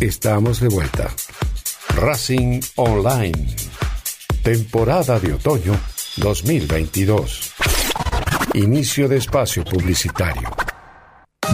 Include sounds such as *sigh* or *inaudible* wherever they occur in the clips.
estamos de vuelta. Racing Online. Temporada de otoño 2022. Inicio de espacio publicitario.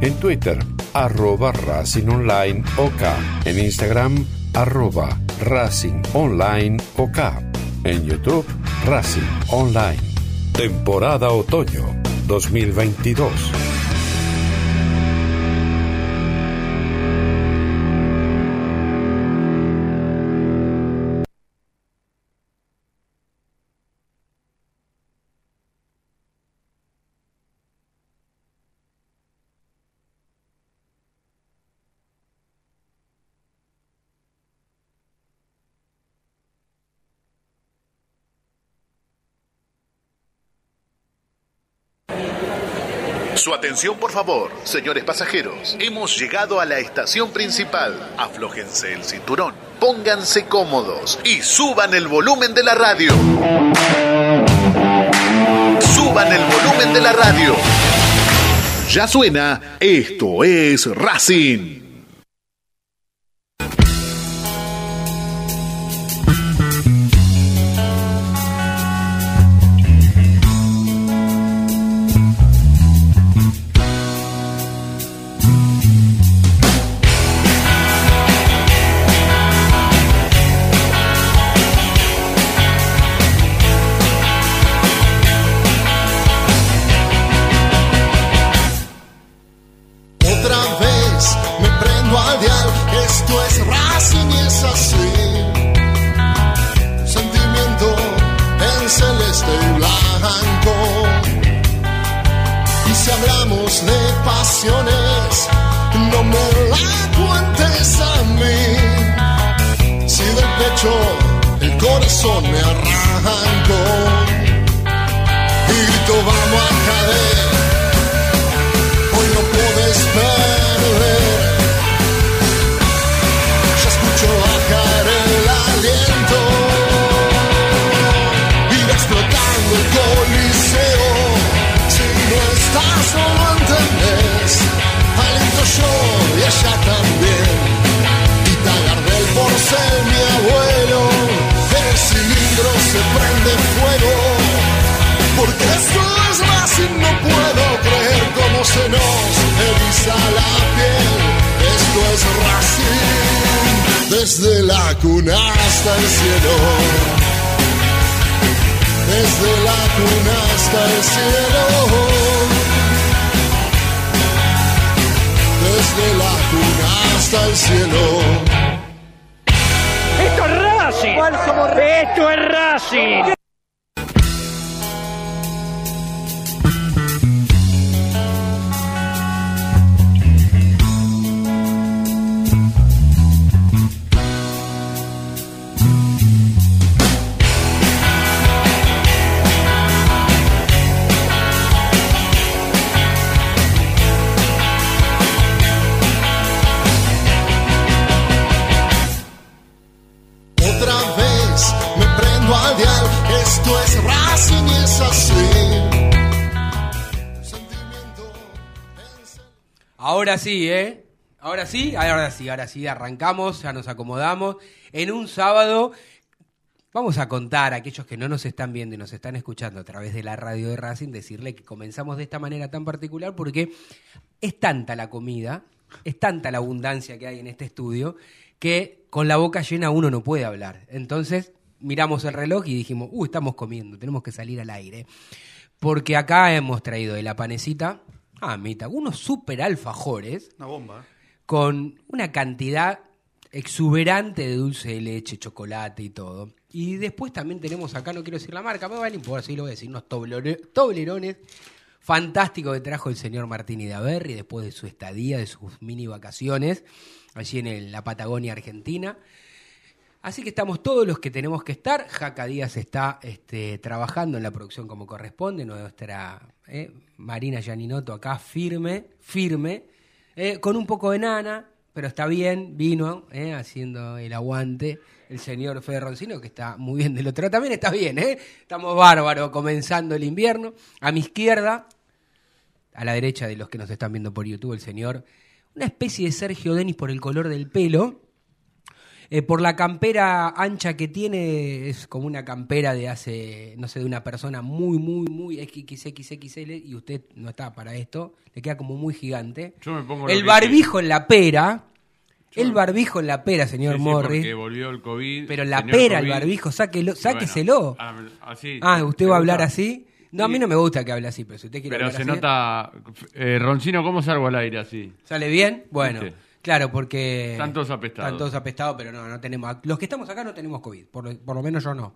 en Twitter, arroba Racing Online OK. En Instagram, arroba Racing Online OK. En YouTube, Racing Online. Temporada Otoño 2022. Su atención, por favor, señores pasajeros. Hemos llegado a la estación principal. Aflójense el cinturón, pónganse cómodos y suban el volumen de la radio. Suban el volumen de la radio. Ya suena, esto es Racing. Sí, ahora sí, arrancamos, ya nos acomodamos. En un sábado vamos a contar a aquellos que no nos están viendo y nos están escuchando a través de la radio de Racing, decirle que comenzamos de esta manera tan particular porque es tanta la comida, es tanta la abundancia que hay en este estudio, que con la boca llena uno no puede hablar. Entonces miramos el reloj y dijimos, uh, estamos comiendo, tenemos que salir al aire. Porque acá hemos traído de la panecita, ah, mita, unos super alfajores. Una bomba. Con una cantidad exuberante de dulce de leche, chocolate y todo. Y después también tenemos acá, no quiero decir la marca, me vale por así lo voy a decir, unos toblerones fantásticos que trajo el señor Martini de Averri después de su estadía, de sus mini vacaciones allí en la Patagonia Argentina. Así que estamos todos los que tenemos que estar. Jaca Díaz está este, trabajando en la producción como corresponde. Nuestra eh, Marina Gianinoto acá firme, firme, eh, con un poco de nana, pero está bien, vino eh, haciendo el aguante. El señor Fede Roncino, que está muy bien del otro también está bien, ¿eh? Estamos bárbaros comenzando el invierno. A mi izquierda, a la derecha de los que nos están viendo por YouTube, el señor, una especie de Sergio Denis por el color del pelo eh, por la campera ancha que tiene, es como una campera de hace, no sé, de una persona muy, muy, muy XXXL y usted no está para esto, le queda como muy gigante. Yo me pongo el barbijo en la pera. el barbijo en la pera, señor sí, Morris. porque volvió el COVID. Pero la pera, el barbijo, sáquelo, sáqueselo. Bueno, así, ah, ¿usted va a hablar así? No, a mí no me gusta que hable así, pero si usted quiere Pero hablar se así- nota. Eh, Roncino, ¿cómo salgo al aire así? ¿Sale bien? Bueno, ¿Viste? Claro, porque... Están todos apestados. Están todos apestados, pero no, no tenemos... Los que estamos acá no tenemos COVID, por lo, por lo menos yo no.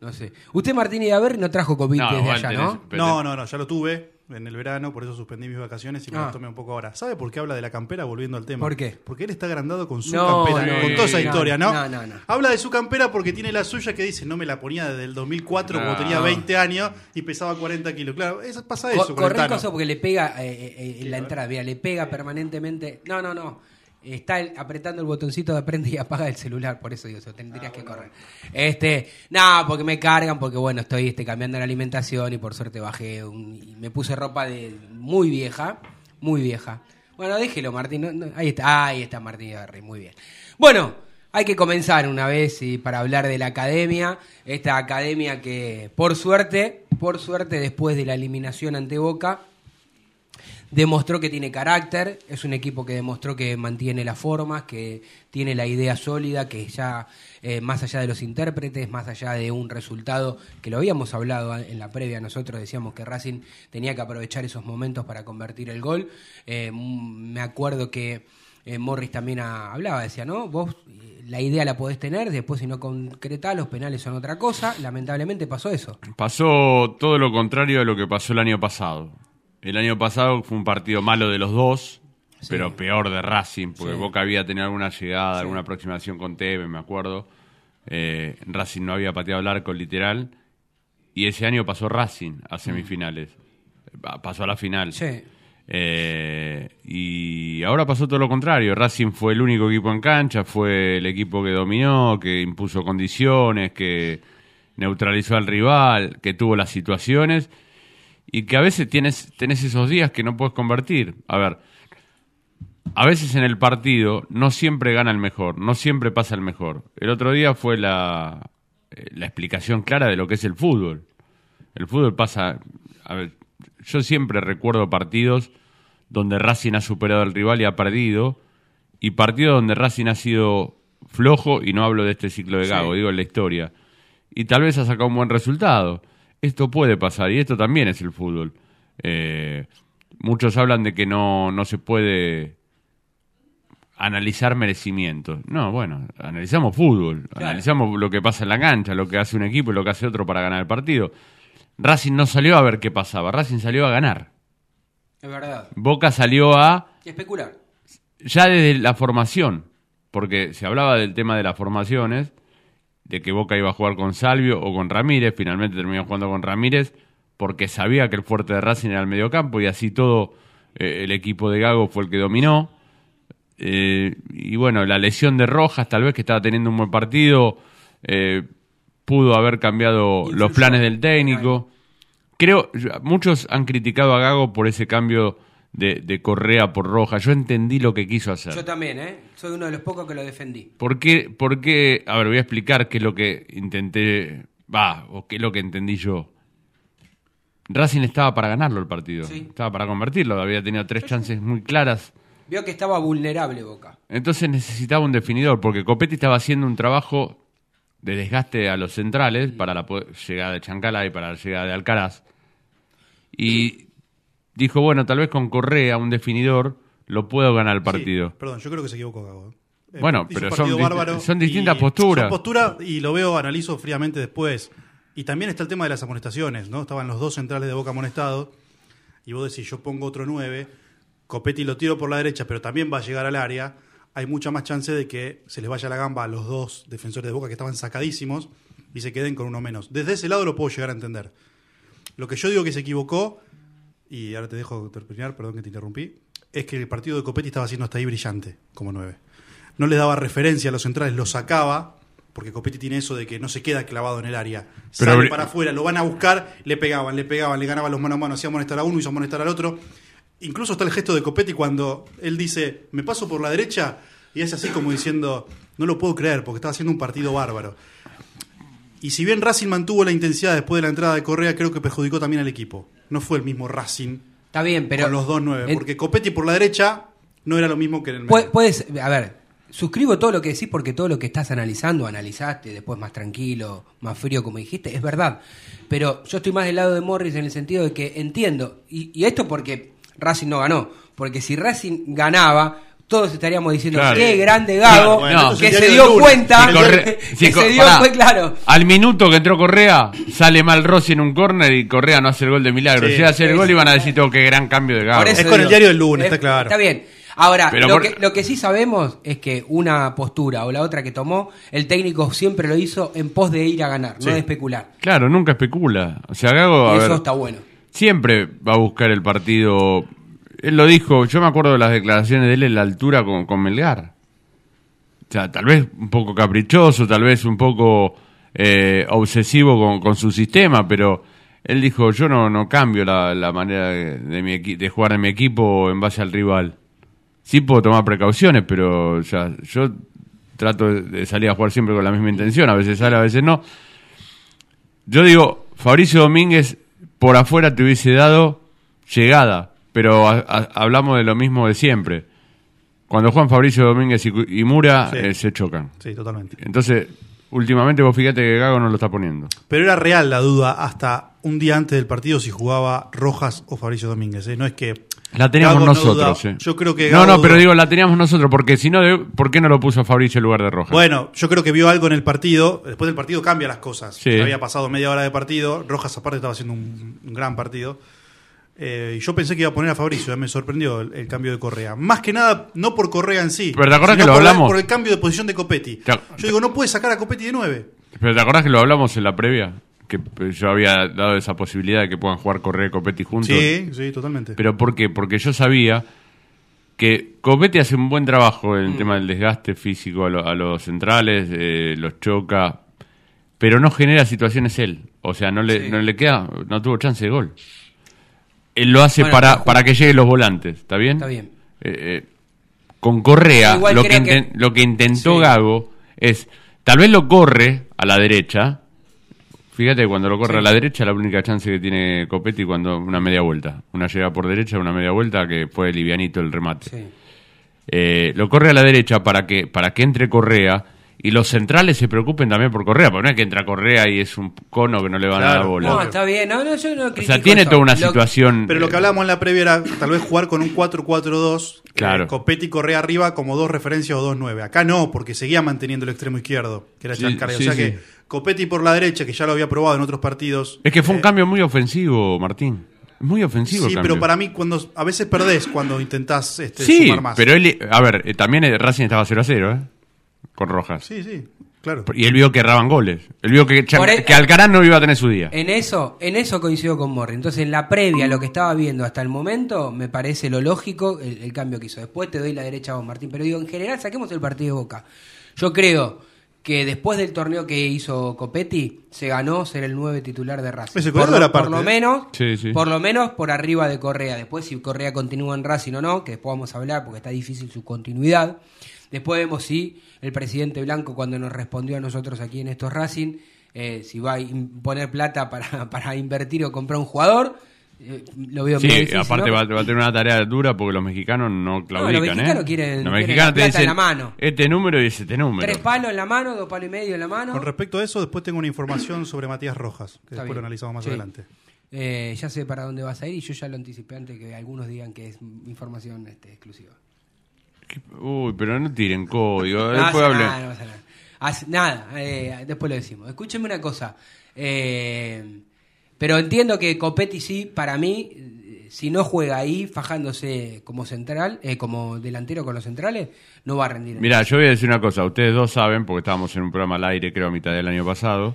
No sé. Usted, Martín Aver, no trajo COVID No, desde allá, tenés- ¿no? No, no, no, ya lo tuve en el verano, por eso suspendí mis vacaciones y me Ah. las tomé un poco ahora. ¿Sabe por qué habla de la campera volviendo al tema? ¿Por qué? Porque él está agrandado con su No, campera, no, con toda esa no, historia, ¿no? no, no, no. Habla de su campera porque tiene la suya que dice, no me la ponía desde el 2004 No. cuando tenía 20 años y pesaba 40 kilos. Claro, eso, pasa eso Co- con el corre Tano. cosa porque le pega eh, eh, eh, en la entrada, mira, le pega permanentemente. No, no, no. Está el- apretando el botoncito de prende y apaga el celular, por eso digo eso, tendrías que correr. Este, no, porque me cargan, porque bueno, estoy este, cambiando la alimentación y por suerte bajé un- y me puse ropa de muy vieja, muy vieja. Bueno, déjelo, Martín. no- no, ahí está, ahí está Martín Ibarri, muy bien. Bueno, hay que comenzar una vez y para hablar de la academia, esta academia que por suerte, por suerte después de la eliminación ante Boca, demostró que tiene carácter, es un equipo que demostró que mantiene las formas, que tiene la idea sólida, que ya eh, más allá de los intérpretes, más allá de un resultado que lo habíamos hablado en la previa, nosotros decíamos que Racing tenía que aprovechar esos momentos para convertir el gol. Eh, me acuerdo que eh, Morris también ha- hablaba, decía, ¿no? Vos la idea la podés tener, después si no concretás, los penales son otra cosa. Lamentablemente pasó eso. Pasó todo lo contrario de lo que pasó el año pasado. El año pasado fue un partido malo de los dos, Sí. pero peor de Racing, porque Sí. Boca había tenido alguna llegada, alguna aproximación con Tevez, me acuerdo. Eh, Racing no había pateado el arco literal. Y ese año pasó Racing a semifinales. Pa- Pasó a la final. Sí. Eh, y ahora pasó todo lo contrario. Racing fue el único equipo en cancha, fue el equipo que dominó, que impuso condiciones, que neutralizó al rival, que tuvo las situaciones y que a veces tienes, tenés esos días que no puedes convertir. A ver, a veces en el partido no siempre gana el mejor, no siempre pasa el mejor. El otro día fue la, eh, la explicación clara de lo que es el fútbol. El fútbol pasa. A ver, yo siempre recuerdo partidos donde Racing ha superado al rival y ha perdido, y partidos donde Racing ha sido flojo, y no hablo de este ciclo de Gago, digo en la historia, y tal vez ha sacado un buen resultado. Esto puede pasar, y esto también es el fútbol. Eh, muchos hablan de que no, no se puede analizar merecimientos. No, bueno, analizamos fútbol, analizamos lo que pasa en la cancha, lo que hace un equipo y lo que hace otro para ganar el partido. Racing no salió a ver qué pasaba, Racing salió a ganar. Es verdad. Boca salió a Especular. ya desde la formación, porque se hablaba del tema de las formaciones, de que Boca iba a jugar con Salvio o con Ramírez, finalmente terminó jugando con Ramírez, porque sabía que el fuerte de Racing era el mediocampo y así todo eh, el equipo de Gago fue el que dominó. Eh, y bueno, la lesión de Rojas, tal vez que estaba teniendo un buen partido, eh, pudo haber cambiado los planes del técnico. Creo, muchos han criticado a Gago por ese cambio de, de Correa por Roja. Yo entendí lo que quiso hacer. Yo también, ¿eh? Soy uno de los pocos que lo defendí. ¿Por qué, por qué? A ver, voy a explicar qué es lo que intenté, va, o qué es lo que entendí yo. Racing estaba para ganarlo el partido, Sí. estaba para convertirlo, había tenido tres chances muy claras. Vio que estaba vulnerable Boca. Entonces necesitaba un definidor, porque Copetti estaba haciendo un trabajo de desgaste a los centrales para la llegada de Chancala y para la llegada de Alcaraz. Y dijo, bueno, tal vez con Correa, un definidor, lo puedo ganar el partido. Sí, perdón, yo creo que se equivocó Gago. Eh, Bueno, pero son bárbaro son distintas y- posturas. Son posturas y lo veo, analizo fríamente después. Y también está el tema de las amonestaciones, ¿no? Estaban los dos centrales de Boca amonestados y vos decís, yo pongo otro 9, Copetti lo tiro por la derecha, pero también va a llegar al área. Hay mucha más chance de que se les vaya la gamba a los dos defensores de Boca que estaban sacadísimos y se queden con uno menos. Desde ese lado lo puedo llegar a entender. Lo que yo digo que se equivocó, y ahora te dejo terminar, perdón que te interrumpí, es que el partido de Copetti estaba haciendo hasta ahí brillante, como nueve. No le daba referencia a los centrales, lo sacaba, porque Copetti tiene eso de que no se queda clavado en el área. Pero Sale para afuera, lo van a buscar, le pegaban, le pegaban, le ganaban los mano a mano, hacía amonestar a uno, hizo amonestar al otro. Incluso está el gesto de Copetti cuando él dice, me paso por la derecha, y es así como diciendo, no lo puedo creer, porque estaba haciendo un partido bárbaro. Y si bien Racing mantuvo la intensidad después de la entrada de Correa, creo que perjudicó también al equipo. No fue el mismo Racing Está bien, pero. con los dos nueve, porque Copetti por la derecha no era lo mismo que en el medio. Puedes, a ver, suscribo todo lo que decís porque todo lo que estás analizando, analizaste, después más tranquilo, más frío, como dijiste, es verdad. Pero yo estoy más del lado de Morris en el sentido de que entiendo, y, y esto porque Racing no ganó, porque si Racing ganaba, todos estaríamos diciendo, Claro. qué grande Gago, Bueno, que se dio cuenta, Si Corre- *laughs* que si se dio pará. fue claro. Al minuto que entró Correa, sale mal Rossi en un córner y Correa no hace el gol de milagro. Sí, a hacer el gol y van a decir todo qué gran cambio de Gago. Es con el diario del lunes, es- está claro. Está bien. Ahora, Pero lo, por- que, lo que sí sabemos es que una postura o la otra que tomó, el técnico siempre lo hizo en pos de ir a ganar, Sí. no de especular. Claro, nunca especula. O sea, Gago, y eso ver, está bueno. siempre va a buscar el partido. Él lo dijo, yo me acuerdo de las declaraciones de él en la altura con, con Melgar. O sea, tal vez un poco caprichoso, tal vez un poco eh, obsesivo con, con su sistema, pero él dijo, yo no, no cambio la, la manera de, jugar en mi equipo en base al rival. Sí puedo tomar precauciones, pero yo trato de salir a jugar siempre con la misma intención, a veces sale, a veces no. Yo digo, Fabricio Domínguez por afuera te hubiese dado llegada, pero a- a- hablamos de lo mismo de siempre. Cuando juegan Fabricio Domínguez y, y Mura, Sí. eh, se chocan. Sí, totalmente. Entonces, últimamente vos fíjate que Gago no lo está poniendo. Pero era real la duda hasta un día antes del partido si jugaba Rojas o Fabricio Domínguez. ¿eh? No es que. La teníamos Gago no nosotros. duda. eh. Yo creo que. No, Gago no, pero duda. digo, la teníamos nosotros, porque si no, ¿por qué no lo puso Fabricio en lugar de Rojas? Bueno, yo creo que vio algo en el partido. Después del partido cambia las cosas. Sí. Había pasado media hora de partido. Rojas, aparte, estaba haciendo un, un gran partido. Eh, y yo pensé que iba a poner a Fabricio. eh, Me sorprendió el, el cambio de Correa. Más que nada, no por Correa en sí. Pero ¿te acordás sino que lo por, hablamos? por el cambio de posición de Copetti. Yo digo, no puede sacar a Copetti de 9. Pero ¿te acordás que lo hablamos en la previa? Que yo había dado esa posibilidad de que puedan jugar Correa y Copetti juntos. Sí, sí, totalmente. ¿Pero por qué? Porque yo sabía que Copetti hace un buen trabajo Mm. en el tema del desgaste físico a, lo- a los centrales, eh, los choca, pero no genera situaciones él. O sea, no le, Sí. no le queda, no tuvo chance de gol. Él lo hace Bueno, para, para que lleguen los volantes, ¿está bien? Está bien. Eh, eh, con Correa, Igual lo que, creo que- inten- lo que intentó Sí. Gago es, tal vez lo corre a la derecha. Fíjate, cuando lo corre Sí. a la derecha, la única chance que tiene Copetti cuando una media vuelta. Una llega por derecha, una media vuelta, que fue livianito el remate. Sí. Eh, lo corre a la derecha para que, para que entre Correa y los centrales se preocupen también por Correa, porque no es que entra Correa y es un cono que no le van a dar Claro. bola. No, está bien. No, no, yo no o sea, tiene eso. toda una Lo- situación. Pero lo que eh, hablábamos en la previa era tal vez jugar con un 4-4-2. Claro. eh, Copetti y Correa arriba como dos referencias o dos nueve. Acá no, porque seguía manteniendo el extremo izquierdo, que era Sí, Chancalay. sí, o sea sí. que Copetti por la derecha, que ya lo había probado en otros partidos. Es que fue un eh, cambio muy ofensivo, Martín. Muy ofensivo. Sí, pero para mí cuando a veces perdés cuando intentás este, Sí, sumar más. pero él, a ver, también Racing estaba 0 a 0, ¿eh? Con Rojas. Sí, sí, claro. Y él vio que erraban goles. Él vio que, Chan- Por e- que Alcaraz no iba a tener su día. En eso, en eso coincido con Morri. Entonces, en la previa, lo que estaba viendo hasta el momento, me parece lo lógico el, el cambio que hizo. Después te doy la derecha a vos, Martín. Pero digo, en general, saquemos el partido de Boca. Yo creo que después del torneo que hizo Copetti, se ganó ser el 9 titular de Racing. Ese por, lo, era parte, por lo ¿eh? menos, Sí, sí. por lo menos por arriba de Correa. Después si Correa continúa en Racing o no, que después vamos a hablar porque está difícil su continuidad. Después vemos si el presidente Blanco cuando nos respondió a nosotros aquí en estos Racing, eh, si va a poner plata para, *laughs* para invertir o comprar un jugador, eh, lo veo Sí, difícil, aparte ¿no? va, va a tener una tarea dura porque los mexicanos no claudican, mexicanos ¿eh? quieren- los quieren mexicanos te en la mano. este número y este número. Tres palos en la mano, dos palos y medio en la mano. Con respecto a eso, después tengo una información *coughs* sobre Matías Rojas, que Está después bien. lo analizamos más Sí. adelante. Eh, ya sé para dónde vas a ir y yo ya lo anticipé antes que algunos digan que es información este, exclusiva. Uy, pero no tiren código. No después hable. nada, no pasa nada. Eh, después lo decimos. Escúcheme una cosa. eh, pero entiendo que Copetti sí, para mí, si no juega ahí fajándose como central, eh, como delantero con los centrales, no va a rendir. Mira, yo voy a decir una cosa. Ustedes dos saben, porque estábamos en un programa al aire, creo, a mitad del año pasado,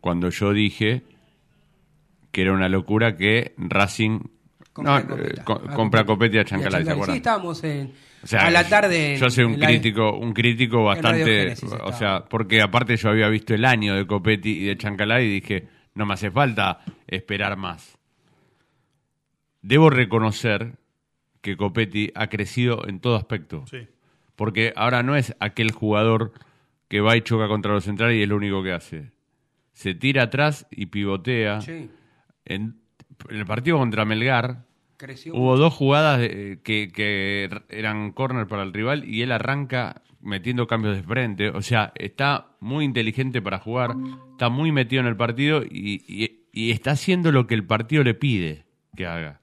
cuando yo dije que era una locura que Racing Compra no, Copetti. eh, co- Ah, compra a Copetti. Copetti y a Chancalay, ¿se Chancalay. acuerdan? Sí, estábamos en, O sea, a la tarde. en- Yo soy un la- crítico, un crítico bastante, o sea, porque aparte yo había visto el año de Copetti y de Chancalay y dije, no me hace falta esperar más. Debo reconocer que Copetti ha crecido en todo aspecto. Sí. Porque ahora no es aquel jugador que va y choca contra los centrales y es lo único que hace. Se tira atrás y pivotea. Sí, En, en el partido contra Melgar creció. hubo dos jugadas de- que, eran corner para el rival y él arranca metiendo cambios de frente. O sea, está muy inteligente para jugar, está muy metido en el partido y, y- y está haciendo lo que el partido le pide que haga.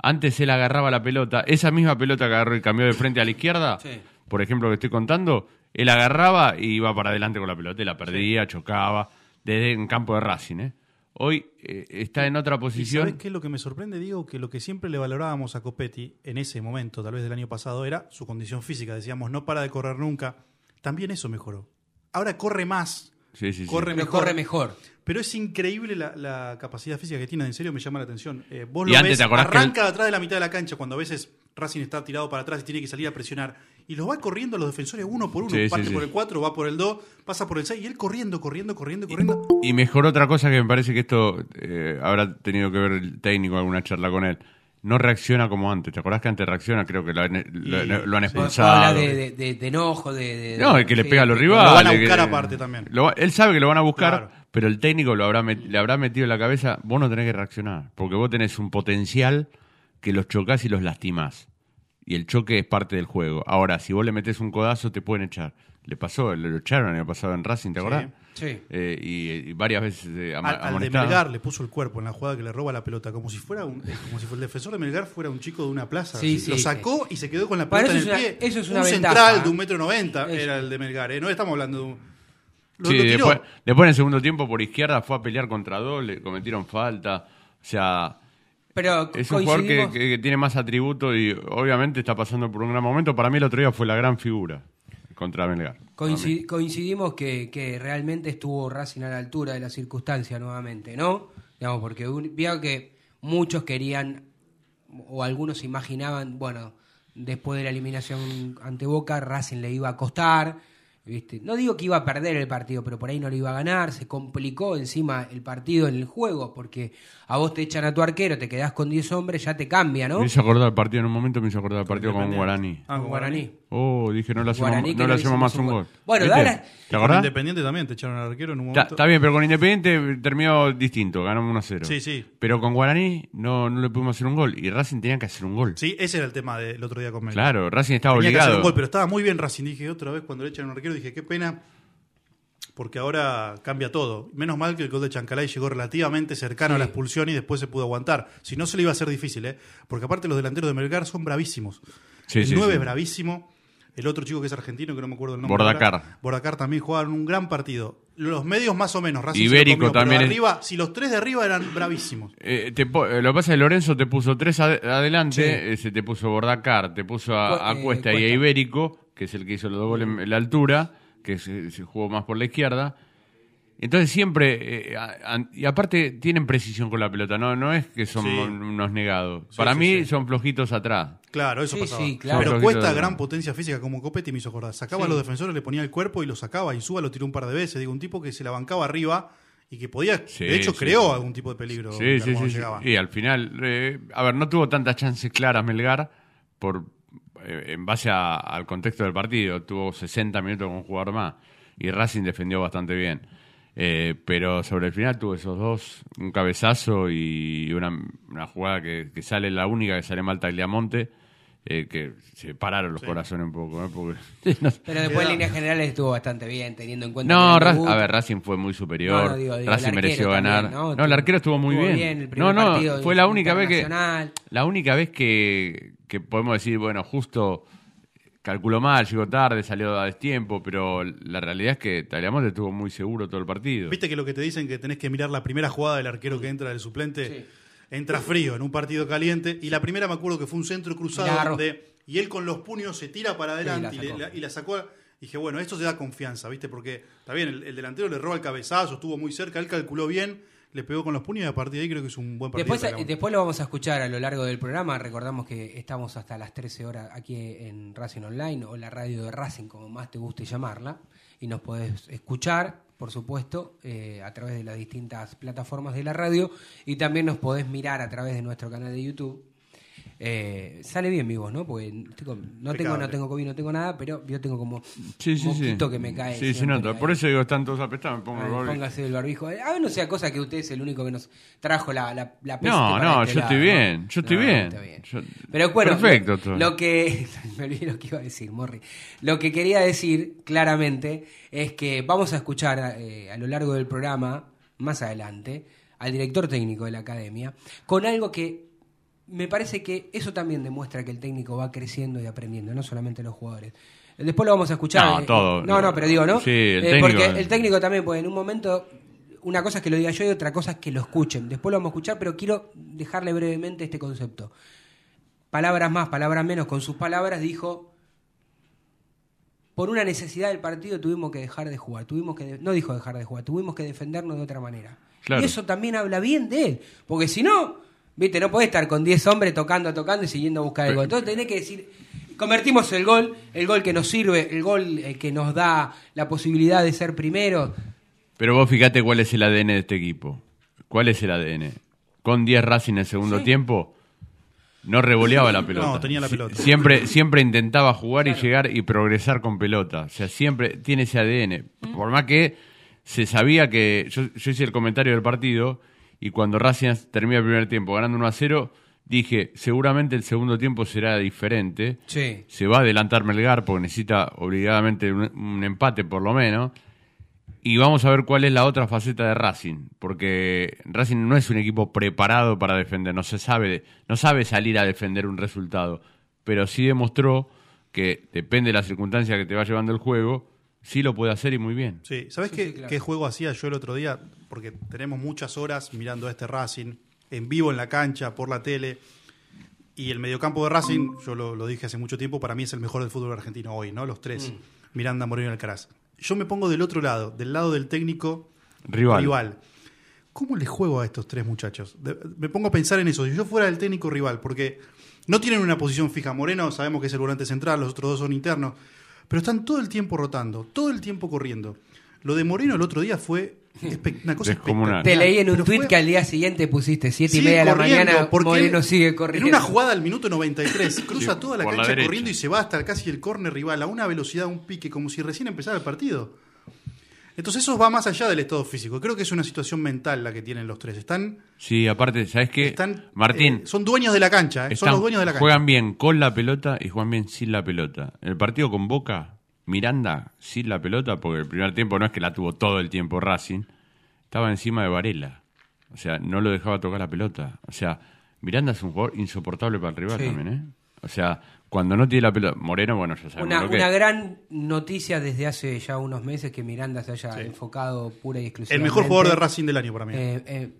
Antes él agarraba la pelota, esa misma pelota que agarró y cambió de frente a la izquierda, Sí. por ejemplo, que estoy contando, él agarraba y iba para adelante con la pelota, y la perdía, chocaba, desde en campo de Racing. ¿eh? Hoy eh, está en otra ¿Y posición. sabes qué es lo que me sorprende? Digo que lo que siempre le valorábamos a Copetti en ese momento, tal vez del año pasado, era su condición física. Decíamos, no para de correr nunca. También eso mejoró. Ahora corre más, Sí, sí, sí. corre Pero mejor. corre mejor. Pero es increíble la, la capacidad física que tiene, en serio me llama la atención. Eh, vos Y lo antes, ves, ¿te acordás que arranca atrás de la mitad de la cancha cuando a veces Racing está tirado para atrás y tiene que salir a presionar. Y los va corriendo a los defensores uno por uno. Sí, Parte sí. por el 4, va por el 2, pasa por el 6 y él corriendo, corriendo, corriendo, corriendo. Y mejor otra cosa que me parece que esto eh, habrá tenido que ver el técnico alguna charla con él. No reacciona como antes. ¿Te acordás que antes reacciona? Creo que lo, han- lo- Y- lo han sí. Habla expulsado. de, de, de- de enojo, de, de- No, el que le pega a los rivales. Lo van a que- buscar aparte también. lo él sabe que lo van a buscar, Claro. pero el técnico lo habrá met- le habrá metido en la cabeza. Vos no tenés que reaccionar, porque vos tenés un potencial que los chocas y los lastimás. Y el choque es parte del juego. Ahora, si vos le metés un codazo, te pueden echar. Le pasó, le lo echaron, le pasado en Racing, ¿te acordás? Sí. Eh, y, y varias veces eh, ama- Al, al de. Melgar le puso el cuerpo en la jugada que le roba la pelota, como si fuera un, eh, como si fuera el defensor de Melgar fuera un chico de una plaza. Sí, sí, lo sí. sacó y se quedó con la pelota eso en el una- pie. eso es una un ventaja, central ¿eh? de un metro noventa era el de Melgar. ¿eh? No estamos hablando de un. Lo, después, después en el segundo tiempo por izquierda fue a pelear contra dos, le cometieron falta. O sea, Pero es un jugador que, coincidimos- que- que tiene más atributos y obviamente está pasando por un gran momento. Para mí el otro día fue la gran figura contra Melgar. Coinci- coincidimos que, que realmente estuvo Racing a la altura de la circunstancia nuevamente, ¿no? Digamos, porque vio que muchos querían, o algunos imaginaban, bueno, después de la eliminación ante Boca, Racing le iba a costar, ¿viste? No digo que iba a perder el partido, pero por ahí no le iba a ganar, se complicó encima el partido en el juego, porque a vos te echan a tu arquero, te quedás con 10 hombres, ya te cambia, ¿no? Me hizo acordar el partido en un momento, me hizo acordar el partido con. Guaraní. Ah, con Guaraní. Oh, dije, no le hacemos, Guaraní no le hacemos hicimos más un gol. gol. Bueno, ¿Viste? dale. ¿Te Con acordás? Independiente también te echaron al arquero en un momento. está bien, pero con Independiente terminó distinto, ganamos 1-0. Sí, sí. Pero con Guaraní no, no le pudimos hacer un gol. Y Racing tenía que hacer un gol. Sí, ese era el tema del otro día con Melgar. Claro, Racing estaba Tenía que hacer obligado. un gol, pero estaba muy bien Racing. Dije otra vez cuando le echan a un arquero, dije, qué pena, porque ahora cambia todo. Menos mal que el gol de Chancalay llegó relativamente cercano a la expulsión y después se pudo aguantar. Si no, se le iba a hacer difícil, ¿eh? Porque aparte los delanteros de Melgar son bravísimos. Sí, el sí, 9 sí. es bravísimo. El otro chico que es argentino, que no me acuerdo el nombre. Bordacar. ahora. Bordacar también jugaron un gran partido. Los medios más o menos. Racing Ibérico comió, pero también es- arriba, si los tres de arriba eran bravísimos. Eh, te eh, lo que pasa es que Lorenzo te puso tres ade- adelante, Sí. eh, se te puso Bordacar, te puso a, a Cu- eh, Cuesta y a. Ibérico, que es el que hizo los dos goles en la altura, que se, se jugó más por la izquierda. Entonces siempre, eh, a- a- y aparte tienen precisión con la pelota, no, no es que son Sí. unos negados. Sí, Para sí, mí sí. son flojitos atrás. Claro, eso Sí, pasaba. sí, claro. Pero cuesta gran potencia física como Copetti me hizo acordar. Sacaba a los defensores, le ponía el cuerpo y lo sacaba. Y Suba lo tiró un par de veces. Digo, un tipo que se la bancaba arriba y que podía, Sí, de hecho, sí, creó sí. algún tipo de peligro Sí, sí, cuando sí. Y al final, eh, a ver, no tuvo tantas chances claras Melgar por en base a- al contexto del partido. Tuvo 60 minutos con un jugador más y Racing defendió bastante bien. Eh, pero sobre el final tuvo esos dos, un cabezazo y una, una jugada que, que sale, la única que sale mal Tagliamonte, eh, que se pararon los corazones un poco. ¿eh? Porque- no, *laughs* Pero después en líneas generales estuvo bastante bien, teniendo en cuenta. no, que Ra- el debut- a ver, Racing fue muy superior. No, no, digo, digo, Racing mereció ganar. también, ¿no? el arquero estuvo muy Estuvo bien. el primer no, no, partido fue la única vez que la única vez que, que podemos decir, bueno, justo calculó mal, llegó tarde, salió a destiempo, pero la realidad es que Tagliamonte estuvo muy seguro todo el partido. ¿Viste que lo que te dicen que tenés que mirar la primera jugada del arquero que entra del suplente? Entra frío en un partido caliente. Y la primera me acuerdo que fue un centro cruzado Y donde. Y él con los puños se tira para adelante Sí, y, la le- sacó. la, y la sacó. Dije, bueno, esto se da confianza, ¿viste? Porque está bien, el, el delantero le roba el cabezazo, estuvo muy cerca, él calculó bien, le pegó con los puños y a partir de ahí creo que es un buen partido. Después, después lo vamos a escuchar a lo largo del programa. Recordamos que estamos hasta las 13 horas aquí en Racing Online o la radio de Racing, como más te guste llamarla. Y nos podés escuchar, por supuesto, eh, a través de las distintas plataformas de la radio. Y también nos podés mirar a través de nuestro canal de YouTube. Eh, sale bien mi voz, ¿no? Porque estoy con- no tengo no tengo COVID, no tengo nada, pero yo tengo como Sí, sí, sí. moquito que me cae. Sí, se nota. Por eso digo, están todos apretados, me pongo el barbijo. póngase el barbijo. A ver, no sea cosa que usted es el único que nos trajo la, la, la peste No, para no, este yo lado, estoy ¿no? bien, yo estoy No, bien. está bien. Yo- Pero bueno, Perfecto lo, lo que *laughs* me olvidé lo que iba a decir, Morri. Lo que quería decir claramente es que vamos a escuchar eh, a lo largo del programa, más adelante, al director técnico de la academia, con algo que me parece que eso también demuestra que el técnico va creciendo y aprendiendo, no solamente los jugadores. Después lo vamos a escuchar. No, eh, todo. No, no, pero digo, ¿no? Sí, el Eh, técnico- Porque el técnico también, pues en un momento, una cosa es que lo diga yo y otra cosa es que lo escuchen. Después lo vamos a escuchar, pero quiero dejarle brevemente este concepto. Palabras más, palabras menos, con sus palabras dijo, por una necesidad del partido tuvimos que dejar de jugar, tuvimos que, de- no dijo dejar de jugar, tuvimos que defendernos de otra manera. Claro. Y eso también habla bien de él, porque si no, viste, no podés estar con 10 hombres tocando, tocando y siguiendo a buscar el gol. Entonces tenés que decir, convertimos el gol, el gol que nos sirve, el gol eh, que nos da la posibilidad de ser primero. Pero vos fíjate cuál es el ADN de este equipo. ¿Cuál es el ADN? Con 10 Racing en el segundo tiempo, no revoleaba la pelota. No, tenía la Sie- pelota. Siempre, siempre intentaba jugar y llegar y progresar con pelota. O sea, siempre tiene ese ADN. Por más que se sabía que. Yo, yo hice el comentario del partido y cuando Racing termina el primer tiempo ganando 1 a 0, dije: seguramente el segundo tiempo será diferente. Sí. Se va a adelantar Melgar porque necesita obligadamente un, un empate por lo menos. Y vamos a ver cuál es la otra faceta de Racing, porque Racing no es un equipo preparado para defender, no se sabe, no sabe salir a defender un resultado, pero sí demostró que depende de la circunstancia que te va llevando el juego, sí lo puede hacer y muy bien. Sí, ¿sabes Sí, qué, sí, claro. qué juego hacía yo el otro día? Porque tenemos muchas horas mirando a este Racing, en vivo en la cancha, por la tele. Y el mediocampo de Racing, yo lo, lo dije hace mucho tiempo, para mí es el mejor del fútbol argentino hoy, ¿no? Los tres, Miranda, Moreno y Alcaraz. Yo me pongo del otro lado, del lado del técnico Rival. ¿Cómo le juego a estos tres muchachos? De- me pongo a pensar en eso. Si yo fuera el técnico rival, porque no tienen una posición fija. Moreno sabemos que es el volante central, los otros dos son internos. Pero están todo el tiempo rotando, todo el tiempo corriendo. Lo de Moreno el otro día fue una cosa espectacular. Te leí en un fue- que al día siguiente pusiste siete y sigue media de la corriendo, mañana, porque Moreno sigue corriendo. En una jugada al minuto 93, cruza Sí, toda la cancha corriendo y se va hasta casi el córner rival a una velocidad, un pique, como si recién empezara el partido. Entonces eso va más allá del estado físico. Creo que es una situación mental la que tienen los tres. Están, Sí, aparte, ¿sabes qué? están Martín, eh, son dueños de la cancha, eh, son los dueños de la cancha. juegan bien con la pelota y juegan bien sin la pelota. El partido con Boca, Miranda sin la pelota, porque el primer tiempo no es que la tuvo todo el tiempo Racing, estaba encima de Varela. O sea, no lo dejaba tocar la pelota. O sea, Miranda es un jugador insoportable para el rival Sí. también, ¿eh? O sea, cuando no tiene la pelota, Moreno, bueno, ya sabemos Una, lo que una es. gran noticia desde hace ya unos meses que Miranda se haya enfocado pura y el exclusivamente. mejor jugador de Racing del año para mí. Eh, eh,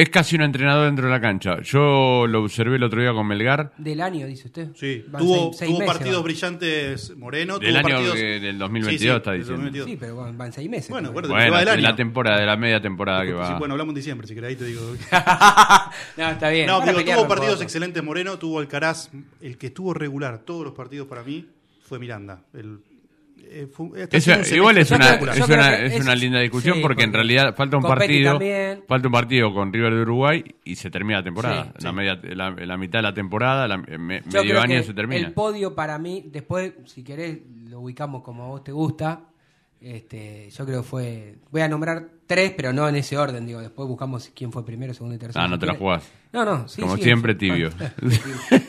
Es casi un entrenador dentro de la cancha. Yo lo observé el otro día con Melgar. Del año, dice usted. Sí, Van tuvo, seis- seis tuvo meses, partidos va. brillantes Moreno. Del tuvo año partidos... que- del 2022 Sí, sí, está del diciendo. 2022. Sí, pero van, van seis meses. Bueno, todavía. acuérdate, que va Bueno, del de la año. temporada, de la media temporada que Sí, va. bueno, hablamos en diciembre, si querés, ahí te digo. *laughs* no, está bien. No, Van a pero pelear tuvo partidos poco. excelentes Moreno, tuvo Alcaraz. El que estuvo regular todos los partidos para mí fue Miranda. El, eh, sido un igual es una, es, una, es es- una linda discusión sí, porque en realidad falta un partido también. falta un partido con River de Uruguay y se termina la temporada. Sí, la, sí. media, la, la mitad de la temporada, la, me- medio año se termina. El podio para mí, después, si querés, lo ubicamos como a vos te gusta. Este, yo creo que fue. Voy a nombrar tres, pero no en ese orden. Digo, después buscamos quién fue primero, segundo y tercero. Ah, no si te la jugás. No, no, sí, Como sí, siempre, *laughs* sí. tibio.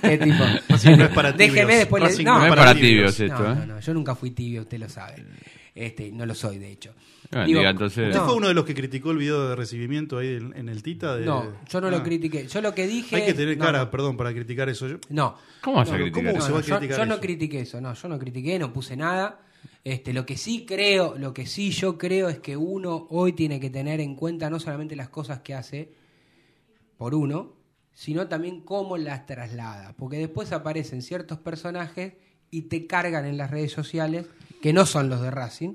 ¿Qué tipo? *laughs* No es para tibios. Déjeme después. le- Racing no, no es para tibios. tibios esto, no, ¿eh? no, no, yo nunca fui tibio, usted lo sabe. Este, no lo soy, de hecho. Ah, Digo, diga, entonces- ¿Usted no, fue uno de los que criticó el video de recibimiento ahí en, en el Tita? De, no, yo no Ah. lo critiqué. Yo lo que dije. Hay que tener no, cara, no. perdón, para criticar eso. Yo- No. ¿Cómo vas a No, no, criticar ¿cómo eso? se va a yo, yo no critiqué eso, no, yo no critiqué, no puse nada. Este, lo que sí creo, lo que sí yo creo es que uno hoy tiene que tener en cuenta no solamente las cosas que hace por uno, sino también cómo las traslada, porque después aparecen ciertos personajes y te cargan en las redes sociales que no son los de Racing.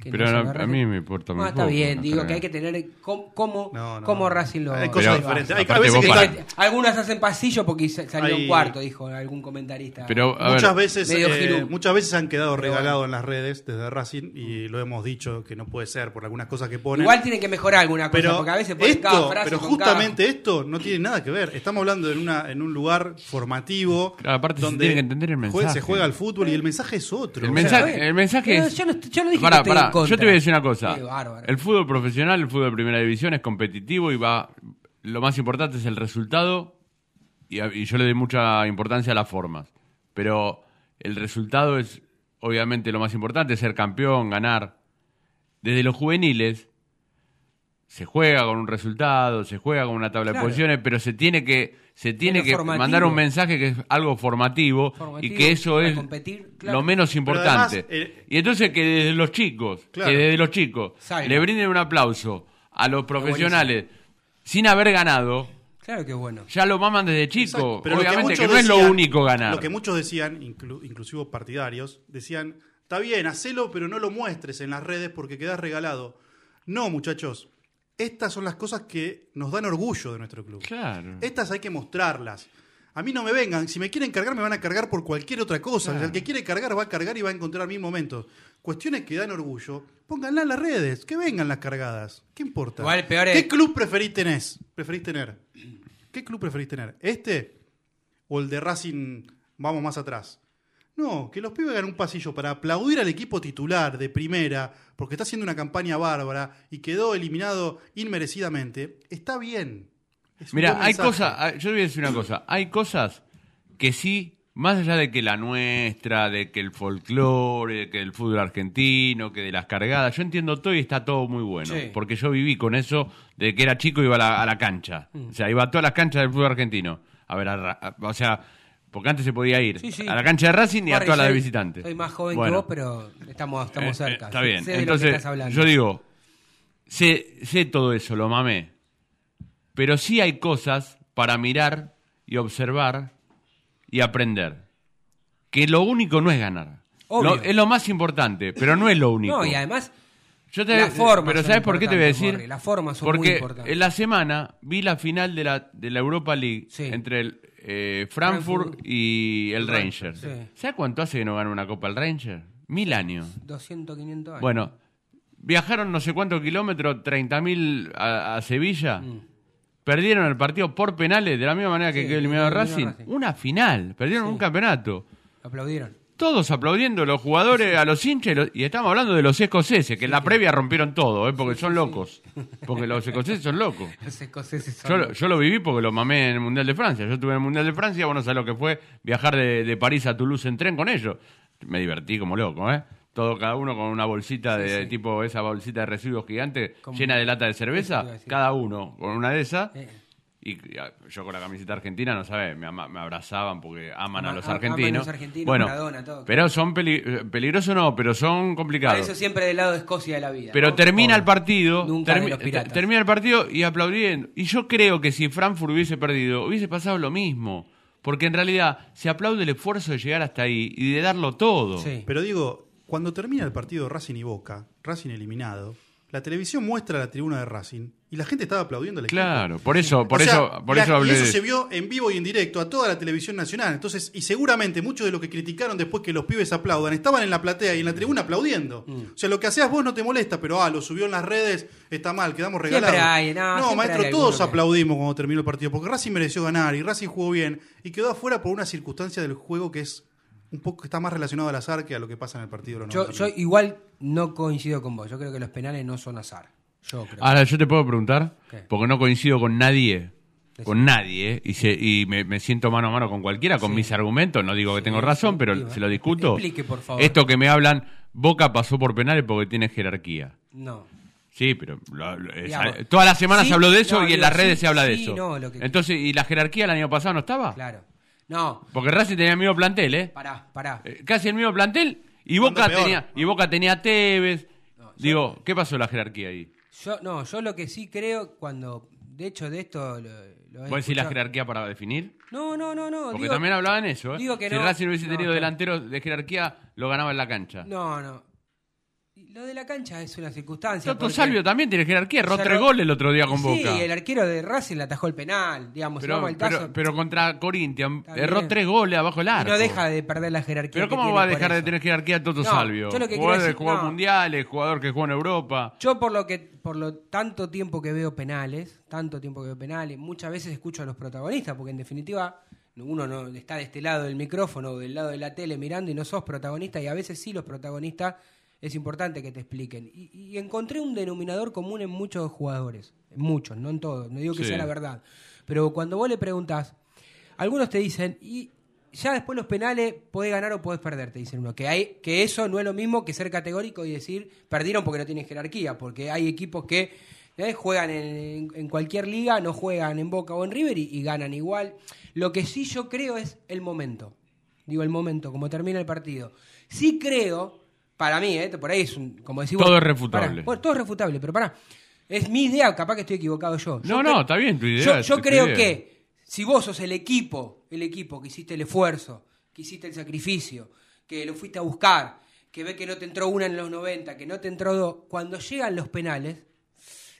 Que Pero no a- mí me importa muy Ah, está bien, no digo que hay que tener cómo, cómo, No, no, cómo no. Racing lo Hay cosas Pero, diferentes. Hay, a aparte veces vos que para- están- Algunas hacen pasillo porque sa- salió Hay- un cuarto, dijo algún comentarista. Pero, a muchas ver, veces eh, muchas veces han quedado regalados en las redes desde Racing y lo hemos dicho que no puede ser por algunas cosas que ponen. Igual tienen que mejorar alguna cosa, pero porque a veces ponen esto, cada frase pero cada- justamente esto no tiene nada que ver. Estamos hablando en una en un lugar formativo Claro, aparte se tiene que entender el jue- mensaje. se juega al fútbol y el mensaje es otro. El O sea, mensaje, el mensaje Pero es. yo no est- yo no dije que Yo te voy a decir una cosa. Qué bárbaro. El fútbol profesional, el fútbol de primera división es competitivo y va. Lo más importante es el resultado y, yo le doy mucha importancia a las formas. Pero el resultado es obviamente lo más importante, ser campeón, ganar. Desde los juveniles se juega con un resultado, se juega con una tabla Claro. de posiciones, pero se tiene que se tiene que formativo. mandar un mensaje que es algo formativo, Formativo, y que eso es competir, claro. lo menos importante. además, eh, y entonces que desde los chicos, Claro. que desde los chicos le brinden un aplauso a los profesionales sin haber ganado, Claro que bueno. ya lo maman desde chico. Exacto, pero lo Obviamente que, muchos no es lo decían- único ganar. Lo que muchos decían, inclu- inclusive partidarios, decían, está bien, hacelo, pero no lo muestres en las redes porque quedas regalado. No, muchachos, estas son las cosas que nos dan orgullo de nuestro club. Claro. Estas hay que mostrarlas. A mí no me vengan, si me quieren cargar, me van a cargar por cualquier otra cosa. El que quiere cargar va a cargar y va a encontrar mis momentos. Cuestiones que dan orgullo, pónganlas en las redes, que vengan las cargadas. ¿Qué importa? Igual peor ¿Qué es- club preferís tenés? ¿Preferís tener? ¿Qué club preferís tener? ¿Este? ¿O el de Racing vamos más atrás? No, que los pibes hagan un pasillo para aplaudir al equipo titular de primera, porque está haciendo una campaña bárbara y quedó eliminado inmerecidamente. Está bien. Es Mira, hay cosas, hay- yo te voy a decir una cosa, hay cosas que sí, más allá de que la nuestra, de que el folclore, de que el fútbol argentino, que de las cargadas, yo entiendo todo y está todo muy bueno, Sí. porque yo viví con eso de que era chico y iba a la, a la cancha, Mm. o sea, iba a todas las canchas del fútbol argentino, a ver, a Ra- a- o sea, porque antes se podía ir Sí, sí. a la cancha de Racing y a todas las de soy- visitante. Soy más joven Bueno. que vos, pero estamos, estamos Eh, cerca. eh, está bien. sé de lo que Entonces, estás hablando. yo digo, sé, sé todo eso, lo mamé. Pero sí hay cosas para mirar y observar y aprender. Que lo único no es ganar. Lo- es lo más importante, pero no es lo único. No, y además, Yo te- las formas pero ¿sabes por qué te voy a decir? Las formas son muy Porque importantes. en la semana vi la final de la, de la Europa League Sí. entre el eh, Frankfurt, Frankfurt. y el Ranger. sí. ¿Sabes cuánto hace que no gana una Copa el Ranger? Mil años. 200, 500 años. Bueno, viajaron no sé cuántos kilómetros, 30.000 a, a Sevilla. Perdieron el partido por penales, de la misma manera que Mm. Sí, quedó eliminado eliminó Racing. Racing. Una final, perdieron un campeonato. Aplaudieron. Todos aplaudiendo, los jugadores, a los hinchas, y, estamos hablando de los escoceses, que en la previa rompieron todo, ¿eh? porque son locos. Porque los escoceses son locos. *laughs* Los escoceses son- Yo, lo- yo lo viví porque lo mamé en el Mundial de Francia. Yo estuve en el Mundial de Francia, bueno, sabés lo que fue viajar de, de París a Toulouse en tren con ellos. Me divertí como loco, ¿eh? Todo, cada uno con una bolsita de tipo, esa bolsita de residuos gigante Como- llena de lata de cerveza, cada uno con una de esas. Eh, Y ah, yo con la camiseta argentina, no sabes, me, ama- me abrazaban porque aman a los a- aman a argentinos. los argentinos, bueno, Maradona, todo. pero son peli- eh, peligrosos no, pero son Por complicados. eso siempre del lado de Escocia de la vida. Pero ¿no? termina el partido, Nunca termi- termina el partido y aplaudiendo. Y yo creo que si Frankfurt hubiese perdido, hubiese pasado lo mismo. Porque en realidad se aplaude el esfuerzo de llegar hasta ahí y de darlo todo. Sí. Pero digo, cuando termina el partido Racing y Boca, Racing eliminado, la televisión muestra la tribuna de Racing y la gente estaba aplaudiendo al equipo. Claro, por eso, por O sea, eso, por la- eso hablé y eso de se vio en vivo y en directo a toda la televisión nacional. Entonces, y seguramente muchos de los que criticaron después que los pibes aplaudan estaban en la platea y en la tribuna aplaudiendo. Mm. O sea, lo que hacías vos no te molesta, pero ah, lo subió en las redes, está mal, quedamos regalados. Hay, no, maestro, hay todos que- aplaudimos cuando terminó el partido, porque Racing mereció ganar y Racing jugó bien y quedó afuera por una circunstancia del juego que es un poco está más relacionado al azar que a lo que pasa en el partido. de los Yo, 90 yo igual no coincido con vos. Yo creo que los penales no son azar. Yo creo. Ahora, yo te puedo preguntar, ¿Qué? porque no coincido con nadie, con nadie, y, se- y me, me siento mano a mano con cualquiera, con mis argumentos, no digo que tengo razón, pero se lo discuto. explique, por favor. Esto que me hablan, Boca pasó por penales porque tiene jerarquía. No. Sí, pero lo- lo- es- Digamos, todas las semanas sí, se habló de eso no, y en digo, las redes sí, se habla de sí, eso. no, lo que- Entonces, ¿y la jerarquía el año pasado no estaba? Claro. No. Porque Racing tenía el mismo plantel, ¿eh? Pará, pará. Eh, Casi el mismo plantel y Boca peor. tenía y Boca tenía a Tevez. Digo, ¿qué pasó la jerarquía ahí? Yo, no, yo lo que sí creo cuando. De hecho, de esto. Lo, lo he ¿Vos decís la jerarquía para definir? No, no, no, no. Porque digo- también hablaban eso, ¿eh? digo que si no. Racing hubiese No, tenido delanteros de jerarquía, lo ganaba en la cancha. No, no. Lo de la cancha es una circunstancia. Toto Salvio también tiene jerarquía, erró tres goles el otro día con sí, Boca. el arquero de Racing le atajó el penal, digamos. si Pero, al pero, pero contra Corinthians erró tres goles abajo el y arco. no deja de perder la jerarquía. Pero ¿cómo va a dejar de tener jerarquía Toto No, Salvio? yo lo que jugador de jugador no. mundiales, jugador que jugó en Europa. Yo por lo que por lo tanto tiempo que veo penales, tanto tiempo que veo penales, muchas veces escucho a los protagonistas, porque en definitiva uno no está de este lado del micrófono o del lado de la tele mirando y no sos protagonista y a veces sí los protagonistas es importante que te expliquen. Y, y encontré un denominador común en muchos jugadores, en muchos, no en todos, no digo que Sí. sea la verdad, pero cuando vos le preguntas, algunos te dicen y ya después los penales podés ganar o podés perder, te dicen uno. Que, hay, que eso no es lo mismo que ser categórico y decir perdieron porque no tienen jerarquía, porque hay equipos que eh, juegan en, en cualquier liga, no juegan en Boca o en River y, y ganan igual. Lo que sí yo creo es el momento. Digo, el momento, como termina el partido. Sí creo, para mí, eh, por ahí es un, como decís vos, Todo es refutable. pará, bueno, todo es refutable, pero pará. Es mi idea, capaz que estoy equivocado yo. Yo No, no, está bien tu idea, Yo, es yo tu creo idea. que si vos sos el equipo, el equipo que hiciste el esfuerzo, que hiciste el sacrificio, que lo fuiste a buscar, que ve que no te entró una en los 90, que no te entró dos, cuando llegan los penales,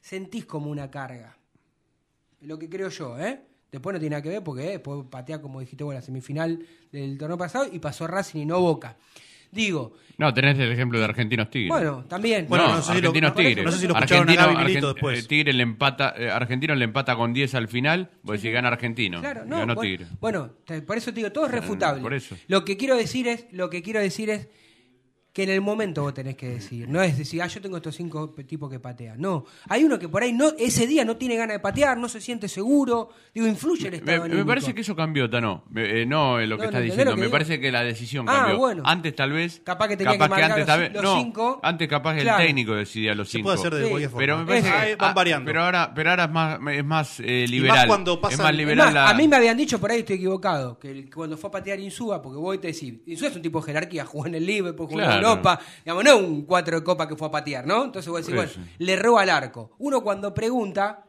sentís como una carga. Lo que creo yo, ¿eh? Después no tiene nada que ver porque eh, después patea, como dijiste vos, la semifinal del torneo pasado y pasó Racing y no Boca. Digo, No, tenés el ejemplo de Argentinos Tigres. bueno, también. Bueno, no, no sé si Argentinos no, Tigres. no sé si lo a Argentino- Milito Argen- después. eh, Tigre le empata, eh, Argentino le empata con 10 al final, vos decís gana Argentino. Claro, no, ganó bueno, Tigre. bueno, por eso te digo, todo es refutable. por eso. Lo que quiero decir es, lo que quiero decir es que en el momento vos tenés que decir, no es decir, ah, yo tengo estos cinco tipos que patean. No, hay uno que por ahí no ese día no tiene ganas de patear, no se siente seguro, digo, influye el Me, estado me anímico. parece que eso cambió, Tano. Me- eh, no lo que No, estás no, ¿entendés diciendo. lo que Me digo? parece que la decisión Ah, cambió. bueno. Antes tal vez. Capaz que tenía que marcar antes los vez. los no, cinco. antes capaz Claro. el técnico decidía los Se cinco. puede hacer de Sí. cualquier forma. Pero me parece Ahí que van ah, variando. Pero ahora, pero ahora es más, es más eh, liberal. cuando es pasan- más es liberal Es más, la- A mí me habían dicho, por ahí estoy equivocado, que el- cuando fue a patear Insúa, porque vos te decís, Insúa es un tipo de jerarquía, *laughs* jugó en el Liverpool, jugó Claro. en Europa, digamos, no es un cuatro de copa que fue a patear, ¿no? Entonces vos decís, bueno, le roba al arco. Uno cuando pregunta,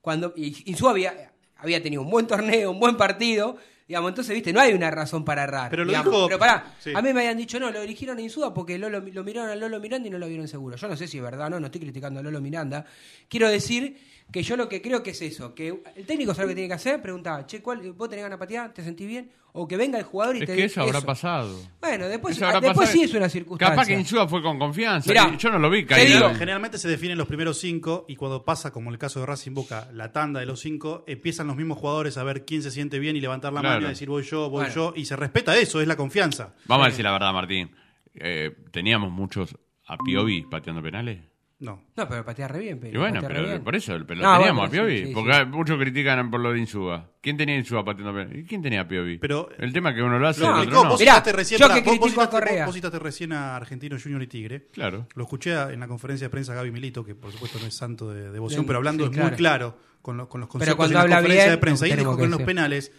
cuando y Insúa había, había tenido un buen torneo, un buen partido, digamos, entonces, viste, no hay una razón para errar. Pero lo digamos. dijo- Pero pará, sí. a mí me habían dicho, no, lo eligieron a Insúa porque Lolo, lo miraron a Lolo Miranda y no lo vieron seguro. Yo no sé si es verdad, no, no estoy criticando a Lolo Miranda. Quiero decir que yo lo que creo que es eso, que el técnico sabe lo que tiene que hacer, preguntaba, che, ¿cuál, ¿vos tenés ganas de patear? ¿Te sentís bien? O que venga el jugador y Es te que eso habrá pasado. Bueno, después, después pasado. sí es una circunstancia. Capaz que Insúa fue con confianza. Mirá, yo no lo vi te caído. digo, Generalmente se definen los primeros cinco y cuando pasa, como el caso de Racing Boca, la tanda de los cinco, empiezan los mismos jugadores a ver quién se siente bien y levantar la Claro. mano y decir voy yo, voy Bueno. yo. Y se respeta eso, es la confianza. Vamos a decir la verdad, Martín. Eh, teníamos muchos a Piovi pateando penales. No. No, pero patea re bien, pero. Y bueno, pero bien. por eso el pelo No, teníamos bueno, a Piovi. sí, sí, porque sí. muchos critican por lo de Insúa. ¿Quién tenía Insúa pateando? ¿Y quién tenía a Piovi? Pero- el tema es que uno lo hace, Lo el otro no. vos Mirá, recién, yo que vos- vos critico a citaste- Correa. vos citaste recién a Argentino Junior y Tigre. Claro. Lo escuché en la conferencia de prensa Gaby Milito, que por supuesto no es santo de devoción, Bien, pero hablando sí, es claro. muy claro con, lo- con los conceptos cuando en la habla conferencia bien, de prensa. Y dijo que en los penales,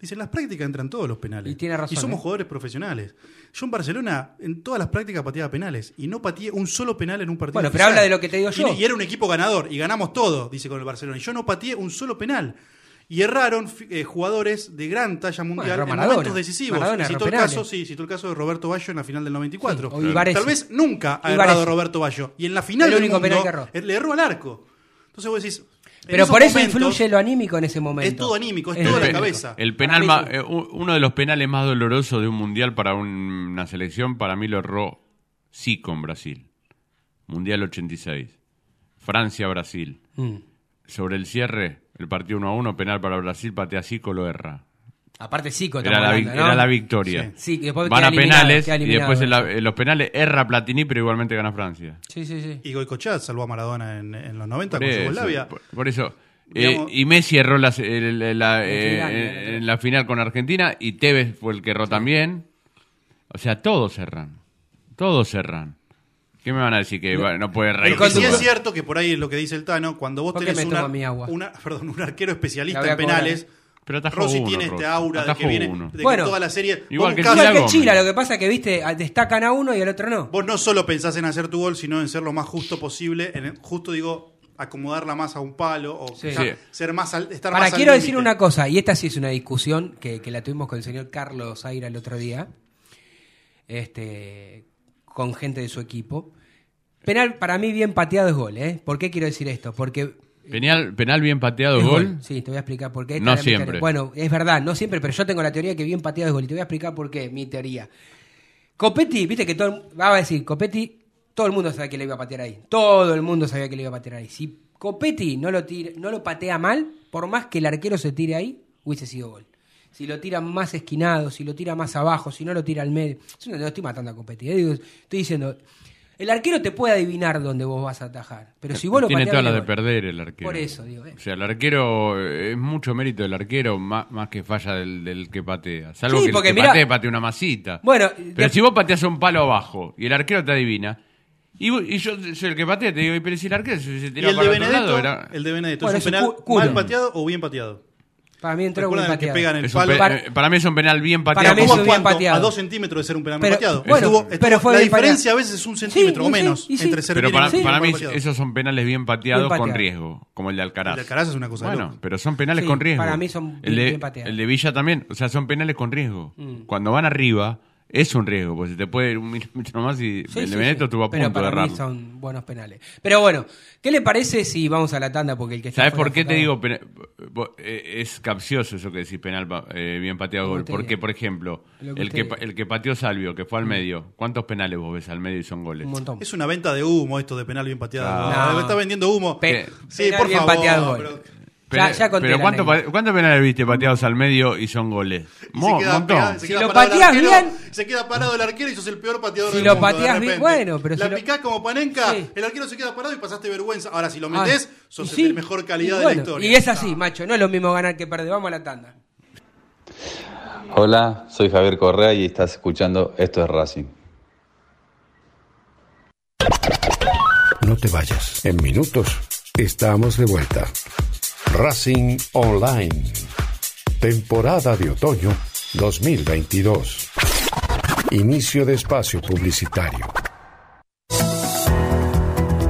dice, en las prácticas entran todos los penales. Y tiene razón, Y somos ¿eh? jugadores profesionales. Yo en Barcelona, en todas las prácticas pateaba penales. Y no pateé un solo penal en un partido Bueno, pero habla de lo que te digo yo. Y, era un equipo ganador. Y ganamos todo, dice con el Barcelona. Y yo no pateé un solo penal. Y erraron eh, jugadores de gran talla mundial erró en momentos decisivos. Maradona citó el caso, penales. sí, citó el caso de Roberto Baggio en la final del 94. Sí, o Ibaresi. Tal vez nunca ha Ibaresi. errado Roberto Baggio. Y en la final El del único mundo, penal que erró. eh, le erró al arco. Entonces vos decís... Pero por eso momentos, influye lo anímico en ese momento. Es todo anímico, es Es toda la cabeza. El penal más- eh, uno de los penales más dolorosos de un mundial para un- una selección, para mí lo erró sí con Brasil. Mundial 86. Francia-Brasil. Mm. Sobre el cierre, el partido 1 a 1, penal para Brasil, patea Zico, lo erra. Aparte, Zico Era la, era la victoria. Sí, que después Van a eliminado, penales y después en, la- en los penales erra Platini, pero igualmente gana Francia. Sí, sí, sí. Y Goicochea salvó a Maradona en, en los 90 Por con Yugoslavia. por- por eso. Eh, y Messi erró la, el- la- eh, final, en en la final con Argentina y Tevez fue el que erró también. O sea, todos erran. Todos erran. ¿Qué me van a decir? Que no puede errar? Lo que sí es cierto que por ahí es lo que dice el Tano, cuando vos ¿Por qué tenés una- tomo mi agua? una- *laughs* perdón, un arquero especialista en cobrar. Pero atajó Rossi uno, tiene Rossi. este aura de que viene uno. de que Bueno. toda la serie. Igual que Igual que. Chila, lo que pasa es que, viste, destacan a uno y al otro no. Vos no solo pensás en hacer tu gol, sino en ser lo más justo posible, en el- justo digo, acomodarla más a un palo o Sí. Sí. ser más al- estar más al quiero decir una cosa, y esta sí es una discusión que, que la tuvimos con el señor Carlos Aira el otro día, este, con gente de su equipo. Penal, para mí, bien pateado es gol, ¿eh? ¿Por qué quiero decir esto? Porque... Penal, penal bien pateado, es gol. Sí, te voy a explicar por qué. No siempre. teoría. Bueno, es verdad, no siempre, pero yo tengo la teoría que bien pateado es gol, y te voy a explicar por qué, mi teoría. Copetti, viste que todo va a decir, Copetti, todo el mundo sabe que le iba a patear ahí. Todo el mundo sabía que le iba a patear ahí. Si Copetti no lo, tira, no lo patea mal, por más que el arquero se tire ahí, hubiese sido gol. Si lo tira más esquinado, si lo tira más abajo, si no lo tira al medio. Yo no, no estoy matando a Copetti. eh, digo, estoy diciendo, el arquero te puede adivinar dónde vos vas a atajar. Pero si vos lo Tiene todas las de perder el arquero. Por eso, digo, eh. O sea, el arquero eh, es mucho mérito del arquero más, más que falla del, del que patea. Salvo Sí, que el porque que mirá- patee, patee una masita. Bueno, pero de- si vos pateas un palo abajo y el arquero te adivina, y, vos- y yo soy el que patea, te digo, "Y pero si el arquero se, se el para de el otro Benedetto, lado, era- el de Benedetto, Bueno, ¿es un es un penal mal pateado o bien pateado? Para mí entró muy ¿Recuerdan el que pegan el palo? Para- eh, para mí es un penal bien Para pateado. mí es ¿Cómo bien pateado. A dos centímetros de ser un penal Pero- pateado. bueno, Estuvo- pero fue la diferencia pateado. a veces es un centímetro Sí, o sí, menos y sí. entre ser Pero bien para, y sí. para mí pateado. esos son penales bien pateados Bien pateado. con riesgo, como el de Alcaraz. El de Alcaraz es una cosa de Bueno, pero son penales Sí, con riesgo. para mí son el bien- de, bien pateados. El de Villa también, o sea, son penales con riesgo. Mm. Cuando van arriba, es un riesgo, porque se te puede ir un milímetro más y Sí, el sí, de Benedetto sí. estuvo a Pero punto de para mí son buenos penales. Pero bueno, ¿qué le parece si vamos a la tanda? Porque el que está ¿Sabes por qué te digo? pena- eh, Es capcioso eso que decís penal eh, bien pateado gol. Porque, por ejemplo, el que, el que pateó Salvio, que fue al medio, ¿cuántos penales vos ves al medio y son goles? Un montón. Es una venta de humo esto de penal bien pateado. Ah. No, Está vendiendo humo. Pe- sí, penal por bien favor. pateado gol. pero- Pero, Ya- ya conté pero la ¿cuánto ¿cuántos penales viste pateados al medio y son goles? y Mo- se queda montón. pegado- se Si lo pateás arquero, bien- Se queda parado el arquero y sos el peor pateador Si del lo mundo, de pateás bien- repente. bueno, pero La si lo- picás como panenca, Sí. el arquero se queda parado y pasaste vergüenza. Ahora, si lo Ah, metés, sos y el de mejor calidad de la historia. Y es así, macho. No es lo mismo ganar que perder. Vamos a la tanda. Hola, soy Javier Correa y estás escuchando Esto es Racing. No te vayas. En minutos estamos de vuelta. Racing Online. Temporada de otoño 2022. Inicio de espacio publicitario.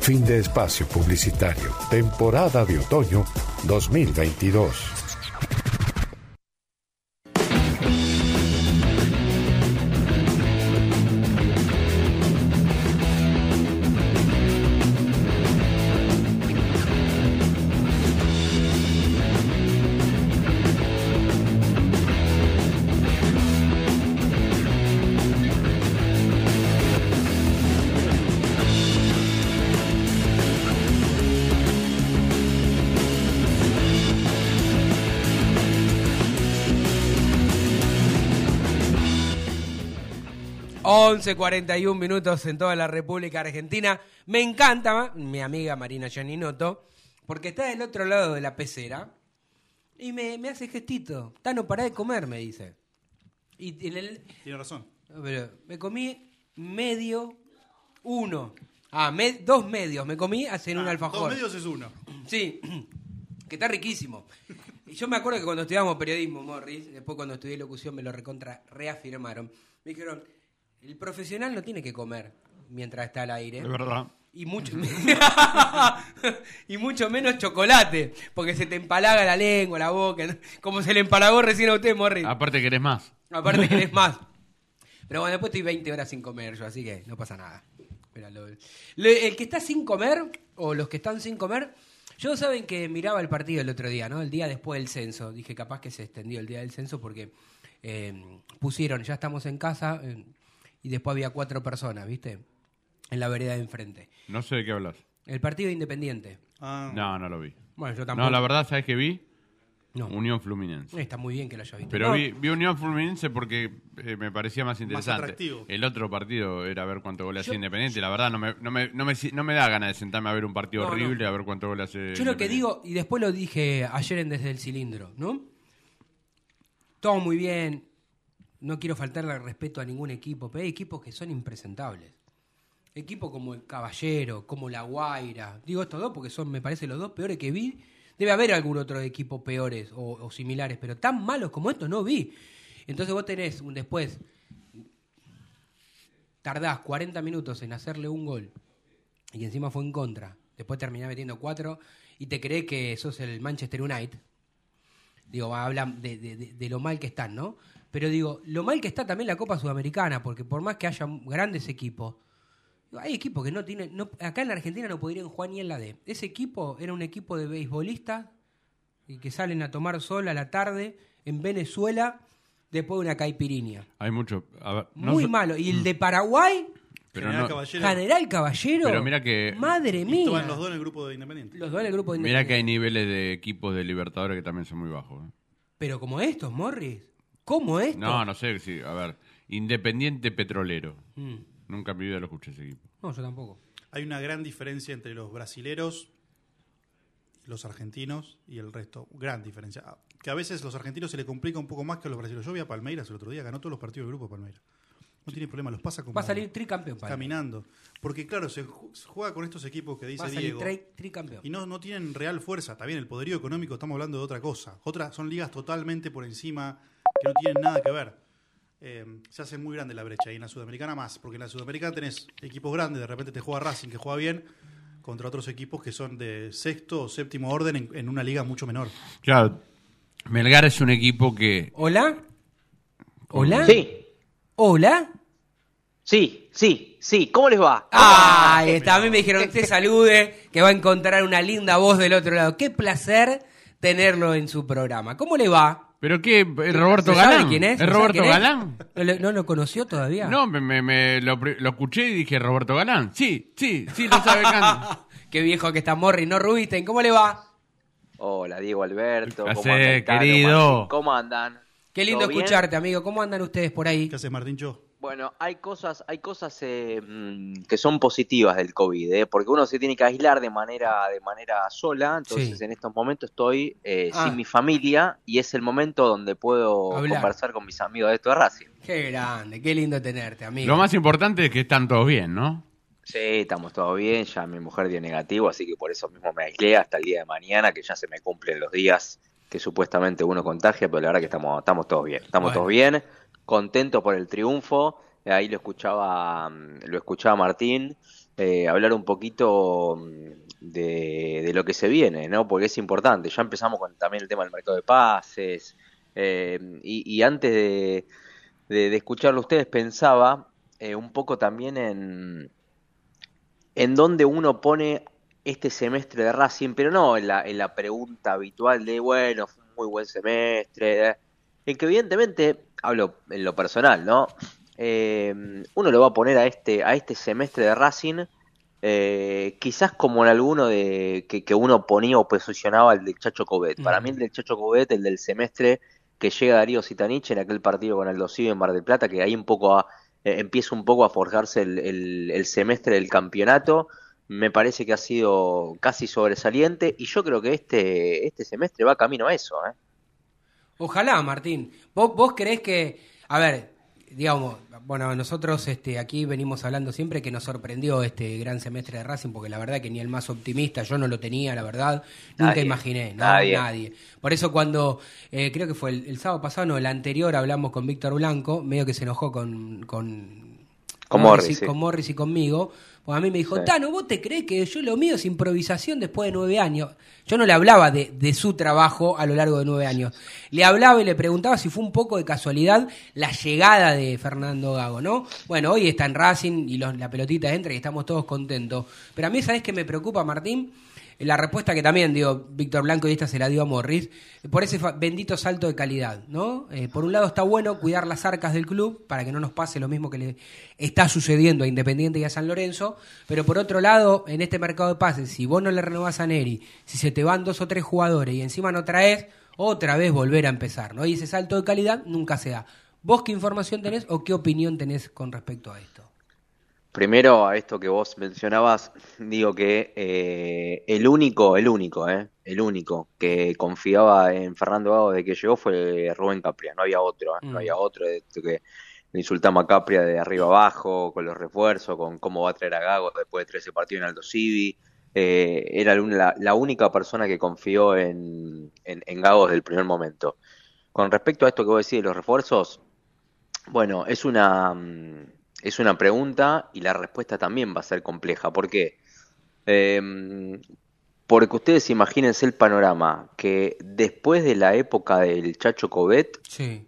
Fin de espacio publicitario. Temporada de otoño 2022. Once 41 minutos en toda la República Argentina. Me encanta mi amiga Marina Gianninotto, porque está del otro lado de la pecera y me, me hace gestito. Tano, pará de comer, me dice. Y en el, Tiene razón. Pero me comí medio, uno. Ah, me- dos medios me comí hacen un Ah, alfajor. Dos medios es uno. Sí, *clears throat* que está riquísimo. Y yo me acuerdo que cuando estudiábamos periodismo, Morris, después cuando estudié locución me lo recontra reafirmaron. Me dijeron, el profesional no tiene que comer mientras está al aire. Es verdad. Y mucho, *laughs* y mucho menos chocolate, porque se te empalaga la lengua, la boca, como se le empalagó recién a usted, Morris. Aparte querés más. Aparte *laughs* querés más. Pero bueno, después estoy 20 horas sin comer yo, así que no pasa nada. Pero lo- le- el que está sin comer, o los que están sin comer, yo saben que miraba el partido el otro día, ¿no? El día después del censo. Dije, capaz que se extendió el día del censo porque eh, pusieron, ya estamos en casa, eh, y después había cuatro personas, ¿viste? En la vereda de enfrente. No sé de qué hablas. El partido independiente. Ah, No, no lo vi. Bueno, yo tampoco. No, la verdad, ¿sabes qué vi? No. Unión Fluminense. Está muy bien que lo haya visto. Pero No, vi, vi Unión Fluminense porque eh, me parecía más interesante. atractivo. el otro partido era ver cuánto gol hacía Yo- Independiente. La verdad, no me, no, me, no, me, no me da ganas de sentarme a ver un partido No, no. horrible a ver cuánto gol hace. Yo lo que digo, y después lo dije ayer en Desde el Cilindro, ¿no? Todo muy bien, no quiero faltarle al respeto a ningún equipo, pero hay equipos que son impresentables. Equipos como el Caballero, como la Guaira. Digo estos dos porque son, me parece, los dos peores que vi. Debe haber algún otro equipo peores o, similares, pero tan malos como estos no vi. Entonces vos tenés un después, tardás 40 minutos en hacerle un gol y encima fue en contra. Después terminás metiendo cuatro y te crees que sos el Manchester United. Digo, hablan de, de- de- de lo mal que están, ¿no? Pero digo, lo mal que está también la Copa Sudamericana, porque por más que haya grandes equipos, hay equipos que no tienen. No, acá en la Argentina no podrían jugar ni en la D. Ese equipo era un equipo de beisbolistas y que salen a tomar sol a la tarde en Venezuela después de una caipirinha. Hay mucho. a ver, no Muy so- malo. Y el de Paraguay, Pero, General no- Caballero. General Caballero. Pero mira que- Madre mía. estaban los dos en el grupo de Independiente. Los dos en el grupo de Mira que hay Independiente. niveles de equipos de Libertadores que también son muy bajos. ¿eh? Pero como estos, Morris. ¿Cómo estos? No, no sé. Sí, a ver. Independiente Petrolero. Mm. Nunca en mi vida lo escuché ese equipo. No, yo tampoco. Hay una gran diferencia entre los brasileros, los argentinos y el resto. Gran diferencia. Ah, Que a veces los argentinos se le complica un poco más que a los brasileños. Yo vi a Palmeiras el otro día, ganó todos los partidos del grupo de Palmeiras. No tiene problema, los pasa como Va a salir tricampeón. padre. caminando. Porque claro, se ju- se juega con estos equipos que dice Va a salir Diego. tri- tricampeón. Y no, no tienen real fuerza. También el poderío económico, estamos hablando de otra cosa. Otras son ligas totalmente por encima que no tienen nada que ver. Eh, se hace muy grande la brecha y en la Sudamericana más. Porque en la Sudamericana tenés equipos grandes, de repente te juega Racing, que juega bien, contra otros equipos que son de sexto o séptimo orden en, en una liga mucho menor. Claro, Melgar es un equipo que... ¿Hola? ¿Hola? Sí, ¿Hola? sí, sí, sí. ¿Cómo les va? Ah, está. A mí me dijeron, usted salude, que va a encontrar una linda voz del otro lado. Qué placer tenerlo en su programa. ¿Cómo le va? ¿Pero qué? ¿Es Roberto ¿Se sabe Galán? quién es? ¿Es ¿Se sabe Roberto quién es? Galán? ¿No, lo- no lo conoció todavía? No, me, me- me lo, escuché y dije Roberto Galán. Sí, sí, sí, lo sabe. *laughs* Qué viejo que está Morri, ¿no, Rubisten? ¿Cómo le va? Hola, Diego Alberto. ¿Qué ¿Cómo hacés, andan, querido? Martín? ¿Cómo andan? Qué lindo escucharte, amigo. ¿Cómo andan ustedes por ahí? ¿Qué haces, Martín Cho? Bueno, hay cosas, hay cosas eh, mm, que son positivas del COVID, ¿eh? porque uno se tiene que aislar de manera, de manera sola. Entonces, Sí. en estos momentos estoy eh, Ah. sin mi familia y es el momento donde puedo Hablar. conversar con mis amigos de esto de Racing. Qué grande, qué lindo tenerte, amigo. Lo más importante es que están todos bien, ¿no? Sí, estamos todos bien. Ya mi mujer dio negativo, así que por eso mismo me aislé hasta el día de mañana, que ya se me cumplen los días que supuestamente uno contagia, pero la verdad que estamos, estamos todos bien. Estamos Bueno. todos bien, contentos por el triunfo. Eh, Ahí lo escuchaba, mm, lo escuchaba Martín eh, hablar un poquito mm, de, de lo que se viene, ¿no? Porque es importante. Ya empezamos con también el tema del mercado de pases. eh, y, antes de, de, escucharlo ustedes pensaba eh, un poco también en, en dónde uno pone este semestre de Racing, pero no en la, en la pregunta habitual de, bueno, fue un muy buen semestre, en que evidentemente, hablo en lo personal, ¿no? Eh, uno lo va a poner a este, a este semestre de Racing, eh, quizás como en alguno de que, que uno ponía o posicionaba el del Chacho Cobet. Para Mm. mí el del Chacho Cobet, el del semestre que llega Darío Sitanich en aquel partido con Aldo Civi en Mar del Plata, que ahí un poco a- eh, empieza un poco a forjarse el, el- el semestre del campeonato. Me parece que ha sido casi sobresaliente y yo creo que este, este semestre va camino a eso. ¿eh? Ojalá, Martín. ¿Vos, vos creés que, a ver, digamos, bueno, nosotros este, aquí venimos hablando siempre que nos sorprendió este gran semestre de Racing, porque la verdad que ni el más optimista, yo no lo tenía, la verdad, nunca Nadie, imaginé, ¿no? nadie. Por eso cuando, eh, creo que fue el, el sábado pasado, no, el anterior, hablamos con Víctor Blanco, medio que se enojó con... con Con Morris, sí. con Morris y conmigo, pues a mí me dijo, Sí. Tano, ¿vos te crees que yo lo mío es improvisación después de nueve años? Yo no le hablaba de, de su trabajo a lo largo de nueve años. Le hablaba y le preguntaba si fue un poco de casualidad la llegada de Fernando Gago, ¿no? Bueno, hoy está en Racing y los- la pelotita entra y estamos todos contentos. Pero a mí, ¿sabés qué me preocupa, Martín? La respuesta que también dio Víctor Blanco y esta se la dio a Morris, por ese bendito salto de calidad, ¿no? Eh, por un lado está bueno cuidar las arcas del club para que no nos pase lo mismo que le está sucediendo a Independiente y a San Lorenzo, pero por otro lado, en este mercado de pases, si vos no le renovás a Neri, si se te van dos o tres jugadores y encima no traes, otra vez volver a empezar, ¿no? Y ese salto de calidad nunca se da. ¿Vos qué información tenés o qué opinión tenés con respecto a esto? Primero, a esto que vos mencionabas, digo que eh, el único, el único, eh, el único que confiaba en Fernando Gago de que llegó fue Rubén Capria, no había otro, eh, Mm. no había otro de esto que le insultamos a Capria de arriba abajo, con los refuerzos, con cómo va a traer a Gago después de 13 partidos en Aldo Civi. Eh, era la, única persona que confió en, en, en Gago desde el primer momento. Con respecto a esto que vos decís de los refuerzos, bueno, es una, mm, es una pregunta y la respuesta también va a ser compleja. ¿Por qué? Eh, porque ustedes imagínense el panorama, que después de la época del Chacho Cobet, Sí.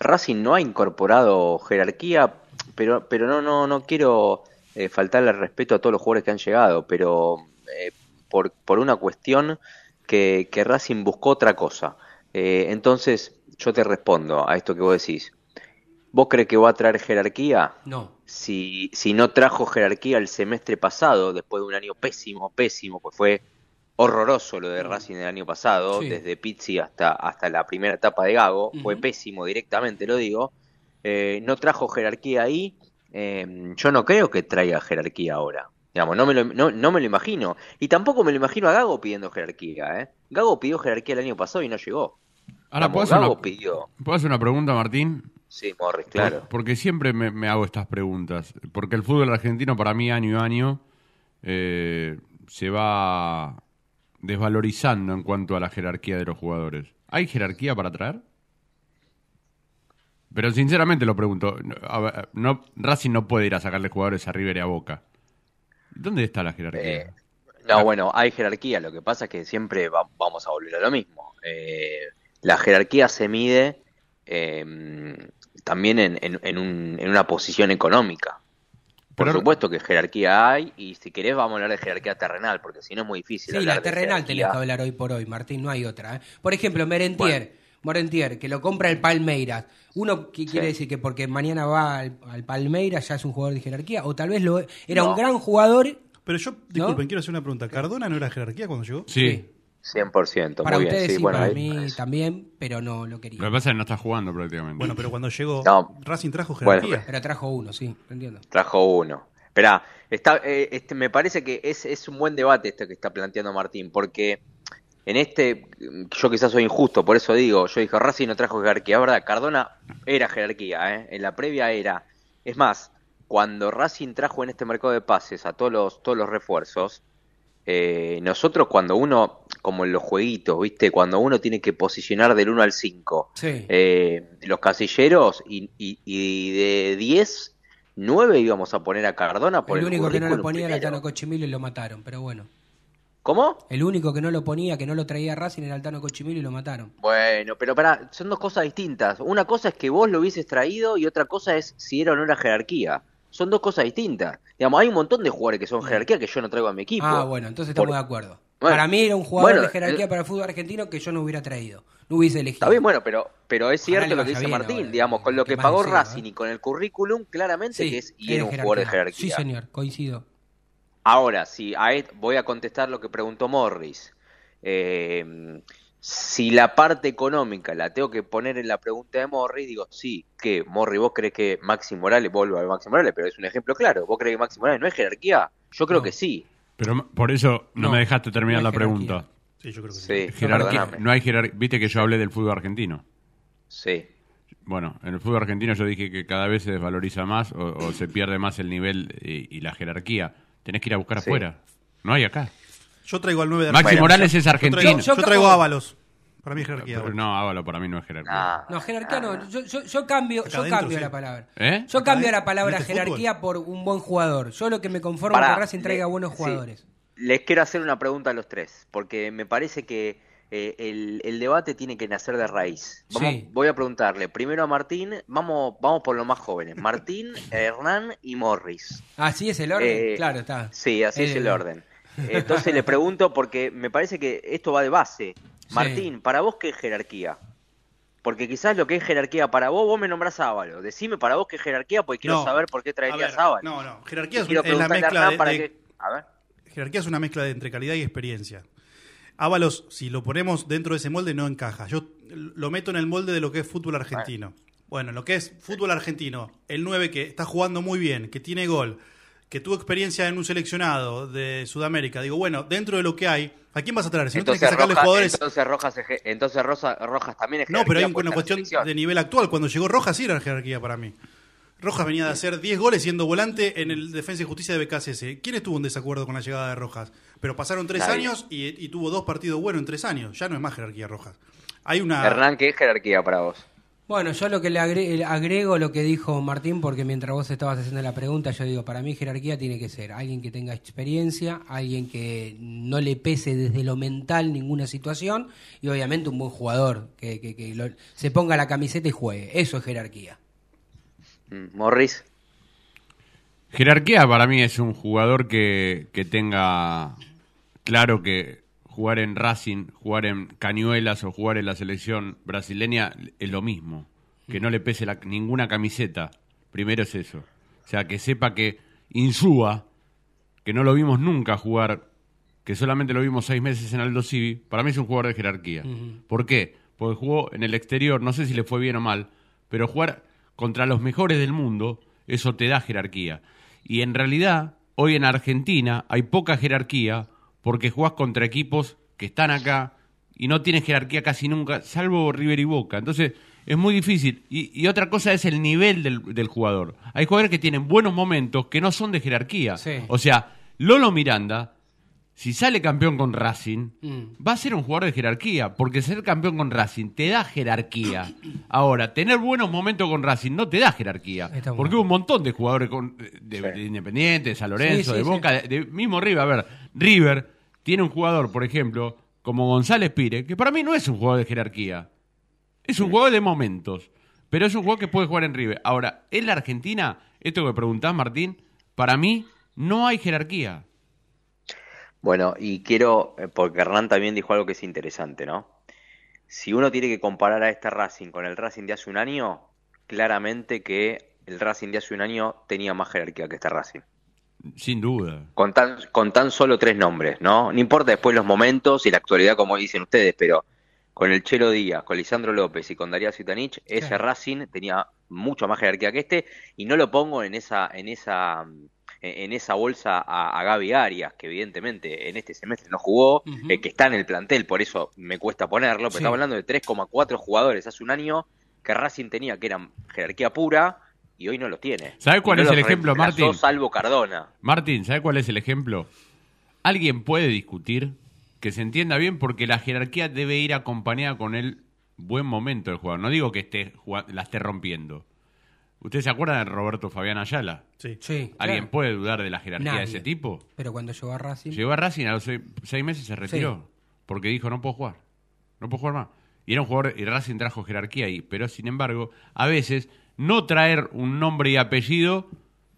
Racing no ha incorporado jerarquía, pero, pero no, no, no quiero eh, faltarle respeto a todos los jugadores que han llegado, pero eh, por, por una cuestión que, que Racing buscó otra cosa. Eh, entonces, yo te respondo a esto que vos decís. ¿Vos crees que va a traer jerarquía? No. Si, si no trajo jerarquía el semestre pasado, después de un año pésimo, pésimo, pues fue horroroso lo de Racing el año pasado, Sí. desde Pizzi hasta, hasta la primera etapa de Gago, fue pésimo directamente, lo digo. Eh, no trajo jerarquía ahí, eh, yo no creo que traiga jerarquía ahora. Digamos, no me, lo, no, no me lo imagino. Y tampoco me lo imagino a Gago pidiendo jerarquía. ¿eh? Gago pidió jerarquía el año pasado y no llegó. Ahora, ¿puedo hacer, Gago una, pidió. ¿puedo hacer una pregunta, Martín? Sí, Morris, claro. Por- porque siempre me, me hago estas preguntas. Porque el fútbol argentino, para mí, año a año, eh, se va desvalorizando en cuanto a la jerarquía de los jugadores. ¿Hay jerarquía para traer? Pero sinceramente lo pregunto. Ver, no, Racing no puede ir a sacarle jugadores a River y a Boca. ¿Dónde está la jerarquía? Eh, No, bueno, hay jerarquía. Lo que pasa es que siempre va- vamos a volver a lo mismo. Eh, la jerarquía se mide también en, en- en un- en una posición económica. Por Pero- supuesto que jerarquía hay, y si querés vamos a hablar de jerarquía terrenal, porque si no es muy difícil. Sí, la terrenal tenés que hablar hoy por hoy, Martín, no hay otra. ¿eh? Por ejemplo, Merentier, Morentier, que lo compra el Palmeiras. Uno que quiere decir que porque mañana va al, al Palmeiras ya es un jugador de jerarquía, o tal vez lo era No. un gran jugador. Pero yo, disculpen, quiero hacer una pregunta. ¿Cardona no era jerarquía cuando llegó? Sí. 100%, Para muy bien. ustedes sí, sí, bueno, para ahí- mí también, pero no lo quería. Lo que pasa es que no está jugando prácticamente. Bueno, pero cuando llegó, No. Racing trajo Bueno, jerarquía. Pero trajo uno, sí, te entiendo. Trajo uno. Esperá, está, eh, este, me parece que es, es un buen debate este que está planteando Martín, porque en este, yo quizás soy injusto, por eso digo, yo dije, Racing no trajo jerarquía, ¿verdad? Cardona era jerarquía, ¿eh? en la previa era. Es más, cuando Racing trajo en este mercado de pases a todos los, todos los refuerzos, eh, nosotros cuando uno, como en los jueguitos, ¿viste? Cuando uno tiene que posicionar del 1 al 5, Sí. eh, los casilleros y, y- y de 10, 9 íbamos a poner a Cardona por el el, único que no lo ponía era primero. Altano Cochimilo y lo mataron, pero bueno. ¿Cómo? El único que no lo ponía, que no lo traía Racing era Altano Cochimilo y lo mataron. Bueno, pero para, son dos cosas distintas. Una cosa es que vos lo hubieses traído y otra cosa es si era o no era jerarquía. Son dos cosas distintas. Digamos, hay un montón de jugadores que son jerarquía que yo no traigo a mi equipo. Ah, bueno, entonces estamos Por- de acuerdo. Bueno, para mí era un jugador bueno, de jerarquía eh, para el fútbol argentino que yo no hubiera traído. No hubiese elegido. Está bien, bueno, pero, pero es cierto lo que dice bien Martín, ahora, digamos, con lo ¿qué que pagó deseo, Racing eh? y con el currículum, claramente Sí, que es, y era un jugador de jerarquía. Sí, señor, coincido. Ahora, si a et- voy a contestar lo que preguntó Morris. Eh, si la parte económica la tengo que poner en la pregunta de Morris, digo, sí, que Morris, vos crees que Maxi Morales, vuelvo a Maxi Morales, pero es un ejemplo claro, vos crees que Maxi Morales no es jerarquía, yo creo que sí. Pero por eso no, No, me dejaste terminar no la jerarquía. pregunta. Sí, yo creo que sí. Sí, Jerarquía, no hay jerarquía. Viste que yo hablé del fútbol argentino. Sí. Bueno, en el fútbol argentino yo dije que cada vez se desvaloriza más o, o se pierde más el nivel y, y la jerarquía. Tenés que ir a buscar Sí. afuera. No hay acá. Yo traigo al 9 de Maxi Argentina. Morales es argentino. Yo, traigo yo- Ábalos. Para mí es jerarquía. Pero Ábalos. no, Ávalo para mí no es jerarquía. Ah, No, jerarquía no. Yo, yo, yo cambio, Acá yo cambio sí. la palabra. ¿Eh? Yo Acá cambio la palabra este jerarquía por un buen jugador. Yo lo que me conformo es Pará, que Racing traiga le- buenos sí. jugadores. Les quiero hacer una pregunta a los tres, porque me parece que eh, el, el debate tiene que nacer de raíz. Vamos, Sí. Voy a preguntarle primero a Martín, vamos, vamos por los más jóvenes, *laughs* Martín, Hernán y Morris. Así es el orden. Eh, claro, está. Sí, así es el orden. Entonces le pregunto porque me parece que esto va de base. Martín, ¿para vos qué es jerarquía? Porque quizás lo que es jerarquía para vos, vos me nombrás Ávalo. Decime para vos qué es jerarquía porque quiero No. saber por qué traerías a Ávalo. No, no. Jerarquía es, la mezcla de, para de- que... A ver. Jerarquía es una mezcla de entre calidad y experiencia. Ábalos, si lo ponemos dentro de ese molde, no encaja. Yo lo meto en el molde de lo que es fútbol argentino. Bueno, lo que es fútbol argentino, el 9 que está jugando muy bien, que tiene gol, que tuvo experiencia en un seleccionado de Sudamérica. Digo, bueno, dentro de lo que hay, ¿a quién vas a traer? Si no tenés que Entonces, sacarle Rojas, jugadores. entonces Rojas, entonces Rosa- Rojas también es No, pero hay una cuestión de nivel actual. Cuando llegó Rojas sí era jerarquía para mí. Rojas venía de hacer 10 goles siendo volante en el Defensa y Justicia de BKSS. ¿Quién estuvo en desacuerdo con la llegada de Rojas? Pero pasaron tres Nadie. años y, y tuvo dos partidos buenos en tres años. Ya no es más jerarquía Rojas. Hay una... Hernán, ¿qué es jerarquía para vos? Bueno, yo lo que le agre- agrego lo que dijo Martín, porque mientras vos estabas haciendo la pregunta, yo digo, para mí jerarquía tiene que ser alguien que tenga experiencia, alguien que no le pese desde lo mental ninguna situación y obviamente un buen jugador, que, que- que lo- se ponga la camiseta y juegue. Eso es jerarquía. Mm, Morris. Jerarquía para mí es un jugador que, que tenga claro que jugar en Racing, jugar en Cañuelas o jugar en la selección brasileña es lo mismo. Que no le pese la- ninguna camiseta. Primero es eso. O sea, que sepa que Insúa, que no lo vimos nunca jugar, que solamente lo vimos seis meses en Aldo Civi, para mí es un jugador de jerarquía. ¿Por qué? Porque jugó en el exterior, no sé si le fue bien o mal, pero jugar contra los mejores del mundo, eso te da jerarquía. Y en realidad, hoy en Argentina hay poca jerarquía porque jugás contra equipos que están acá y no tienen jerarquía casi nunca, salvo River y Boca. Entonces, es muy difícil. Y, y otra cosa es el nivel del, del jugador. Hay jugadores que tienen buenos momentos que no son de jerarquía. Sí. O sea, Lolo Miranda, si sale campeón con Racing, Mm. va a ser un jugador de jerarquía, porque ser campeón con Racing te da jerarquía. *coughs* Ahora, tener buenos momentos con Racing no te da jerarquía, porque hubo un montón de jugadores con- de, de Independiente, de San Lorenzo, Sí, sí, de sí. Boca, de, de mismo River. A ver, River tiene un jugador, por ejemplo, como González Pire, que para mí no es un jugador de jerarquía, es un jugador de momentos, pero es un jugador que puede jugar en River. Ahora, en la Argentina, esto que me preguntás, Martín, para mí no hay jerarquía. Bueno, y quiero, eh, porque Hernán también dijo algo que es interesante, ¿no? Si uno tiene que comparar a este Racing con el Racing de hace un año, claramente que el Racing de hace un año tenía más jerarquía que este Racing. Sin duda. Con tan, con tan solo tres nombres, ¿no? No importa después los momentos y la actualidad, como dicen ustedes, pero con el Chelo Díaz, con Lisandro López y con Darío Sitanich, ese Claro. Racing tenía mucho más jerarquía que este, y no lo pongo en esa, en esa, en esa bolsa a, a Gaby Arias, que evidentemente en este semestre no jugó, eh, que está en el plantel, por eso me cuesta ponerlo, pero Sí. estamos hablando de 3,4 jugadores hace un año que Racing tenía, que eran jerarquía pura, y hoy no los tiene. ¿Sabe cuál es el ejemplo, Martín? Salvo Cardona. Martín, ¿sabe cuál es el ejemplo? Alguien puede discutir que se entienda bien porque la jerarquía debe ir acompañada con el buen momento del jugador. No digo que esté la esté rompiendo. ¿Ustedes se acuerdan de Roberto Fabián Ayala? Sí. Sí, ¿Alguien claro. puede dudar de la jerarquía Nadie. de ese tipo? Pero cuando llegó a Racing. Llegó a Racing a los seis, seis meses y se retiró. Porque dijo, no puedo jugar. No puedo jugar más. Y era un jugador, y Racing trajo jerarquía ahí. Pero sin embargo, a veces no traer un nombre y apellido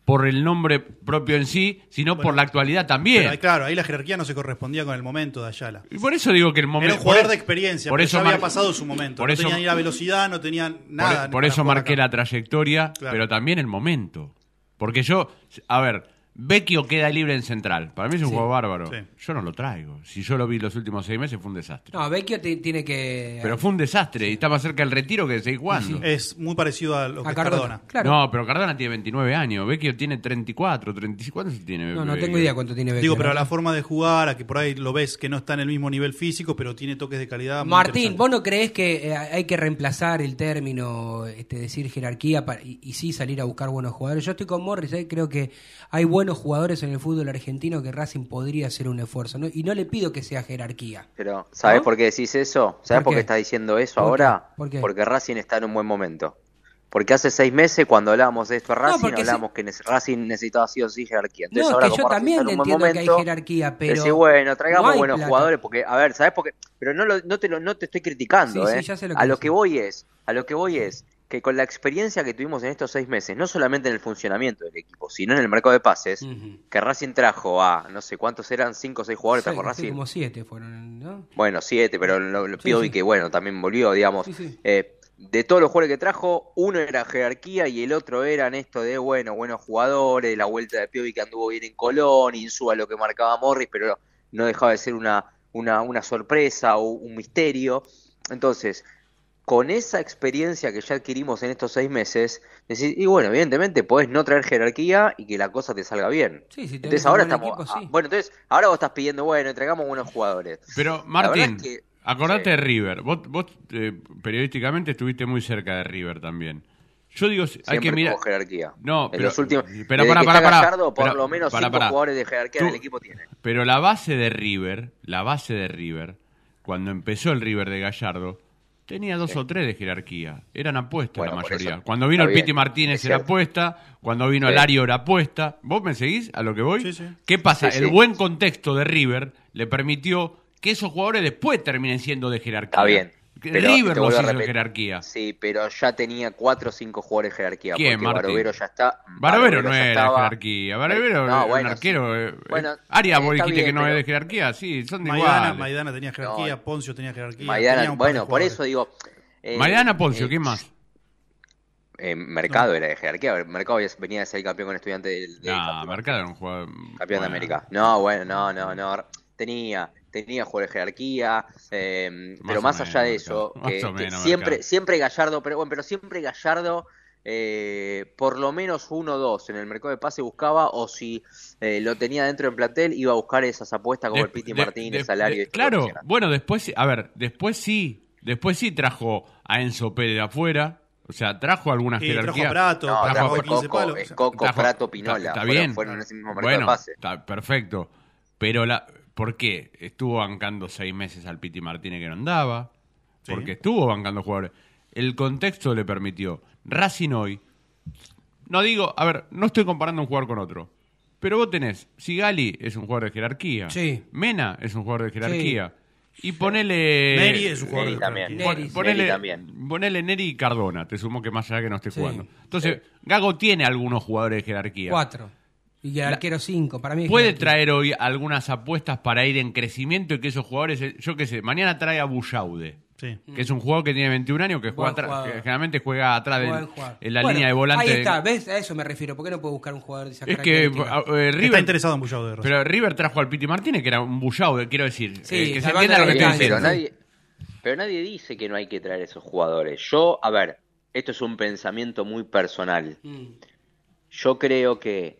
por el nombre propio en sí, sino por la actualidad también. Pero claro, ahí la jerarquía no se correspondía con el momento de Ayala. Y por eso digo que el momento. Era un jugador por de e- experiencia, por eso ya había pasado su momento. por no eso- tenían ni la velocidad, no tenían Por, nada. por para eso marqué acá. la trayectoria, Claro. pero también el momento. Porque yo, a ver, Vecchio queda libre en central. Para mí es un Sí. juego bárbaro. Sí. Yo no lo traigo. Si yo lo vi los últimos seis meses, fue un desastre. No, Vecchio ti- tiene que. Pero fue un desastre y está más cerca del retiro que de seguir jugando. Es muy parecido a lo que a es Cardona. Cardona. Claro. No, pero Cardona tiene 29 años. Vecchio tiene 34, 35. ¿Cuántos tiene? No, no tengo idea cuánto tiene Vecchio. Digo, pero a ¿no? la forma de jugar, a que por ahí lo ves que no está en el mismo nivel físico, pero tiene toques de calidad. Martín. ¿vos no creés que eh, hay que reemplazar el término, este, decir jerarquía para- y, y sí salir a buscar buenos jugadores? Yo estoy con Morris, eh, creo que hay buenos jugadores en el fútbol argentino que Racing podría hacer un esfuerzo. ¿no? Y no le pido que sea jerarquía. Pero, ¿sabes ¿No? por qué decís eso? ¿Sabes ¿Por qué? estás diciendo eso ¿Por qué? ahora? ¿Por qué? Porque Racing está en un buen momento. Porque hace seis meses, cuando hablábamos de esto a Racing, porque hablábamos que Racing necesitaba sí o sí jerarquía. Entonces, No, ahora que yo Racing también entiendo que hay jerarquía, pero decís, bueno, traigamos no buenos plata. jugadores, porque, a ver, ¿sabes por qué? Pero no, lo- no, te, lo, no te estoy criticando, Sí, sí, ¿eh? ya sé lo que a lo que voy es, a lo que voy es que con la experiencia que tuvimos en estos seis meses, no solamente en el funcionamiento del equipo, sino en el mercado de pases, que Racing trajo a, no sé cuántos eran, cinco o seis jugadores, Seis, trajo sí, Racing. como siete fueron, ¿no? Bueno, siete, pero lo, lo Sí, que bueno, también volvió, digamos. Eh, de todos los jugadores que trajo, uno era jerarquía y el otro eran esto de, bueno, buenos jugadores, la vuelta de Piovi que anduvo bien en Colón, Insúa lo que marcaba Morris, pero no dejaba de ser una, una, una sorpresa o un misterio. Entonces, con esa experiencia que ya adquirimos en estos seis meses, decís, y bueno, evidentemente podés no traer jerarquía y que la cosa te salga bien. Sí, si entonces ahora estamos, equipo, sí. ah, bueno, entonces ahora vos estás pidiendo, bueno, entregamos buenos jugadores. Pero, Martín, verdad es que- acordate sí. de River. Vos, vos eh, periodísticamente estuviste muy cerca de River también. Yo digo, hay que mirar. jerarquía. No, en pero- los últimos. pero pará, está pará. Gallardo, por Pero- lo menos pará, cinco pará. jugadores de jerarquía Tú- en el equipo tiene. Pero la base de River, la base de River, cuando empezó el River de Gallardo, tenía dos o tres de jerarquía. Eran apuestas Bueno, la mayoría. eso. Cuando vino el bien, Piti Martínez era apuesta, cuando vino Sí. el Lario era apuesta. ¿Vos me seguís a lo que voy? Sí, sí. ¿Qué pasa? El buen contexto de River le permitió que esos jugadores después terminen siendo de jerarquía. Está bien. Pero River a hizo de repetir. jerarquía. Sí, pero ya tenía cuatro o cinco jugadores de jerarquía. ¿Quién, porque Martín? Barovero ya está. Barovero no de estaba. jerarquía. Barovero No, era bueno, un arquero. sí. eh, Bueno, Arias, vos dijiste bien, que no pero- es de jerarquía. Sí, son de Maidana, iguales. Maidana tenía jerarquía, No. Poncio tenía jerarquía. Maidana, tenía de bueno, por eso digo. eh, Maidana Poncio, eh, ¿quién más? eh, Mercado era de jerarquía. Mercado venía de ser campeón con estudiante del. del No, campeón. Mercado era un jugador. Campeón de. América. No, bueno, no, no, no. Tenía, tenía jugadores de jerarquía, eh, Más pero o más menos, allá de eso, Más que, o que menos, siempre, Mercado. siempre Gallardo, pero bueno, pero siempre Gallardo, eh, por lo menos uno o dos en el mercado de pase buscaba, o si eh, lo tenía dentro del plantel, iba a buscar esas apuestas como De- el Piti de- Martínez, de- Salario. claro, bueno, después, sí- a ver, después sí Después sí trajo a Enzo Pérez de afuera. O sea, trajo alguna Sí, trajo jerarquía. a Prato, No, trajo trajo a 15 Coco, palos. Coco, Trajo- Prato, está- Pinola. Está, fueron, bien. fueron en ese mismo mercado bueno, de pase. está perfecto. Pero la, ¿por qué? Estuvo bancando seis meses al Piti Martínez que no andaba. Sí. Porque estuvo bancando jugadores. El contexto le permitió. Racing hoy. No digo, a ver, no estoy comparando un jugador con otro. Pero vos tenés, Sigali es un jugador de jerarquía. Sí. Mena es un jugador de jerarquía. Y ponele. Neri es un jugador Neri de también. jerarquía. Neri, Ponele, Neri también. ponele Neri y Cardona, te sumo que más allá que no esté Sí. jugando. Entonces, Gago tiene algunos jugadores de jerarquía. Cuatro. Y el arquero cinco. Para mí Puede traer hoy algunas apuestas para ir en crecimiento y que esos jugadores, eh, yo qué sé, mañana trae a Bullaude, Sí. que es un jugador que tiene 21 años, que, juega jugador. que generalmente juega atrás en la Bueno, línea de volante. Ahí está, ¿ves? A eso me refiero. ¿Por qué no puedo buscar un jugador de esa Es que característica? eh, Está River, interesado en Bullado de Racing. pero River trajo al Piti Martínez, que era un Bullaude, quiero decir. Sí, eh, que se entienda lo que estoy diciendo. nadie, pero nadie dice que no hay que traer esos jugadores. Yo, a ver, esto es un pensamiento muy personal. Mm. Yo creo que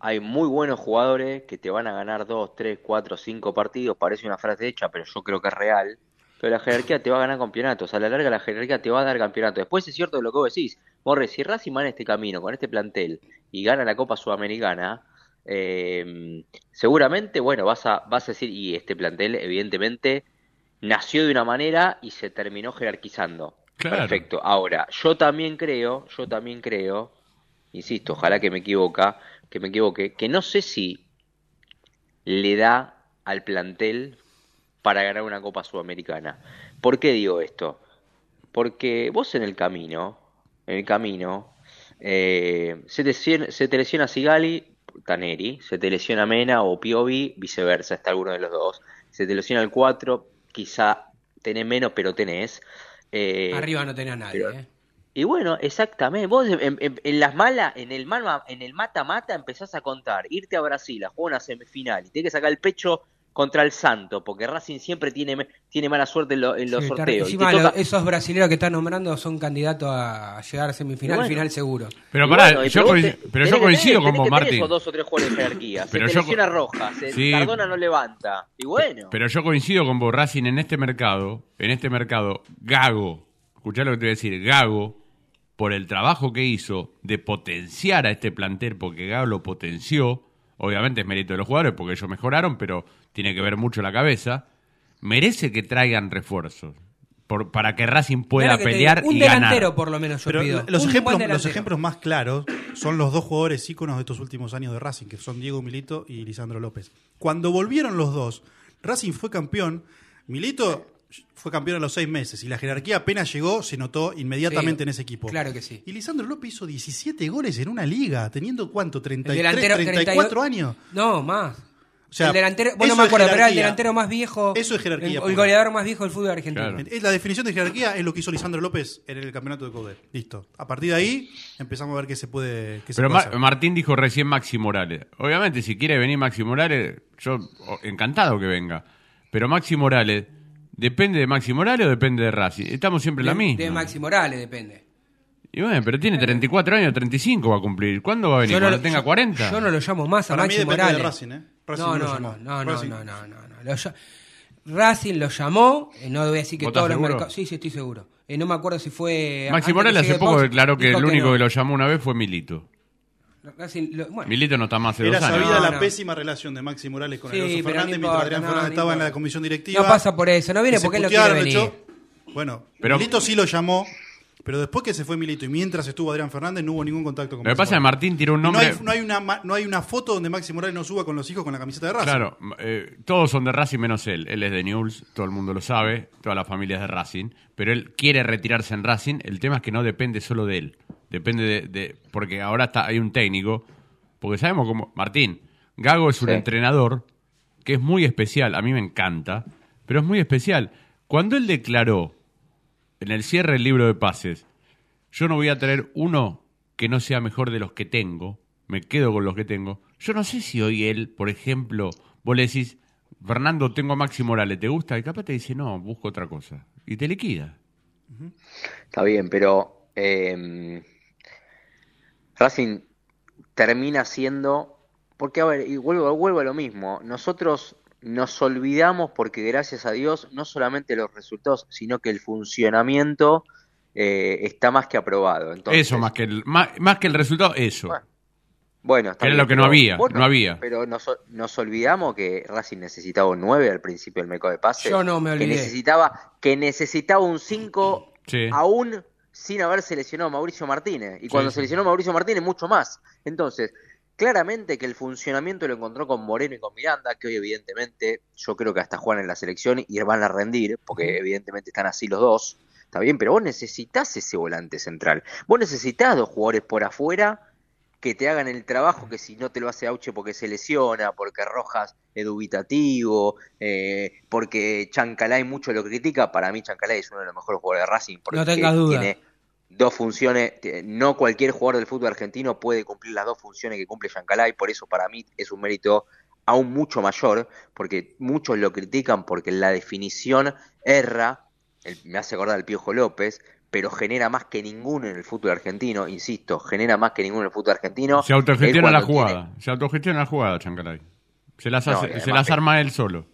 hay muy buenos jugadores que te van a ganar dos, tres, cuatro, cinco partidos. Parece una frase hecha, pero yo creo que es real. Pero la jerarquía te va a ganar campeonatos. A la larga la jerarquía te va a dar campeonatos. Después es cierto lo que vos decís. Morre, si Racing va en este camino, con este plantel, y gana la Copa Sudamericana, eh, seguramente, bueno, vas a, vas a decir, y este plantel evidentemente nació de una manera y se terminó jerarquizando. Claro. Perfecto. Ahora, yo también creo, yo también creo, insisto, ojalá que me equivoca, que me equivoque, que no sé si le da al plantel para ganar una Copa Sudamericana. ¿Por qué digo esto? Porque vos en el camino, en el camino, eh, se, te, lesiona- se te lesiona Sigali, Taneri, se te lesiona Mena o Piovi, viceversa, está alguno de los dos. Se te lesiona el 4, quizá tenés menos, pero tenés. Eh, Arriba no tenía nadie, pero- ¿eh? Y bueno, exactamente. Vos en, en- en las malas, en el mano- en el mata-mata empezás a contar, irte a Brasil a jugar una semifinal y tenés que sacar el pecho contra el Santo, porque Racing siempre tiene, tiene mala suerte en, lo- en los Sí, sorteos. Y te encima toca- esos brasileños que están nombrando son candidatos a llegar a semifinal, Y bueno. final seguro. Pero pará, bueno, yo, vos coinc- te- pero tenés yo que coincido tener- con tenés vos, Martín. esos dos o tres jugadores de jerarquía. Se Pero yo Rojas, se- Sí. Cardona no levanta. Y bueno, Pero yo coincido con vos, Racing, en este mercado, en este mercado, Gago, escuchá lo que te voy a decir, Gago, por el trabajo que hizo de potenciar a este plantel, porque Gago lo potenció, obviamente es mérito de los jugadores, porque ellos mejoraron, pero tiene que ver mucho la cabeza, merece que traigan refuerzos, por- para que Racing pueda Mirá que pelear digo, un y delantero ganar. por lo menos yo Pero pido. los Un ejemplos, los ejemplos más claros son los dos jugadores íconos de estos últimos años de Racing, que son Diego Milito y Lisandro López. Cuando volvieron los dos, Racing fue campeón. Milito fue campeón a los seis meses y la jerarquía apenas llegó, se notó inmediatamente Sí, en ese equipo. Claro que sí. Y Lisandro López hizo 17 goles en una liga, teniendo cuánto, El 33, delantero 34 32 años. No, más. O sea, el delantero, bueno, no me acuerdo, pero era el delantero más viejo. Eso es jerarquía El, el goleador más viejo del fútbol argentino. Claro. Es La definición de jerarquía es lo que hizo Lisandro López en el campeonato de Coudet. Listo. A partir de ahí empezamos a ver qué se puede, qué se Pero puede Mar- hacer. Martín dijo recién Maxi Morales. Obviamente, si quiere venir Maxi Morales, yo encantado que venga. Pero Maxi Morales, ¿depende de Maxi Morales o depende de Racing? Estamos siempre en la misma. de Maxi Morales depende. Y bueno, pero tiene 34 años, 35 va a cumplir. ¿Cuándo va a venir? Yo no ¿Cuando lo- tenga yo- 40? Yo no lo llamo más a Para mí Maxi depende Morales. de Racing, ¿eh? Racing no, no lo no, llamó. no, no, no, Racing. no, no, no, no. Lo ll- Racing lo llamó, eh, no voy a decir que ¿Vos todos estás los seguro? mercados. Sí, sí, estoy seguro. Eh, no me acuerdo si fue. Maxi Morales llegue hace poco declaró que dijo el único no. que lo llamó una vez fue Milito. Racing lo- bueno, Milito no está más hace Era dos años. sabida No, la no. pésima relación de Maxi Morales con Sí, el no Fernández mientras Adrián no, Fernández no estaba en la comisión directiva. No pasa por eso, no viene porque él putearon, quiere lo venir. echó. Bueno, Pero- Milito sí lo llamó, pero después que se fue Milito y mientras estuvo Adrián Fernández no hubo ningún contacto con Lo que Maxi pasa es que Morales. Martín tiró un no nombre. hay, no, hay una, ma- no hay una foto donde Maxi Morales no suba con los hijos con la camiseta de Racing. Claro, eh, todos son de Racing menos él. Él es de Newell's, todo el mundo lo sabe, toda la familia es de Racing, pero él quiere retirarse en Racing. El tema es que no depende solo de él, depende de, de- porque ahora está hay un técnico, porque sabemos cómo Martín Gago es un Sí. entrenador que es muy especial, a mí me encanta, pero es muy especial. Cuando él declaró en el cierre del libro de pases, yo no voy a traer uno que no sea mejor de los que tengo, me quedo con los que tengo. Yo no sé si hoy él, por ejemplo, vos le decís, Fernando, tengo a Maxi Morales, ¿te gusta? Y capaz te dice, no, busco otra cosa. Y te liquida. Está bien, pero eh, Racing termina siendo. Porque, a ver, y vuelvo, vuelvo a lo mismo. Nosotros nos olvidamos porque gracias a Dios no solamente los resultados, sino que el funcionamiento eh, está más que aprobado. Entonces, eso, más que, el, más, más que el resultado, eso. Bueno, está Era bien, lo que no pero había, no había. Pero nos, nos olvidamos que Racing necesitaba un 9 al principio del meco de pase. Yo no me Que olvidé. necesitaba, que necesitaba un 5 Sí. aún sin haber seleccionado a Mauricio Martínez. Y cuando Sí, sí. seleccionó a Mauricio Martínez, mucho más. Entonces, claramente que el funcionamiento lo encontró con Moreno y con Miranda, que hoy evidentemente yo creo que hasta juegan en la selección y van a rendir, porque evidentemente están así los dos. Está bien, pero vos necesitas ese volante central. Vos necesitas dos jugadores por afuera que te hagan el trabajo que si no te lo hace Auche porque se lesiona, porque Rojas es dubitativo, eh, porque Chancalay mucho lo critica, para mí Chancalay es uno de los mejores jugadores de Racing porque No tengas duda. tiene dos funciones, no cualquier jugador del fútbol argentino puede cumplir las dos funciones que cumple Chancalay, por eso para mí es un mérito aún mucho mayor, porque muchos lo critican porque la definición erra, el- me hace acordar al Piojo López, pero genera más que ninguno en el fútbol argentino, insisto, genera más que ninguno en el fútbol argentino. Se autogestiona la tiene- jugada. Se autogestiona la jugada, Chancalay. Se las, hace- se las arma él solo.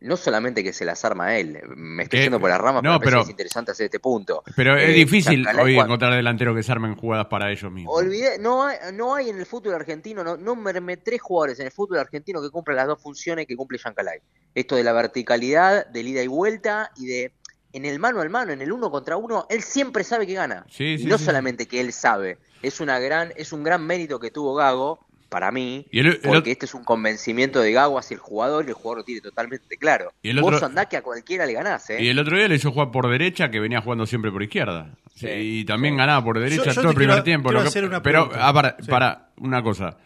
No solamente que se las arma a él, me estoy Eh, yendo por las ramas, no, pero, es interesante hacer este punto. Pero es Eh, difícil hoy cuando- encontrar delanteros que se armen jugadas para ellos mismos. Olvidé, no hay, no hay en el fútbol argentino, no, no me tres jugadores en el fútbol argentino que cumplan las dos funciones que cumple Yancalay. Esto de la verticalidad, del ida y vuelta y de en el mano al mano, en el uno contra uno, él siempre sabe que gana. Sí, y sí, no sí. solamente que él sabe, es una gran, es un gran mérito que tuvo Gago para mí, Y el- el porque este es un convencimiento de Gago hacia el jugador y el jugador lo tiene totalmente claro. Y el Vos otro- andá que a cualquiera le ganás, ¿eh? Y el otro día le hizo jugar por derecha, que venía jugando siempre por izquierda. Sí, y también ganaba por derecha Yo- yo todo el primer quiero- tiempo. quiero lo que- hacer una pero, ah, para, Sí. para, una cosa.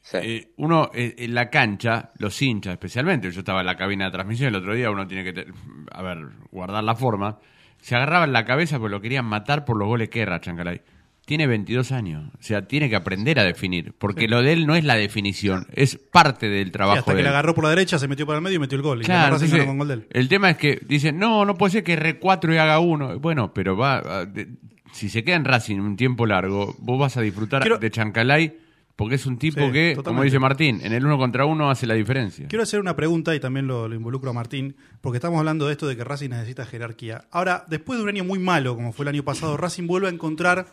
Sí. Eh, uno eh, en la cancha, los hinchas especialmente, yo estaba en la cabina de transmisión el otro día, uno tiene que, te- a ver, guardar la forma. Se agarraban la cabeza porque lo querían matar por los goles que erra Chancalay. Tiene 22 años, o sea, tiene que aprender a definir, porque lo de él no es la definición, es parte del Sí, trabajo hasta de que le agarró por la derecha, se metió para el medio y metió el gol. Claro, Racing entonces, ganó con gol de él. el tema es que dicen, no, no puede ser que R4 y haga uno. Bueno, pero va, a- de- si se queda en Racing un tiempo largo, vos vas a disfrutar Quiero- de Chancalay, porque es un tipo Sí, que, como dice Martín, en el uno contra uno hace la diferencia. Quiero hacer una pregunta y también lo, lo involucro a Martín, porque estamos hablando de esto de que Racing necesita jerarquía. Ahora, después de un año muy malo, como fue el año pasado, Racing vuelve a encontrar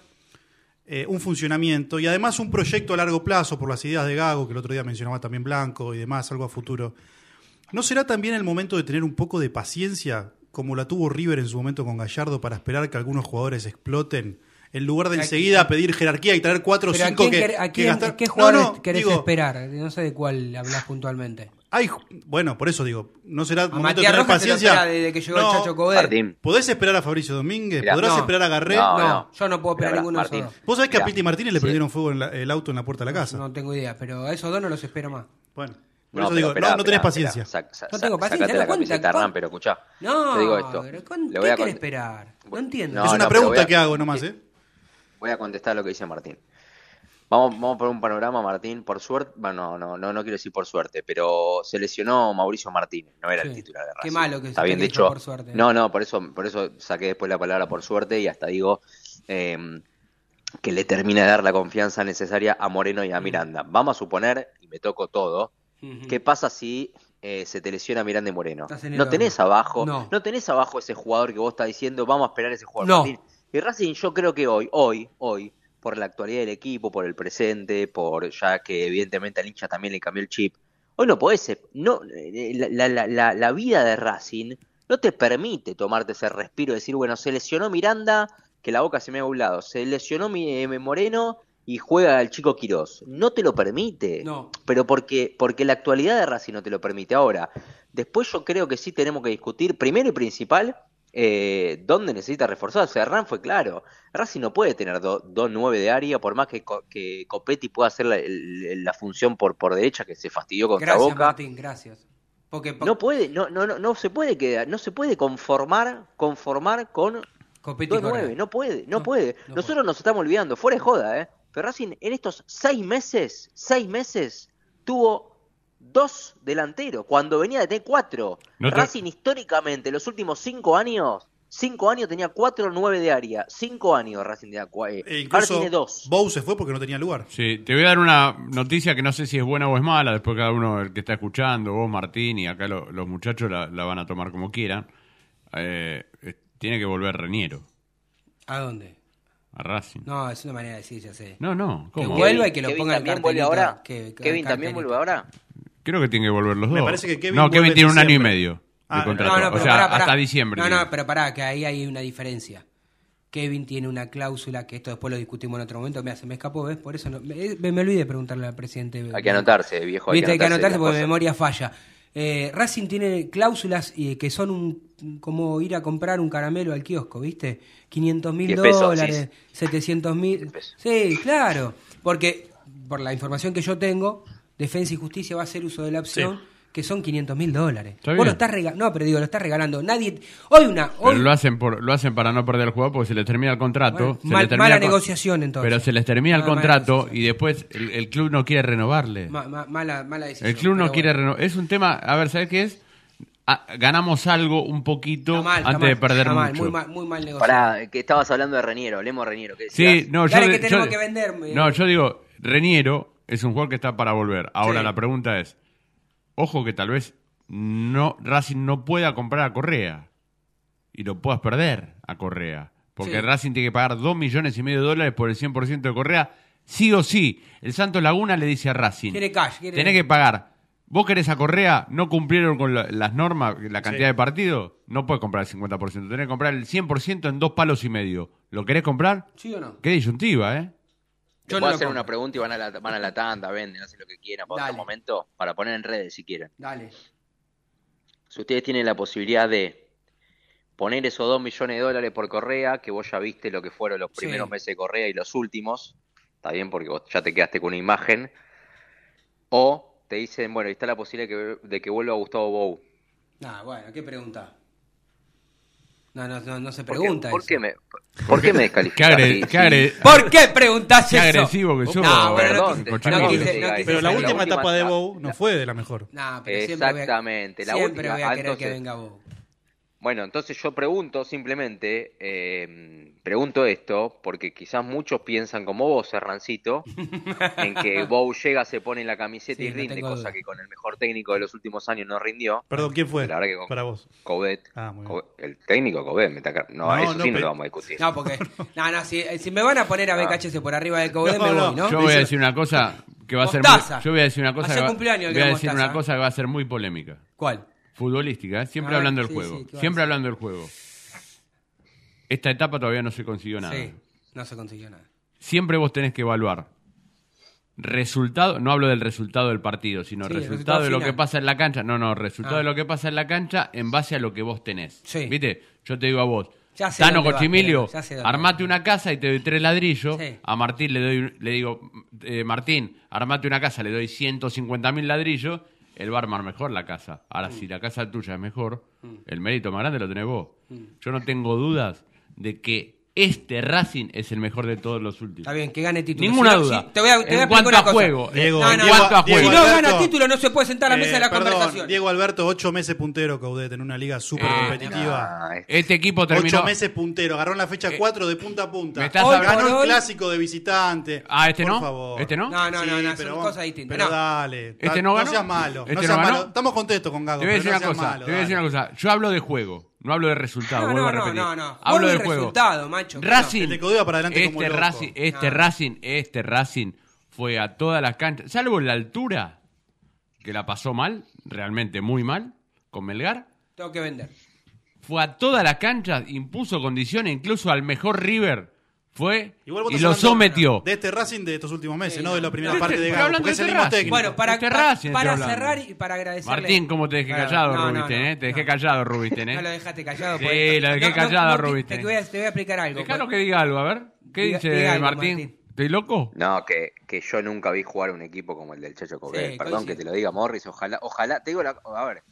eh, un funcionamiento y además un proyecto a largo plazo por las ideas de Gago, que el otro día mencionaba también Blanco y demás, algo a futuro. ¿No será también el momento de tener un poco de paciencia, como la tuvo River en su momento con Gallardo, para esperar que algunos jugadores exploten? En lugar de ¿A- enseguida pedir jerarquía y traer cuatro o Pero ¿a cinco quién, que, gastar. ¿Qué No, jugadores no, querés digo, esperar? No sé de cuál hablas puntualmente. Hay, bueno, por eso digo, no será A momento de Matías tener Rojas se lo paciencia. desde que llegó No, el Chacho. Martín. ¿Podés esperar a Fabricio Domínguez? Mirá, ¿Podrás no. esperar a Garré? No, No, no. yo no puedo esperar Mirá, ninguno de esos Martín. dos. Vos sabés que a. Piti Martínez le Sí. prendieron fuego en la- el auto en la puerta de la casa. No tengo idea, pero a esos dos no los espero más. Bueno, por No, eso digo, esperá, no, no tenés esperá, paciencia. esperá. Sa- sa- No tengo paciencia, Sacate la no, ¿cuánta- camiseta, Hernán, pero escuchá. No, te digo esto. pero ¿cuán- Le ¿qué voy a querés cont- esperar? No entiendo. No, es una pregunta a- que hago nomás, ¿eh? Voy a contestar lo que dice Martín. Vamos, vamos por un panorama, Martín. Por suerte, bueno, no, no, no quiero decir por suerte, pero se lesionó Mauricio Martínez, no era el titular de Qué Racing. malo que Está se bien, de dijo hecho. por suerte. No, no, por eso, por eso saqué después la palabra por suerte y hasta digo eh, que le termina de dar la confianza necesaria a Moreno y a Miranda. Vamos a suponer, y me toco todo. ¿Qué pasa si eh, se te lesiona Miranda y Moreno? No tenés abajo, No. no. tenés abajo ese jugador que vos estás diciendo, vamos a esperar a ese jugador. No. Martín. Y Racing yo creo que hoy, hoy, hoy, por la actualidad del equipo, por el presente, por ya que evidentemente al hincha también le cambió el chip, hoy no podés, no, eh, la, la- la- la vida de Racing no te permite tomarte ese respiro y decir, bueno, se lesionó Miranda, que la boca se me ha a un lado, se lesionó mi, eh, Moreno y juega el chico Quirós. No te lo permite No. pero porque, porque la actualidad de Racing no te lo permite. Ahora, después yo creo que sí tenemos que discutir, primero y principal, eh, dónde necesita reforzar. O sea, Hernán fue claro, Racing no puede tener do- dos nueve de área, por más que, que Copetti pueda hacer la, función por, por derecha, que se fastidió contra Gracias, Boca. Martín, gracias. Porque po- No puede, no, no, no, no se puede quedar, no se puede conformar, conformar con Copetti dos Correa. nueve, no puede, no, No, puede. no Nosotros nos estamos olvidando, fuera de joda, ¿eh? Pero Racing en estos seis meses, seis meses, tuvo dos delanteros, cuando venía de tener cuatro. No te- Racing históricamente, los últimos cinco años, Cinco años tenía 4-9 de área. Cinco años Racing tenía cua- eh, E Ahora tiene dos. Bow se fue porque no tenía lugar. Sí, te voy a dar una noticia que no sé si es buena o es mala, después cada uno el que está escuchando, vos Martín y acá lo- los muchachos la, la van a tomar como quieran. Eh, tiene que volver Reniero ¿A dónde? a Racing. No, es una manera de decir, ya sé. No, no, Que ¿cómo? vuelva y que lo Kevin ponga el también vuelve cartelito, ahora. que- que- Kevin también vuelve ahora. Creo que tiene que volver los Me dos. parece que Kevin no, vuelve Kevin tiene un año y diciembre. medio Ah, de contrato. No, no, o sea, pará, pará. hasta diciembre. No, no, pero pará, que ahí hay una diferencia. Kevin tiene una cláusula, que esto después lo discutimos en otro momento, me, se me escapó, ¿ves? Por eso no- me, me olvidé de preguntarle al presidente. Hay que anotarse, viejo. Hay Viste, hay que anotarse las porque cosas. memoria falla. Eh, Racing tiene cláusulas y que son un, como ir a comprar un caramelo al kiosco, ¿viste? 500 mil 10 pesos, dólares, 700 mil. 10 pesos. Sí, claro. Porque, por la información que yo tengo, Defensa y Justicia va a hacer uso de la opción, que son 500 mil dólares. Está Vos lo estás regalando. No, pero digo, lo estás regalando. Nadie. Hoy una. Pero lo hacen por, lo hacen para no perder el jugador porque se les termina el contrato. Bueno, se mal- les termina mala con- negociación, entonces. Pero se les termina el Mala- contrato y después el, el club no quiere renovarle. ma- ma- mala, mala decisión. el club no pero quiere bueno. renovar. Es un tema, a ver, ¿sabes qué es? Ah, ganamos algo un poquito mal, antes mal, de perder mucho. muy mal, muy mal negocio. Pará, que estabas hablando de Reniero, hablemos de Reniero. ¿qué Sí, no, yo, Dale, que tenemos yo- que vender, eh. No, yo digo, Reniero es un jugador que está para volver. Ahora Sí. la pregunta es, ojo que tal vez no Racing no pueda comprar a Correa y lo puedas perder a Correa. Porque Sí. Racing tiene que pagar 2 millones y medio de dólares por el 100% de Correa, sí o sí. El Santos Laguna le dice a Racing, Quiere cash. Quiere... tenés que pagar. Vos querés a Correa, no cumplieron con la- las normas, la cantidad Sí. de partidos, no puedes comprar el 50%, tenés que comprar el 100% en dos palos y medio. ¿Lo querés comprar? ¿Sí o no? Qué disyuntiva, ¿eh? Yo puedo no lo hacer una pregunta y van a la, van a la tanda, venden, hacen lo que quieran para otro momento, para poner en redes si quieren. Dale. Si ustedes tienen la posibilidad de poner esos 2 millones de dólares por Correa, que vos ya viste lo que fueron los Sí. primeros meses de Correa y los últimos, está bien porque vos ya te quedaste con una imagen, o te dicen, bueno, está la posibilidad de que, de que vuelva Gustavo Bou. Nah, bueno, ¿qué pregunta? No, no, no, no se ¿Por qué- pregunta ¿Por eso. qué me, por qué me *laughs* Qué, descalificás? agre- Sí, qué sí. agre- ¿Por qué preguntás qué eso? agresivo que sos. No, bueno, no Perdón, quise- cochino. no que quise- sos. no quise Pero la última última etapa de etapa- Bow no fue de la mejor. Nah, pero siempre voy a- Exactamente, la siempre última. voy a Ah, querer que entonces- venga vos. Bueno, entonces yo pregunto simplemente, eh, pregunto esto, porque quizás muchos piensan como vos, Hernancito, en que *laughs* Bow llega, se pone en la camiseta Sí, y rinde, cosa duda. que con el mejor técnico de los últimos años no rindió. Perdón, ¿quién fue? La verdad que con Para vos. Coudet, Ah. Coudet- el técnico Coudet, me está car- no, No, eso no, sí no lo vamos a discutir. No, porque. *laughs* No, no, si, si me van a poner a BKHS por arriba del Coudet, No, me voy, ¿no? Yo voy a decir una cosa que va a ser muy, yo voy a decir una cosa que va, cumpleaños el voy a decir una cosa que va a ser muy polémica. ¿Cuál? Futbolística, ¿eh? siempre A ver, hablando del sí, juego. sí, ¿qué vas a siempre hablando del juego. Esta etapa todavía no se consiguió nada. Sí, no se consiguió nada. Siempre vos tenés que evaluar resultado, no hablo del resultado del partido, sino Sí, resultado, resultado de lo que pasa en la cancha. No, no, resultado Ah. de lo que pasa en la cancha en base a lo que vos tenés. Sí. ¿Viste? Yo te digo a vos, Tano Cochimilio, pero armate una casa y te doy tres ladrillos. Sí. A Martín le doy, le digo, eh, Martín, armate una casa, le doy 150 mil ladrillos. Él va a armar mejor la casa. Ahora, Mm. si la casa tuya es mejor, el mérito más grande lo tenés vos. Yo no tengo dudas de que este Racing es el mejor de todos los últimos. Está bien, que gane título. Ninguna Si no- duda. si- te voy a, te voy a en explicar cuanto una a cosa. juego, Diego, cuanto a Diego Si juego. no Alberto- gana título, no se puede sentar a la mesa de la Eh, perdón, conversación. Diego Alberto, ocho meses puntero Coudet en una liga súper Eh, competitiva. Ah, es- Este equipo terminó. Ocho meses puntero, agarró en la fecha Eh, 4 de punta a punta. me estás Hoy hablando- ganó Hoy el clásico de visitante. Ah, ¿este Por no? favor. ¿Este no? No, no, Sí, no, no, pero son vamos- cosas distintas. Pero No. dale. ¿Este no ganó? seas malo. ¿Este no no seas ganó? malo. Estamos contentos con Gago. Te voy a decir no una cosa. Yo hablo de juego, no hablo de resultado. No, vuelvo no, a no, repetir. no, no. Hablo Vos de el juego. resultado, macho, Racing. Que te para adelante como este loco. Racing, este Ah. Racing, este Racing fue a todas las canchas, salvo la altura que la pasó mal, realmente muy mal con Melgar. Tengo que vender. Fue a todas las canchas, impuso condiciones, incluso al mejor River fue y lo sometió. De este Racing de estos últimos meses, Sí, no de la primera No, parte de Gago, porque es el este mismo técnico. Bueno, para, Este para, Racing para cerrar y para agradecerle. Martín, ¿cómo te dejé callado, no, Rubisten, no, eh? Te dejé no. callado, Rubisten, eh. No lo dejaste callado. Sí, porque- lo dejé no, callado, Rubisten. Te, voy a, te voy a explicar algo. Dejalo que diga algo, a ver. ¿Qué Diga- dice diga algo, Martín? Martín. ¿Estoy loco? No, que, que yo nunca vi jugar un equipo como el del Chacho Coudet. Sí, Perdón que te lo diga Morris, ojalá, ojalá, te digo la, a ver,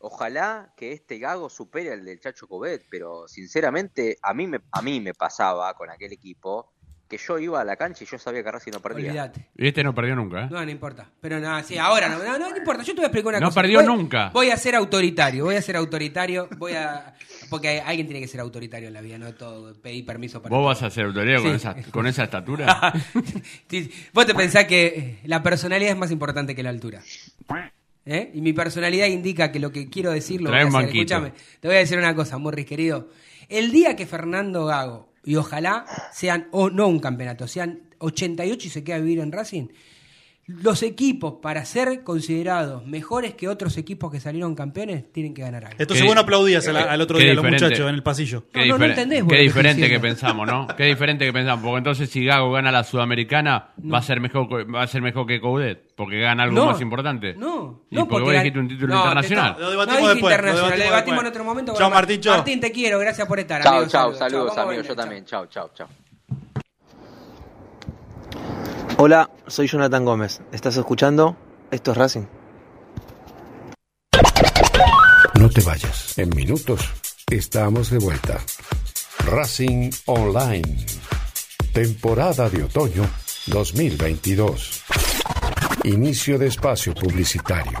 ojalá que este Gago supere al del Chacho Coudet, pero sinceramente a mí me, a mí me pasaba con aquel equipo que yo iba a la cancha y yo sabía que Racing no perdía. Y este no perdió nunca, ¿eh? No, no importa. Pero nada, sí, ahora no, no, no, no importa. Yo te voy a explicar una No cosa. perdió Voy- nunca. Voy a ser autoritario, voy a ser autoritario, voy a... Porque alguien tiene que ser autoritario en la vida, no todo, pedir permiso para... ¿Vos todo. vas a ser autoridad con, esa, con esa estatura? *laughs* Sí, Vos te pensás que la personalidad es más importante que la altura. ¿Eh? Y mi personalidad indica que lo que quiero decir lo Trae voy a hacer. Escúchame, te voy a decir una cosa, Morris, querido. El día que Fernando Gago, y ojalá sean, o no un campeonato, sean 88 y se queda a vivir en Racing, los equipos, para ser considerados mejores que otros equipos que salieron campeones, tienen que ganar algo. Entonces vos no aplaudías al, al otro día a los muchachos en el pasillo. Qué, No, no, no entendés vos qué diferente que pensamos, ¿no? Qué diferente que pensamos. Porque entonces si Gago gana la Sudamericana, va a ser mejor va a ser mejor que Coudet, porque gana algo No, más importante. No, Y no porque vos dijiste un título No, internacional. te- Lo No, debatimos dije después, lo internacional, debatimos lo debatimos en otro momento. Chao, Martín, chao. Martín, te quiero, gracias por estar. Chao, chao, saludos, amigos, yo también. Chao, chao, chao. Hola, soy Jonathan Gómez. ¿Estás escuchando? Esto es Racing. No te vayas. En minutos estamos de vuelta. Racing Online. Temporada de otoño 2022. Inicio de espacio publicitario.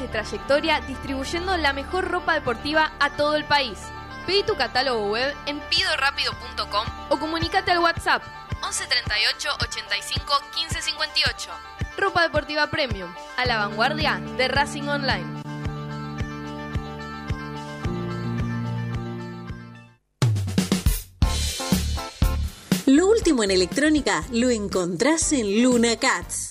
trayectoria distribuyendo la mejor ropa deportiva a todo el país. Pedí tu catálogo web en pidorapido.com o comunícate al WhatsApp 11 38 85 15 58. Ropa Deportiva Premium, a la vanguardia de Racing Online. Lo último en electrónica lo encontrás en Luna Cats.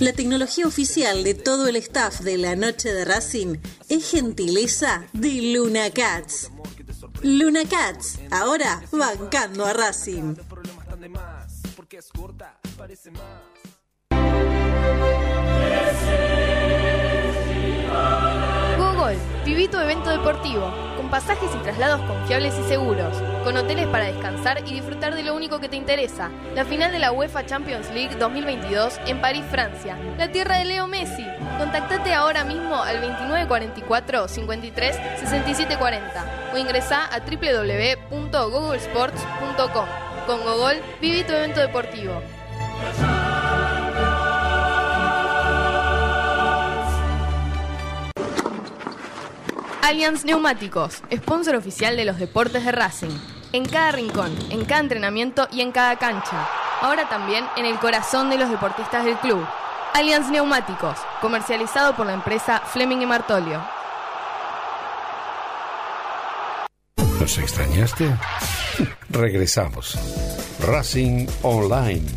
La tecnología oficial de todo el staff de la noche de Racing es gentileza de Luna Cats. Luna Cats, ahora bancando a Racing. Google, tu evento deportivo, con pasajes y traslados confiables y seguros. Con hoteles para descansar y disfrutar de lo único que te interesa, la final de la UEFA Champions League 2022 en París, Francia, la tierra de Leo Messi. Contactate ahora mismo al 2944 53 67 40 o ingresá a www.googlesports.com. Con Gogol, viví tu evento deportivo. Allianz Neumáticos, sponsor oficial de los deportes de Racing. En cada rincón, en cada entrenamiento y en cada cancha. Ahora también en el corazón de los deportistas del club. Allianz Neumáticos, comercializado por la empresa Fleming y Martolio. ¿Nos extrañaste? *laughs* Regresamos. Racing Online.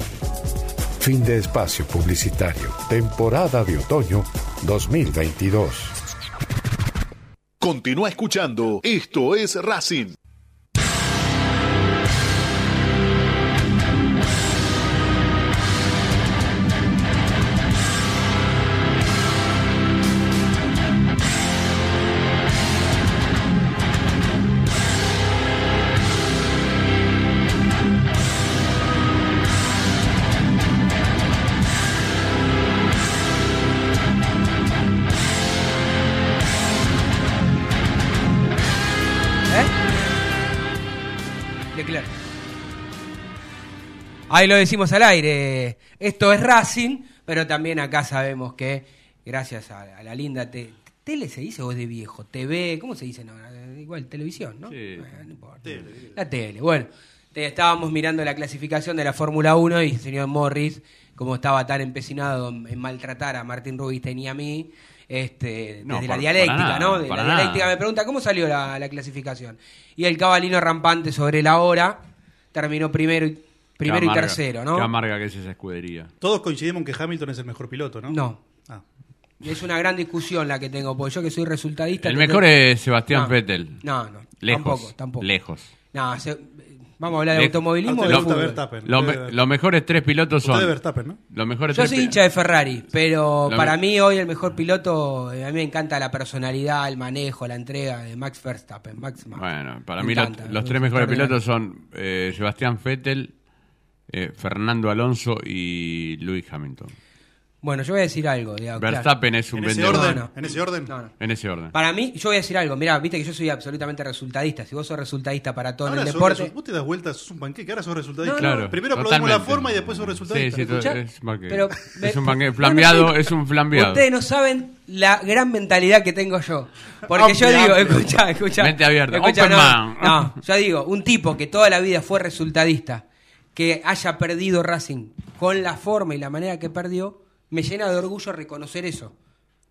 Fin de espacio publicitario. Temporada de otoño 2022. Continúa escuchando. Esto es Racing. Ahí lo decimos al aire. Esto es Racing, pero también acá sabemos que, gracias a, a la linda te- tele se dice o es de viejo, TV, ¿cómo se dice? No, igual televisión, ¿no? Sí. Bueno, no importa. La tele. Bueno, te- estábamos mirando la clasificación de la Fórmula 1 y el señor Morris, como estaba tan empecinado en, en maltratar a Martín Rubinstein y a mí, este, No, desde la dialéctica, nada, ¿no? De la nada. dialéctica me pregunta, ¿cómo salió la, la clasificación? Y el cabalino rampante sobre la hora terminó primero y, primero Qué y tercero, Qué ¿no? amarga que es esa escudería. Todos coincidimos en que Hamilton es el mejor piloto, ¿no? No. Ah. Y es una gran discusión la que tengo, porque yo que soy resultadista... El mejor es Sebastián No. Vettel. No, no. Lejos. Tampoco, tampoco. Lejos. No, se- vamos a hablar de Lejos. automovilismo o usted de. Lo, Usted me- los mejores tres pilotos Usted son. de Verstappen, ¿no? Los mejores Yo tres soy hincha de Ferrari, pero Lo para me- mí hoy el mejor piloto, eh, a mí me encanta la personalidad, el manejo, la entrega de Max Verstappen. Max, Max. Bueno, para Me mí los, encanta, los es tres mejores pilotos son eh, Sebastián Vettel, eh, Fernando Alonso y Lewis Hamilton. Bueno, yo voy a decir algo. Claro. Verstappen es un ¿En ese vendedor. orden? No, no. ¿En ese orden? No, no. En ese orden. Para mí, yo voy a decir algo. Mira, viste que yo soy absolutamente resultadista. Si vos sos resultadista para todo en el sos deporte. vos te das vueltas, sos un panqueque, ahora sos resultadista. No, no. Claro, Primero aplaudimos la forma y después sos resultadista. Sí, sí, ¿Escuchá? es, Pero es un no, flambeado, es un flambeado. Ustedes no saben la gran mentalidad que tengo yo. Porque yo digo, escucha, escucha. Mente abierta, escucha, open no, man. no, yo digo, un tipo que toda la vida fue resultadista, que haya perdido Racing con la forma y la manera que perdió, me llena de orgullo reconocer eso.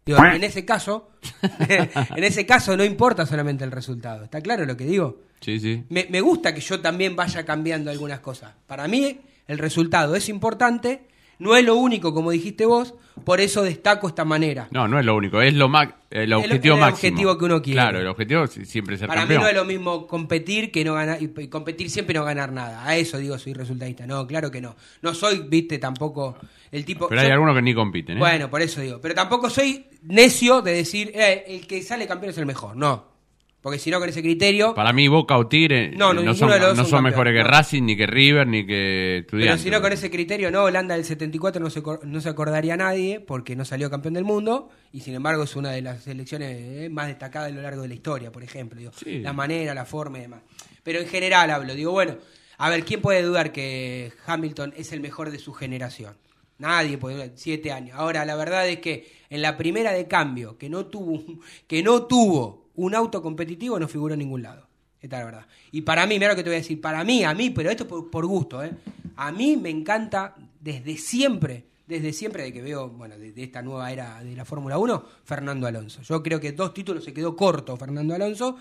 Digo, en ese caso, *laughs* en ese caso no importa solamente el resultado. ¿Está claro lo que digo? Sí, sí. Me, me gusta que yo también vaya cambiando algunas cosas. Para mí, el resultado es importante, no es lo único, como dijiste vos, por eso destaco esta manera. No, no es lo único, es lo el objetivo el máximo. objetivo que uno quiere. Claro, el objetivo es siempre ser Para campeón. mí no es lo mismo competir que no ganar, y y competir siempre y no ganar nada. A eso digo, soy resultadista. No, claro que no. No soy, viste, tampoco el tipo. Pero hay yo- algunos que ni compiten, ¿eh? Bueno, por eso digo. Pero tampoco soy necio de decir, eh, el que sale campeón es el mejor. No. Porque si no, con ese criterio. Para mí, Boca o Tigre No, eh, no, no, ninguno son, de los dos no son mejores que no. Racing, ni que River, ni que Pero si no, con ese criterio, no, Holanda del 74 no se, no se acordaría nadie porque no salió campeón del mundo y sin embargo es una de las selecciones eh, más destacadas a lo largo de la historia, por ejemplo. Digo, Sí. La manera, la forma y demás. Pero en general hablo, digo, bueno, a ver, ¿quién puede dudar que Hamilton es el mejor de su generación? Nadie puede dudar, siete años. Ahora, la verdad es que en la primera de cambio, que no tuvo, *laughs* que no tuvo un auto competitivo, no figuró en ningún lado. Esta es la verdad. Y para mí, mira lo que te voy a decir, para mí, a mí, pero esto por, por gusto, ¿eh? A mí me encanta desde siempre, desde siempre de que veo, bueno, de, de esta nueva era de la Fórmula 1, Fernando Alonso. Yo creo que dos títulos se quedó corto Fernando Alonso,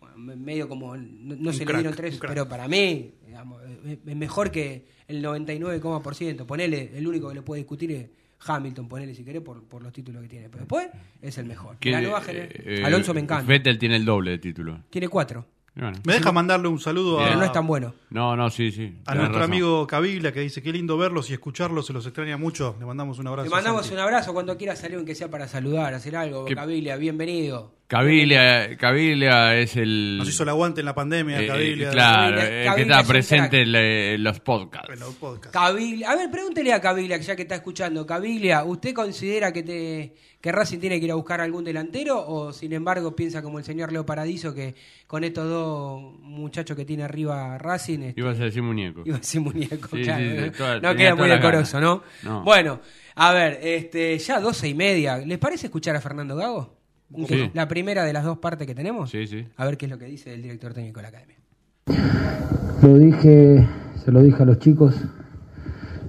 bueno, me- medio como, no, se crack, le dieron tres, pero para mí, digamos, es es mejor que el 99,%. Ponele, el único que le puede discutir es Hamilton, ponele si querés, por, por los títulos que tiene. Pero después es el mejor. ¿Quién- La nueva gener- eh, Alonso me encanta. Vettel tiene el doble de títulos. Tiene cuatro. Bueno. ¿Me deja mandarle un saludo Pero a, no es tan bueno. No, no, sí, sí. a nuestro razón. amigo Caviglia que dice qué lindo verlos y escucharlos, se los extraña mucho. Le mandamos un abrazo. Te mandamos un abrazo cuando quieras salir, aunque sea para saludar, hacer algo. ¿Qué- Cabilia, bienvenido. Cabilia, Cabilia es el. Nos hizo el aguante en la pandemia, eh, Cabilia. claro, Cabilia- el que está presente en, los podcasts. En los podcasts. Cabilia, a ver, pregúntele a Cabilia, ya que está escuchando. Cabilia, ¿usted considera que, te, que Racing tiene que ir a buscar algún delantero o sin embargo piensa como el señor Leo Paradiso que con estos dos muchachos que tiene arriba Racing este, Ibas a decir muñeco. iba a ser muñeco? Sí, claro, sí, sí, ¿no? toda- no tenía queda muy decoroso. ¿no? No. Bueno, a ver, este, ya doce y media. ¿Les parece escuchar a Fernando Gago? Sí. La primera de las dos partes que tenemos. Sí, sí. A ver qué es lo que dice el director técnico de la academia. Lo dije, se lo dije a los chicos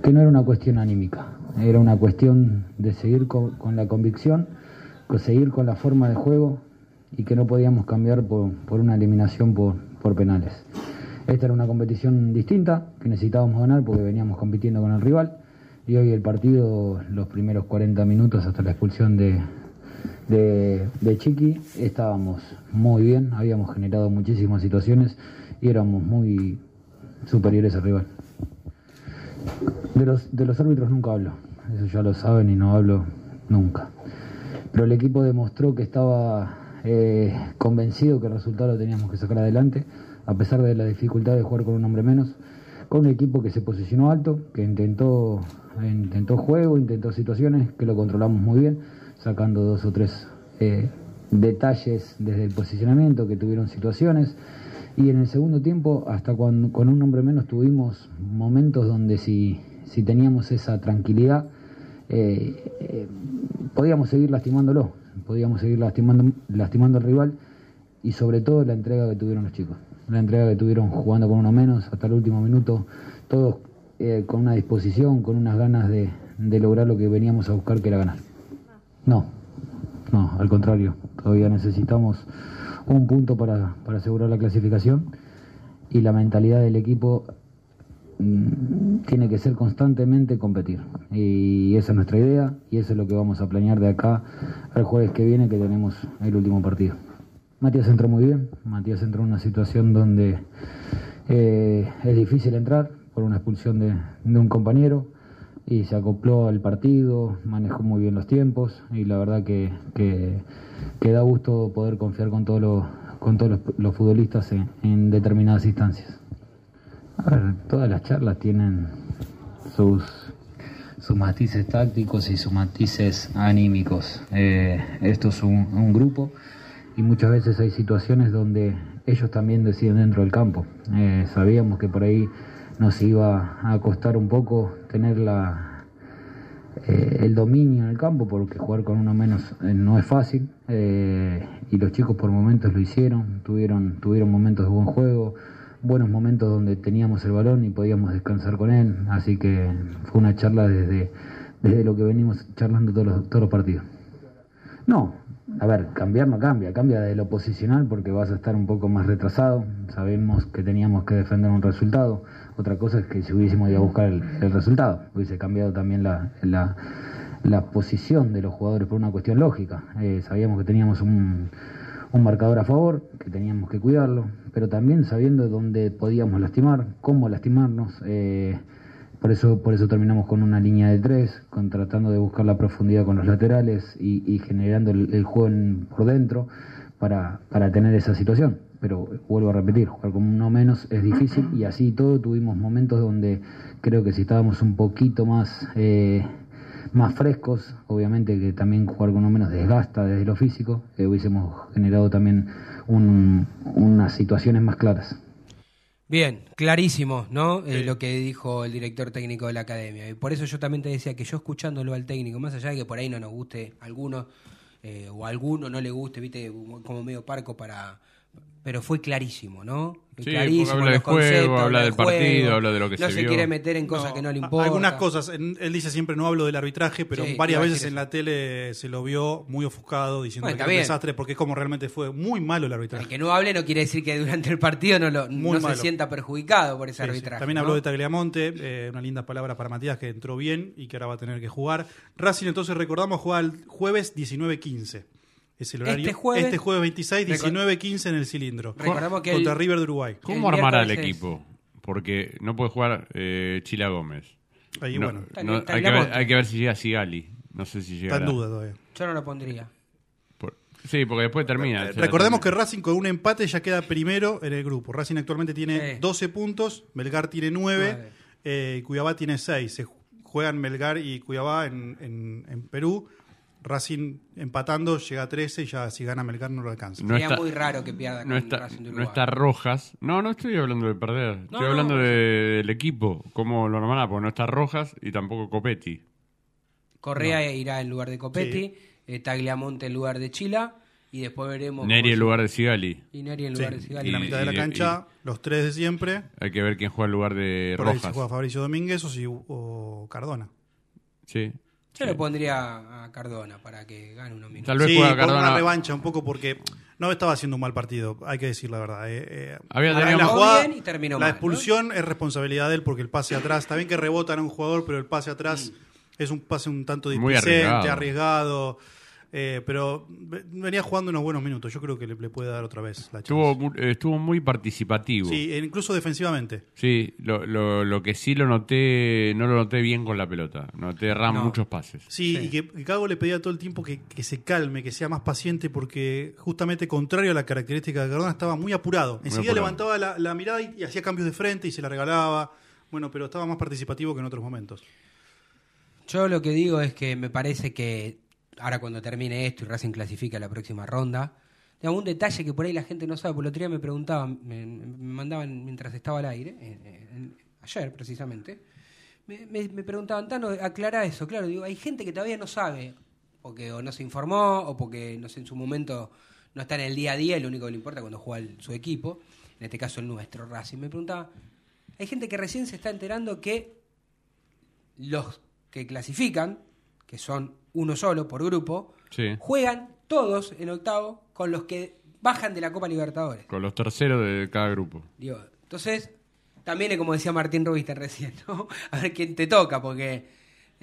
que no era una cuestión anímica, era una cuestión de seguir con, con la convicción, con seguir con la forma de juego y que no podíamos cambiar por, por una eliminación por, por penales. Esta era una competición distinta que necesitábamos ganar porque veníamos compitiendo con el rival y hoy el partido, los primeros 40 minutos hasta la expulsión de, de, de Chiqui, estábamos muy bien, habíamos generado muchísimas situaciones y éramos muy superiores al rival. De los, de los árbitros nunca hablo, eso ya lo saben y no hablo nunca. Pero el equipo demostró que estaba eh, convencido que el resultado lo teníamos que sacar adelante, a pesar de la dificultad de jugar con un hombre menos, con un equipo que se posicionó alto, que intentó, intentó juego, intentó situaciones, que lo controlamos muy bien, sacando dos o tres eh, detalles desde el posicionamiento, que tuvieron situaciones. Y en el segundo tiempo, hasta con, con un hombre menos, tuvimos momentos donde si, si teníamos esa tranquilidad, eh, eh, podíamos seguir lastimándolo, podíamos seguir lastimando, lastimando al rival y sobre todo la entrega que tuvieron los chicos. La entrega que tuvieron jugando con uno menos hasta el último minuto, todos eh, con una disposición, con unas ganas de, de lograr lo que veníamos a buscar, que era ganar. No, no, al contrario, todavía necesitamos un punto para, para asegurar la clasificación y la mentalidad del equipo mm, tiene que ser constantemente competir. Y esa es nuestra idea y eso es lo que vamos a planear de acá al jueves que viene que tenemos el último partido. Matías entró muy bien, Matías entró en una situación donde eh, es difícil entrar por una expulsión de, de un compañero y se acopló al partido, manejó muy bien los tiempos y la verdad que, que, da gusto poder confiar con todos los, con todos los, los futbolistas en, determinadas instancias. A ver, todas las charlas tienen sus, sus matices tácticos y sus matices anímicos. Eh, esto es un, un grupo y muchas veces hay situaciones donde ellos también deciden dentro del campo. Eh, sabíamos que por ahí nos iba a costar un poco tener la, eh, el dominio en el campo porque jugar con uno menos eh, no es fácil eh, y los chicos por momentos lo hicieron, tuvieron, tuvieron momentos de buen juego, buenos momentos donde teníamos el balón y podíamos descansar con él, así que fue una charla desde, desde lo que venimos charlando todos los, todos los partidos. No, a ver, cambiar no cambia, cambia de lo posicional porque vas a estar un poco más retrasado, sabemos que teníamos que defender un resultado, otra cosa es que si hubiésemos ido a buscar el, resultado, hubiese cambiado también la, la, la, posición de los jugadores por una cuestión lógica, eh, sabíamos que teníamos un, un marcador a favor, que teníamos que cuidarlo, pero también sabiendo dónde podíamos lastimar, cómo lastimarnos, eh, por eso, por eso terminamos con una línea de tres, con, tratando de buscar la profundidad con los laterales y, generando el, juego en, por dentro para, para tener esa situación. Pero vuelvo a repetir, jugar con uno menos es difícil y así todo tuvimos momentos donde creo que si estábamos un poquito más, eh, más frescos, obviamente que también jugar con uno menos desgasta desde lo físico, eh, hubiésemos generado también un, unas situaciones más claras. Bien, clarísimo, ¿no? Eh, lo que dijo el director técnico de la academia. Y por eso yo también te decía que yo escuchándolo al técnico, más allá de que por ahí no nos guste alguno, eh, o a alguno no le guste, viste, como medio parco para... Pero fue clarísimo, ¿no? Sí, clarísimo, habla del juego, habla del juego, partido, habla de lo que no se se vio. quiere meter en cosas que no le importan. Algunas cosas, él dice siempre no hablo del arbitraje, pero Sí, varias veces en la tele se lo vio muy ofuscado diciendo Bueno, que era un desastre porque es como realmente fue muy malo el arbitraje. El que no hable no quiere decir que durante el partido no, lo, Muy no se sienta perjudicado por ese Sí, sí. arbitraje. También ¿no? habló de Tagliamonte, eh, una linda palabra para Matías que entró bien y que ahora va a tener que jugar. Racing entonces recordamos juega el jueves 19-15. Es el horario. Este jueves- Este jueves 26, Recor- 19-15 en el cilindro. Recordamos que Contra el- River de Uruguay. ¿Cómo armará el equipo? Porque no puede jugar eh, Chila Gómez. Ahí, No, bueno. no, Está hay, que ver, Tagliamonte. hay que ver si llega Sigali. No sé si Está llega. en duda todavía. Yo no lo pondría. Por- sí, porque después termina. Recordemos que Racing con un empate ya queda primero en el grupo. Racing actualmente tiene 12 puntos, Melgar tiene 9 Nueve. eh, y Cuyabá tiene 6. Se ju- juegan Melgar y Cuyabá en, en- en Perú. Racing empatando llega a 13 y ya si gana Melgar no lo alcanza. Sería muy raro que pierda no está, Racing de no Uruguay. está Rojas. No, no estoy hablando de perder. No, estoy hablando no. de- del equipo, como lo normal, porque no está Rojas y tampoco Copetti. Correa irá en lugar de Copetti, eh, Tagliamonte en lugar de Chila y después veremos. Neri en lugar de Sigali. Y Neri en Sí, lugar de Sigali. en la mitad de la y- cancha, los tres de siempre. Hay que ver quién juega en lugar de Por ahí se Rojas. juega Fabricio Domínguez o, si- o Cardona. Sí. Yo le pondría a Cardona para que gane unos minutos. Tal vez sí, juega por Cardona. una revancha un poco porque no estaba haciendo un mal partido, hay que decir la verdad. eh, eh, Había tenido la jugada, bien y terminó la mal, ¿no? expulsión es responsabilidad de él porque el pase atrás, está bien que rebotan a un jugador, pero el pase atrás es un pase un tanto displicente, arriesgado. arriesgado. Eh, pero ve- venía jugando unos buenos minutos. Yo creo que le, le puede dar otra vez la chance. Estuvo, mu- estuvo muy participativo. Sí, e incluso defensivamente. Sí, lo, lo, lo que sí lo noté, no lo noté bien con la pelota. Noté errar No. muchos pases. Sí, y que, que Cago le pedía todo el tiempo que, que se calme, que sea más paciente, porque justamente contrario a la característica de Cardona, estaba muy apurado. Enseguida levantaba la, la mirada y, y hacía cambios de frente y se la regalaba. Bueno, pero estaba más participativo que en otros momentos. Yo lo que digo es que me parece que ahora cuando termine esto y Racing clasifica la próxima ronda, digamos, un detalle que por ahí la gente no sabe, porque el otro día me preguntaban, me, mandaban mientras estaba al aire, en- en- ayer precisamente, me, preguntaban, Tano, aclara eso, claro, digo, hay gente que todavía no sabe, porque o no se informó, o porque no sé, en su momento no está en el día a día, lo único que le importa cuando juega su equipo, en este caso el nuestro, Racing, me preguntaba, hay gente que recién se está enterando que los que clasifican, que son uno solo por grupo, Sí. juegan todos en octavo con los que bajan de la Copa Libertadores. Con los terceros de cada grupo. Digo, entonces, también es como decía Martín Rubista recién, ¿no? *laughs* A ver quién te toca, porque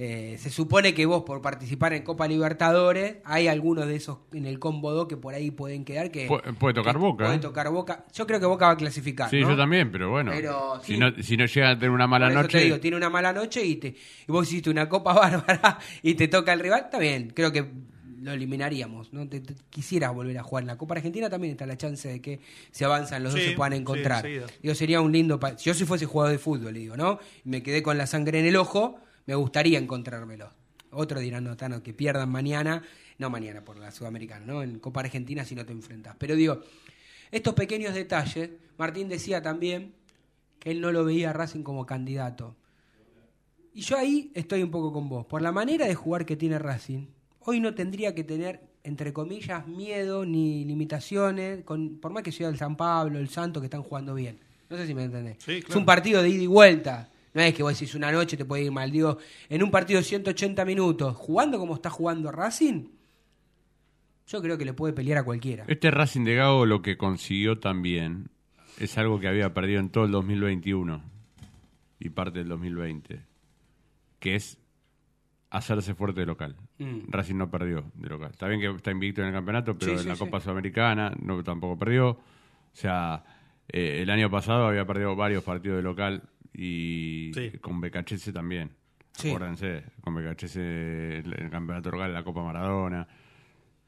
eh, se supone que vos por participar en Copa Libertadores, hay algunos de esos en el combo 2 que por ahí pueden quedar que... Pu- puede tocar que Boca, Puede ¿eh? tocar Boca. Yo creo que Boca va a clasificar, Sí, ¿no? yo también, pero bueno. Pero si, sí. no, si no llega a tener una mala Por eso noche. te digo, tiene una mala noche y, te, y vos hiciste una copa *laughs* bárbara y te toca el rival, está bien, creo que lo eliminaríamos. ¿no? Te, te- quisieras volver a jugar en la Copa Argentina, también está la chance de que se avanzan, los dos Sí, se puedan sí, encontrar. enseguida. digo, sería un lindo. yo si fuese jugador de fútbol, digo, ¿no? Y me quedé con la sangre en el ojo, me gustaría encontrármelo. Otros dirán, no, Tano, que pierdan mañana, no mañana por la Sudamericana, ¿no? En Copa Argentina si no te enfrentas. Pero digo, estos pequeños detalles, Martín decía también que él no lo veía a Racing como candidato. Y yo ahí estoy un poco con vos. Por la manera de jugar que tiene Racing, hoy no tendría que tener, entre comillas, miedo ni limitaciones, con, por más que sea el San Pablo, el Santo, que están jugando bien. No sé si me entendés. Sí, Es un partido de ida y vuelta. No es que vos decís una noche te puede ir mal. Digo, en un partido de 180 minutos, jugando como está jugando Racing, yo creo que le puede pelear a cualquiera. Este Racing de Gago lo que consiguió también es algo que había perdido en todo el 2021 y parte del 2020, que es hacerse fuerte de local. Mm. Racing no perdió de local. Está bien que está invicto en el campeonato, pero Sí, en sí, la sí. Copa Sudamericana no tampoco perdió. O sea, eh, el año pasado había perdido varios partidos de local y con Becachese también. Sí. Acuérdense, con Becachese el, el campeonato local, la Copa Maradona.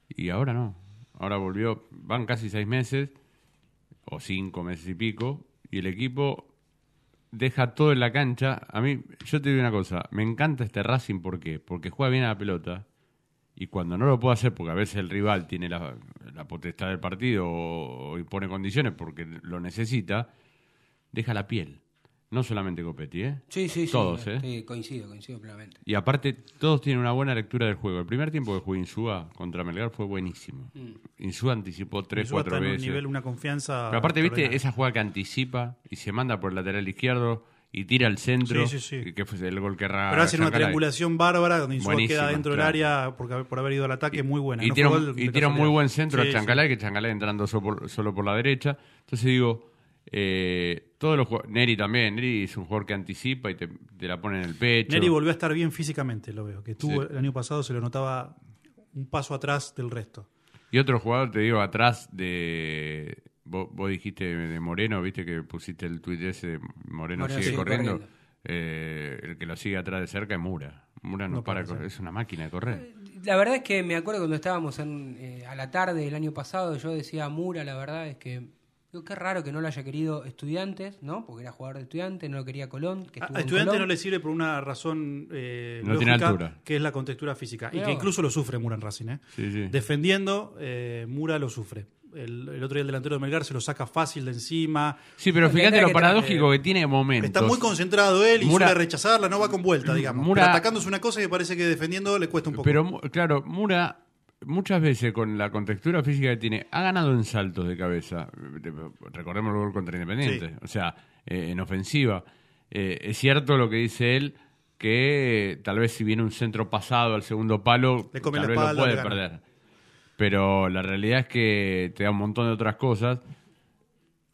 Y ahora no. Ahora volvió, van casi seis meses, o cinco meses y pico, y el equipo deja todo en la cancha. A mí, yo te digo una cosa, me encanta este Racing, ¿por qué? Porque juega bien a la pelota, y cuando no lo puede hacer, porque a veces el rival tiene la, la potestad del partido o, o impone condiciones porque lo necesita, deja la piel. No solamente Copetti, ¿eh? Sí, sí, sí. Todos, ¿eh? Sí, coincido, coincido plenamente. Y aparte, todos tienen una buena lectura del juego. El primer tiempo que jugó Insúa contra Melgar fue buenísimo. Mm. Insúa anticipó tres, Insúa cuatro está en un veces. nivel, una confianza Pero aparte, ¿viste esa jugada que anticipa y se manda por el lateral izquierdo y tira al centro? Sí, sí, sí. Que fue el gol que erra Pero hacen una triangulación bárbara donde Insúa Buenísima, queda dentro claro. del área por, por haber ido al ataque muy buena. Y No tira, un- gol de y tira un muy buen centro Sí, a sí. Chancalay, que Chancalay entrando solo por, solo por la derecha. Entonces digo, eh, todos los Neri también, Neri es un jugador que anticipa y te, te la pone en el pecho. Neri volvió a estar bien físicamente, lo veo. Que tuvo Sí. el año pasado, se lo notaba un paso atrás del resto. Y otro jugador, te digo, atrás de. Vos, vos dijiste de Moreno, viste que pusiste el tuit ese de Moreno, Moreno sigue sigue corriendo. corriendo. Eh, el que lo sigue atrás de cerca es Mura. Mura no, No para, correr, es una máquina de correr. La verdad es que me acuerdo cuando estábamos en, eh, a la tarde del año pasado, yo decía Mura, la verdad es que digo, qué raro que no lo haya querido estudiantes, ¿no? Porque era jugador de estudiantes, no lo quería Colón. Que A estuvo a en estudiante Colón. no le sirve por una razón eh, No tiene lógica, altura. que es la contextura física. Y que incluso lo sufre Mura en Racing. ¿eh? Sí, sí. Defendiendo, eh, Mura lo sufre. El, el otro día el delantero de Melgar se lo saca fácil de encima. Sí, pero fíjate lo que paradójico que tiene momentos. Está muy concentrado él y Mura- suele rechazarla, no va con vuelta, digamos. Mura- Pero atacándose una cosa y me parece que defendiendo le cuesta un poco. Pero claro, Mura muchas veces con la contextura física que tiene, ha ganado en saltos de cabeza. Eh, Recordemos el gol contra Independiente. Sí. O sea, eh, en ofensiva. Eh, es cierto lo que dice él, que tal vez si viene un centro pasado al segundo palo, tal vez espalda, lo puede perder. Pero la realidad es que te da un montón de otras cosas.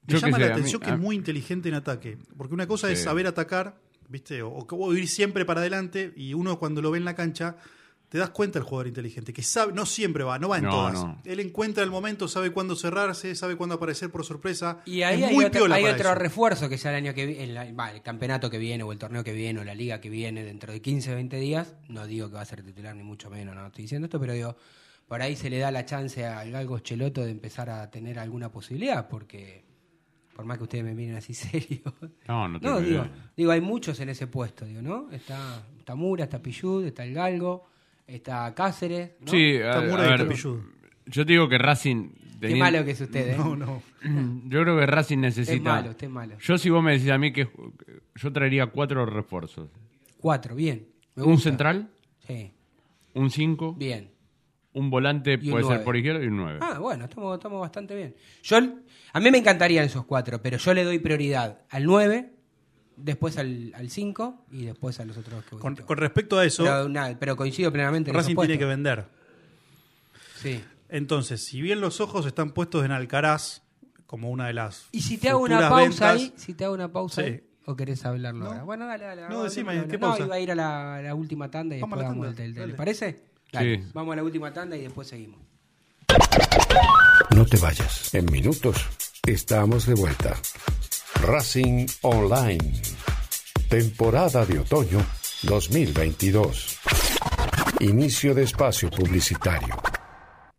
Me Yo llama sé, la mí- atención que es muy inteligente en ataque. Porque una cosa es saber atacar, ¿viste? O, o ir siempre para adelante. Y uno cuando lo ve en la cancha, te das cuenta el jugador inteligente. Que sabe, no siempre va, no va en No, todas. no. Él encuentra el momento, sabe cuándo cerrarse, sabe cuándo aparecer por sorpresa. Y ahí es hay muy otro, piola hay para otro refuerzo que sea el año que vi- el, va, el campeonato que viene o el torneo que viene o la liga que viene dentro de 15 20 días. No digo que va a ser titular ni mucho menos, no estoy diciendo esto, pero digo, por ahí se le da la chance al Galgo Cheloto de empezar a tener alguna posibilidad, porque por más que ustedes me miren así *laughs* serio. No, no tengo No, digo, digo, hay muchos en ese puesto, digo, ¿no? Está, está Mura, está Pillud, está el Galgo, está Cáceres. ¿no? Sí, a, Está Mura a y ver, yo te digo que Racing... Qué malo que es usted, ¿eh? No, no. *clears throat* Yo creo que Racing necesita... Es malo, usted es malo. Yo si vos me decís a mí que yo traería cuatro refuerzos. Cuatro, bien. Me Un gusta. central, Sí, un 5, bien. un volante un puede ser nueve. por izquierda y un 9. Ah, bueno, estamos, estamos bastante bien. Yo, a mí me encantarían esos cuatro, pero yo le doy prioridad al 9, después al, al 5 y después a los otros que voy Con, con respecto a eso, pero, nada, pero coincido plenamente en Racing esos tiene que vender. Sí. Entonces, si bien los ojos están puestos en Alcaraz, como una de las. Y si te hago una pausa ventas, ahí, si te hago una pausa Sí. ahí, ¿o querés hablarlo ahora? Bueno, dale, dale. No, decime, dale, ¿qué no, pausa? iba a ir a la, última tanda y Vamos a después vamos dale. ¿Le parece? Dale, Sí. vamos a la última tanda y después seguimos. No te vayas. En minutos estamos de vuelta. Racing Online. Temporada de otoño 2022. Inicio de espacio publicitario.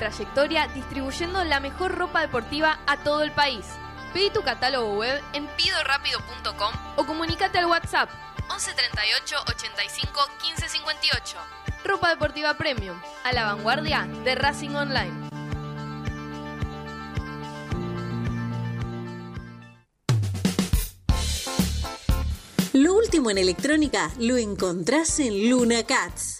trayectoria distribuyendo la mejor ropa deportiva a todo el país. Pedí tu catálogo web en pidorapido.com o comunícate al WhatsApp 11 38 85 15 58. Ropa deportiva premium, a la vanguardia de Racing Online. Lo último en electrónica lo encontrás en Luna Cats.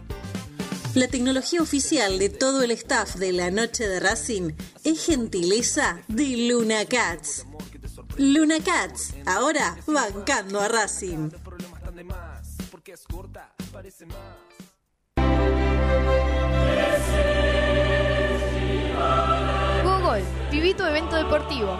La tecnología oficial de todo el staff de la noche de Racing es gentileza de Luna Cats. Luna Cats, ahora bancando a Racing. Google, viví tu evento deportivo,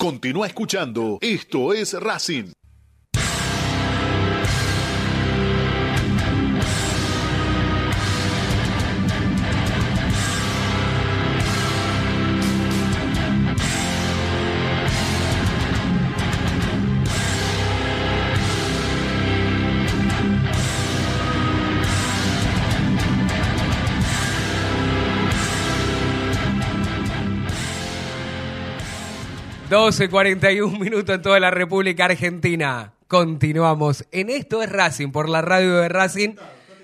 Continúa escuchando. Esto es Racing. 12.41 minutos en toda la República Argentina. Continuamos. En esto es Racing, por la radio de Racing.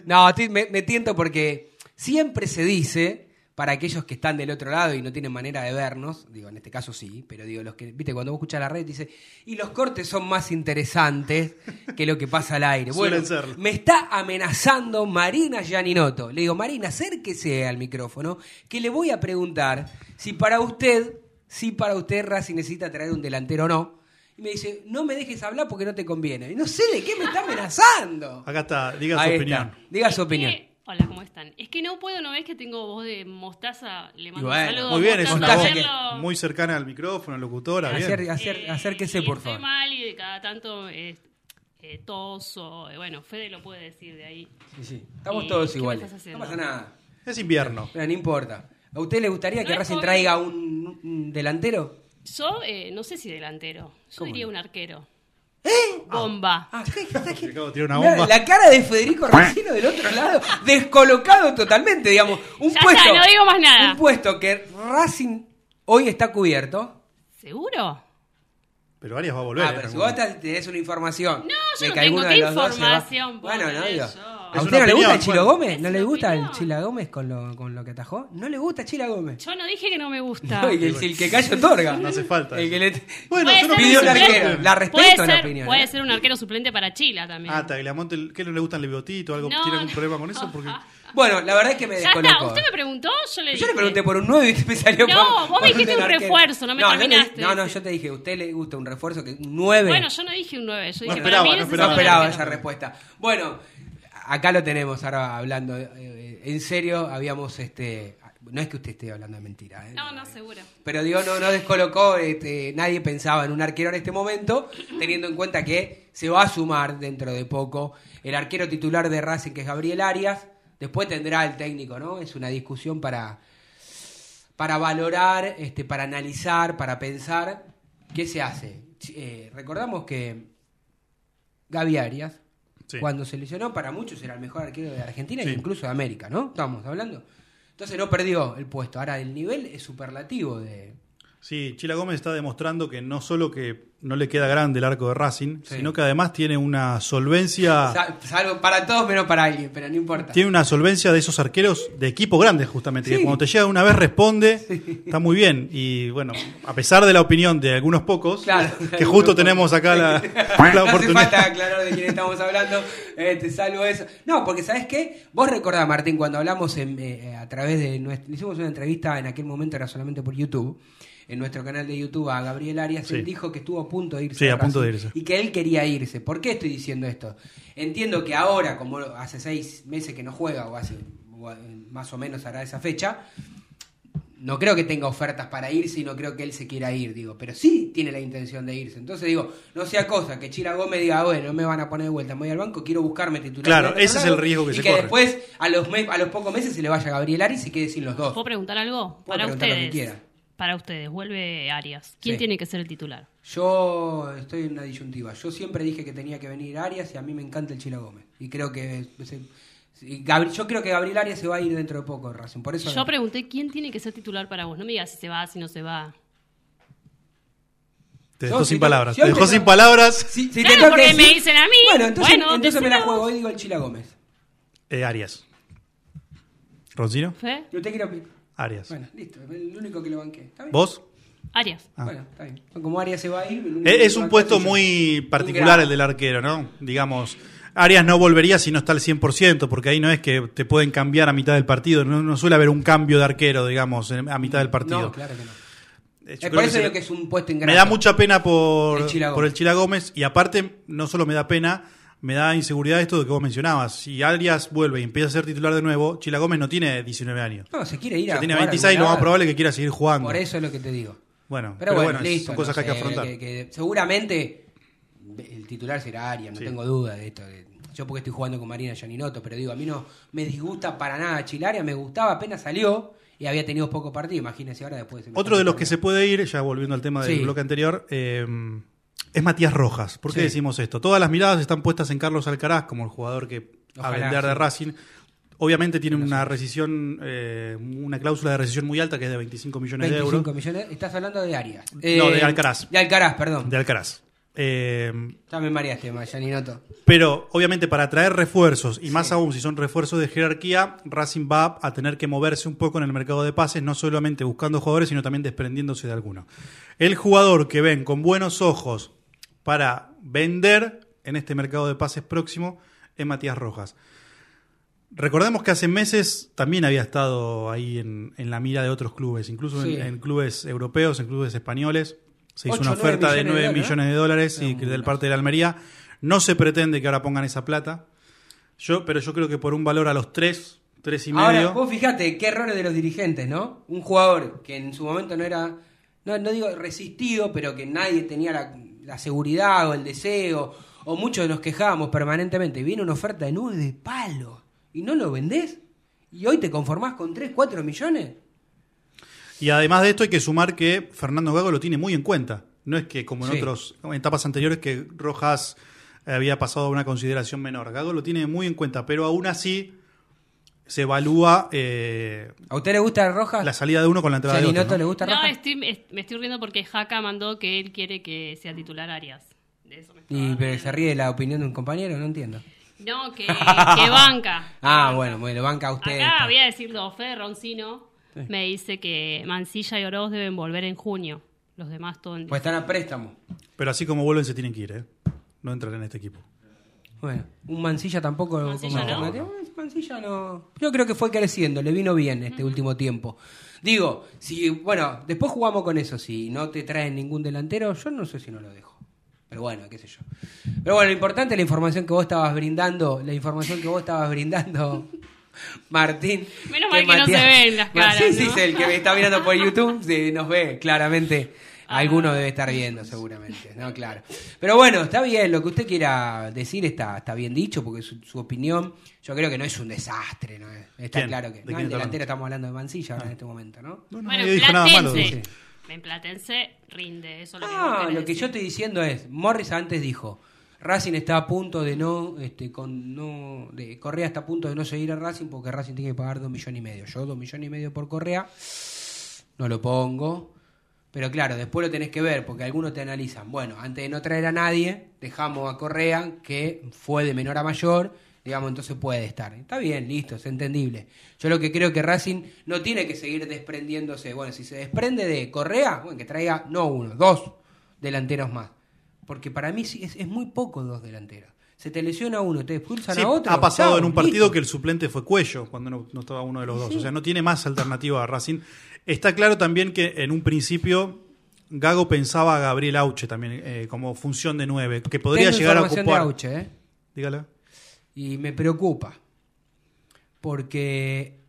No, me, me tiento porque siempre se dice, para aquellos que están del otro lado y no tienen manera de vernos, digo, en este caso sí, pero digo, los que, viste, cuando vos escuchas la red, dice, y los cortes son más interesantes que lo que pasa al aire. Bueno, Suelen serlo. me está amenazando Marina Gianinoto. Le digo, Marina, acérquese al micrófono, que le voy a preguntar si para usted, si para usted Racing necesita traer un delantero o no. Y me dice, no me dejes hablar porque no te conviene. Y no sé de qué me está amenazando. Acá está, diga Ahí su está. opinión. Diga su opinión. Eh, Hola, ¿cómo están? Es que no puedo, ¿no ves que tengo voz de mostaza? Le mando bueno, un saludo Muy bien, es una voz Hacerlo- muy cercana al micrófono, locutora. Acer- bien. acer- acérquese, por Estoy favor. mal y de cada tanto eh, eh, toso. eh, Bueno, Fede lo puede decir de ahí. Sí, sí. Estamos Eh, todos ¿qué me iguales. No pasa nada. Es invierno. Pero no importa. ¿A usted le gustaría No que Racing joven. traiga un, un delantero? Yo eh, no sé si delantero. Yo ¿Cómo diría no? un arquero. ¿Eh? Bomba. Ah, tirar una bomba. La cara de Federico Racino del otro lado, descolocado totalmente, digamos. Un Ya puesto, está, no digo más nada. Un puesto que Racing hoy está cubierto. ¿Seguro? Pero Arias va a volver. Ah, pero si algún vos tenés una información. No, yo no que tengo qué va- información. Bueno, no pobre, digo. yo. ¿A usted no le gusta el Chilo. Gómez? ¿No le gusta el. Chila Gómez con lo, con lo que atajó? ¿No le gusta Chila Gómez? Yo no dije que no me gusta. No, y que el, el que calla otorga. No hace falta. El que le... Bueno, Puede yo no ser pidió suplente. arquero. La respeto puede la ser, opinión. Puede ¿eh? ser un arquero suplente para Chila también. Ah, Tagliamonte, ¿qué no le gustan el bigotito? ¿Algo? No, ¿Tiene algún problema con eso? Porque *laughs* Bueno, la verdad es que me ya está, descolocó. usted me preguntó, yo le dije. Yo le pregunté por un 9 y usted me salió No, por- vos por me dijiste un arquero. refuerzo, no me terminaste No, no, yo te dije, ¿a usted le gusta un refuerzo que un 9? Bueno, yo no dije un 9, yo dije esperaba, para mí no ese no esperaba esa respuesta. Bueno, acá lo tenemos ahora hablando. eh, en serio, habíamos este. No es que usted esté hablando de mentira, ¿eh? No, no, seguro. Pero digo, no, no descolocó, este, nadie pensaba en un arquero en este momento, teniendo en cuenta que se va a sumar dentro de poco el arquero titular de Racing, que es Gabriel Arias. Después tendrá el técnico, ¿no? Es una discusión para, para valorar, este, para analizar, para pensar qué se hace. Eh, recordamos que Gaby Arias Sí. Cuando se lesionó, para muchos era el mejor arquero de Argentina Sí. e incluso de América, ¿no? Estamos hablando. Entonces no perdió el puesto. Ahora el nivel es superlativo de. Sí, Chila Gómez está demostrando que no solo que no le queda grande el arco de Racing, Sí. sino que además tiene una solvencia, Sa- Salvo para todos menos para alguien, pero no importa. tiene una solvencia de esos arqueros de equipo grande justamente, que Sí. cuando te llega una vez responde, está muy bien. Y bueno, a pesar de la opinión de algunos pocos, Claro. que justo tenemos acá la, *laughs* la no hace oportunidad. falta aclarar de quién estamos hablando, eh, salvo eso. No, porque ¿sabes qué? Vos recordás, Martín, cuando hablamos en, eh, a través de nuestra... Hicimos una entrevista, en aquel momento era solamente por YouTube, en nuestro canal de YouTube a Gabriel Arias, Sí. él dijo que estuvo a punto de irse. Sí, a punto de irse. Y que él quería irse. ¿Por qué estoy diciendo esto? Entiendo que ahora, como hace seis meses que no juega, o hace o, eh, más o menos hará esa fecha, no creo que tenga ofertas para irse y no creo que él se quiera ir, digo, pero sí tiene la intención de irse. Entonces digo, no sea cosa que Chila Gómez diga, "Ah, bueno, no me van a poner de vuelta, me voy al banco, quiero buscarme titular. Claro, ese es lado", el riesgo que y se que corre. después, a los, a los pocos meses, se le vaya Gabriel Ari y se quede sin los dos. ¿Puedo preguntar algo? Puede Para preguntar lo que ustedes. Para ustedes, vuelve Arias. ¿Quién Sí. tiene que ser el titular? Yo estoy en una disyuntiva. Yo siempre dije que tenía que venir Arias y a mí me encanta el Chila Gómez. Y creo que... se- y Gabri- yo creo que Gabriel Arias se va a ir dentro de poco de Racing. Por eso... Yo pregunté quién tiene que ser titular para vos. No me digas si se va, si no se va. Te dejó si sin palabras. Te hoy dejó te- sin palabras. Si, si Claro, te porque me decir- dicen a mí. Bueno, entonces, Bueno, entonces me la juego y digo el Chila Gómez. Eh, Arias. ¿Roncino? ¿Fe? Yo te quiero... Arias. Bueno, listo. El único que lo banqué. ¿Está bien? ¿Vos? Arias. Ah. Bueno, está bien. Como Arias se va a ir... el único Eh, que Es un puesto muy particular el del arquero, ¿no? Digamos, Arias no volvería si no está al 100%, porque ahí no es que te pueden cambiar a mitad del partido, no, no suele haber un cambio de arquero, digamos, en- a mitad del partido. No, claro que no. Eh, Eh, yo por creo eso que es un puesto ingrato. Me da mucha pena por El Chila por el. Chila Gómez y aparte no solo me da pena, me da inseguridad esto de que vos mencionabas. Si Arias vuelve y empieza a ser titular de nuevo, Chila Gómez no tiene 19 años. No, se quiere ir Ya a tiene jugar 26 y lo más probable es que quiera seguir jugando. Por eso es lo que te digo. Bueno, Pero, pero, bueno, listo. son cosas no que hay que afrontar. que- que seguramente el titular será Arias, no Sí. tengo duda de esto. de- yo porque estoy jugando con Marina Gianinoto, pero digo, a mí no me disgusta para nada Chilaria, me gustaba apenas salió y había tenido poco partido. Imagínense ahora después. me Otro de los que se puede ir, ya volviendo al tema del Sí. bloque anterior, eh, es Matías Rojas. ¿Por qué Sí. decimos esto? Todas las miradas están puestas en Carlos Alcaraz como el jugador que a Ojalá, vender de. Racing. Obviamente tiene una rescisión, eh, una cláusula de rescisión muy alta que es de 25 millones 25 de euros. millones. Estás hablando de Arias. No, Eh, de Alcaraz. De Alcaraz, perdón. De Alcaraz. Eh, Ya me mareaste, Gianinoto. pero obviamente para traer refuerzos, y más aún si son refuerzos de jerarquía, Racing va a tener que moverse un poco en el mercado de pases, no solamente buscando jugadores, sino también desprendiéndose de algunos. El jugador que ven con buenos ojos para vender en este mercado de pases próximo es Matías Rojas. Recordemos que hace meses también había estado ahí en, en la mira de otros clubes, incluso en, clubes europeos, en clubes españoles. Se hizo una oferta de millones de 9 dólares, millones de dólares y del parte de la Almería. No se pretende que ahora pongan esa plata. Yo, pero yo creo que por un valor a los 3, 3 y medio. Ahora, vos fijate qué errores de los dirigentes, ¿no? Un jugador que en su momento no era, no, no digo resistido, pero que nadie tenía la, la seguridad o el deseo, o muchos nos quejábamos permanentemente. Viene una oferta de nueve de palo y no lo vendés. Y hoy te conformás con 3, 4 millones. Y además de esto hay que sumar que Fernando Gago lo tiene muy en cuenta. No es que como en Sí. otros en etapas anteriores que Rojas había pasado a una consideración menor. Gago lo tiene muy en cuenta, pero aún así se evalúa eh, ¿A usted le gusta Rojas? la salida de uno con la entrada de otro. ¿no? le gusta No, Rojas? estoy- es- me estoy riendo porque Jaca mandó que él quiere que sea titular Arias. De eso me estaba Y pero se ríe de la opinión de un compañero, no entiendo. No, que, que banca. *laughs* Ah, bueno, bueno, banca a usted. Acá voy a decirlo, Fede Roncino me dice que Mancilla y Oroz deben volver en junio. Los demás todo en Pues están a préstamo. Pero así como vuelven se tienen que ir, ¿eh? No entran en este equipo. Bueno, un Mancilla tampoco Mancilla como no. alternativa. Mancilla no. Yo creo que fue creciendo, le vino bien este último tiempo. Digo, si, bueno, después jugamos con eso. Si no te traen ningún delantero, yo no sé si no lo dejo. Pero bueno, qué sé yo. Pero bueno, lo importante es la información que vos estabas brindando, la información que vos estabas brindando, *laughs* Martín. Menos mal que no se ven las caras, Sí, sí, ¿no? sí, el que me está mirando por YouTube sí, nos ve claramente. Alguno debe estar viendo, seguramente. No, claro. Pero bueno, está bien, lo que usted quiera decir está, está bien dicho, porque su, su opinión, yo creo que no es un desastre, ¿no? Está ¿Quién? claro que. ¿De No, el delantero estamos hablando de Mancilla ahora en este momento, ¿no? No, no Bueno, dijo nada malo. En Platense rinde, eso es lo que Ah, lo que yo estoy diciendo es, Morris antes dijo, Racing está a punto de no, este, con no, de Correa está a punto de no seguir a Racing porque Racing tiene que pagar dos millones y medio. Yo dos millones y medio por Correa no lo pongo. Pero claro, después lo tenés que ver, porque algunos te analizan. Bueno, antes de no traer a nadie, dejamos a Correa, que fue de menor a mayor, digamos, entonces puede estar. Está bien, listo, es entendible. Yo lo que creo que Racing no tiene que seguir desprendiéndose. Bueno, si se desprende de Correa, bueno, que traiga no uno, dos delanteros más. Porque para mí es, es muy poco dos delanteros. Se te lesiona uno, te expulsan Sí, a otro. ha pasado chao, en un partido listo. que el suplente fue Cuello, cuando no, no estaba uno de los dos. O sea, no tiene más alternativa a Racing. Está claro también que en un principio Gago pensaba a Gabriel Auche también eh, como función de nueve, que podría Tengo llegar a información de ocupar. Auche, ¿eh? Dígala. Y me preocupa. Porque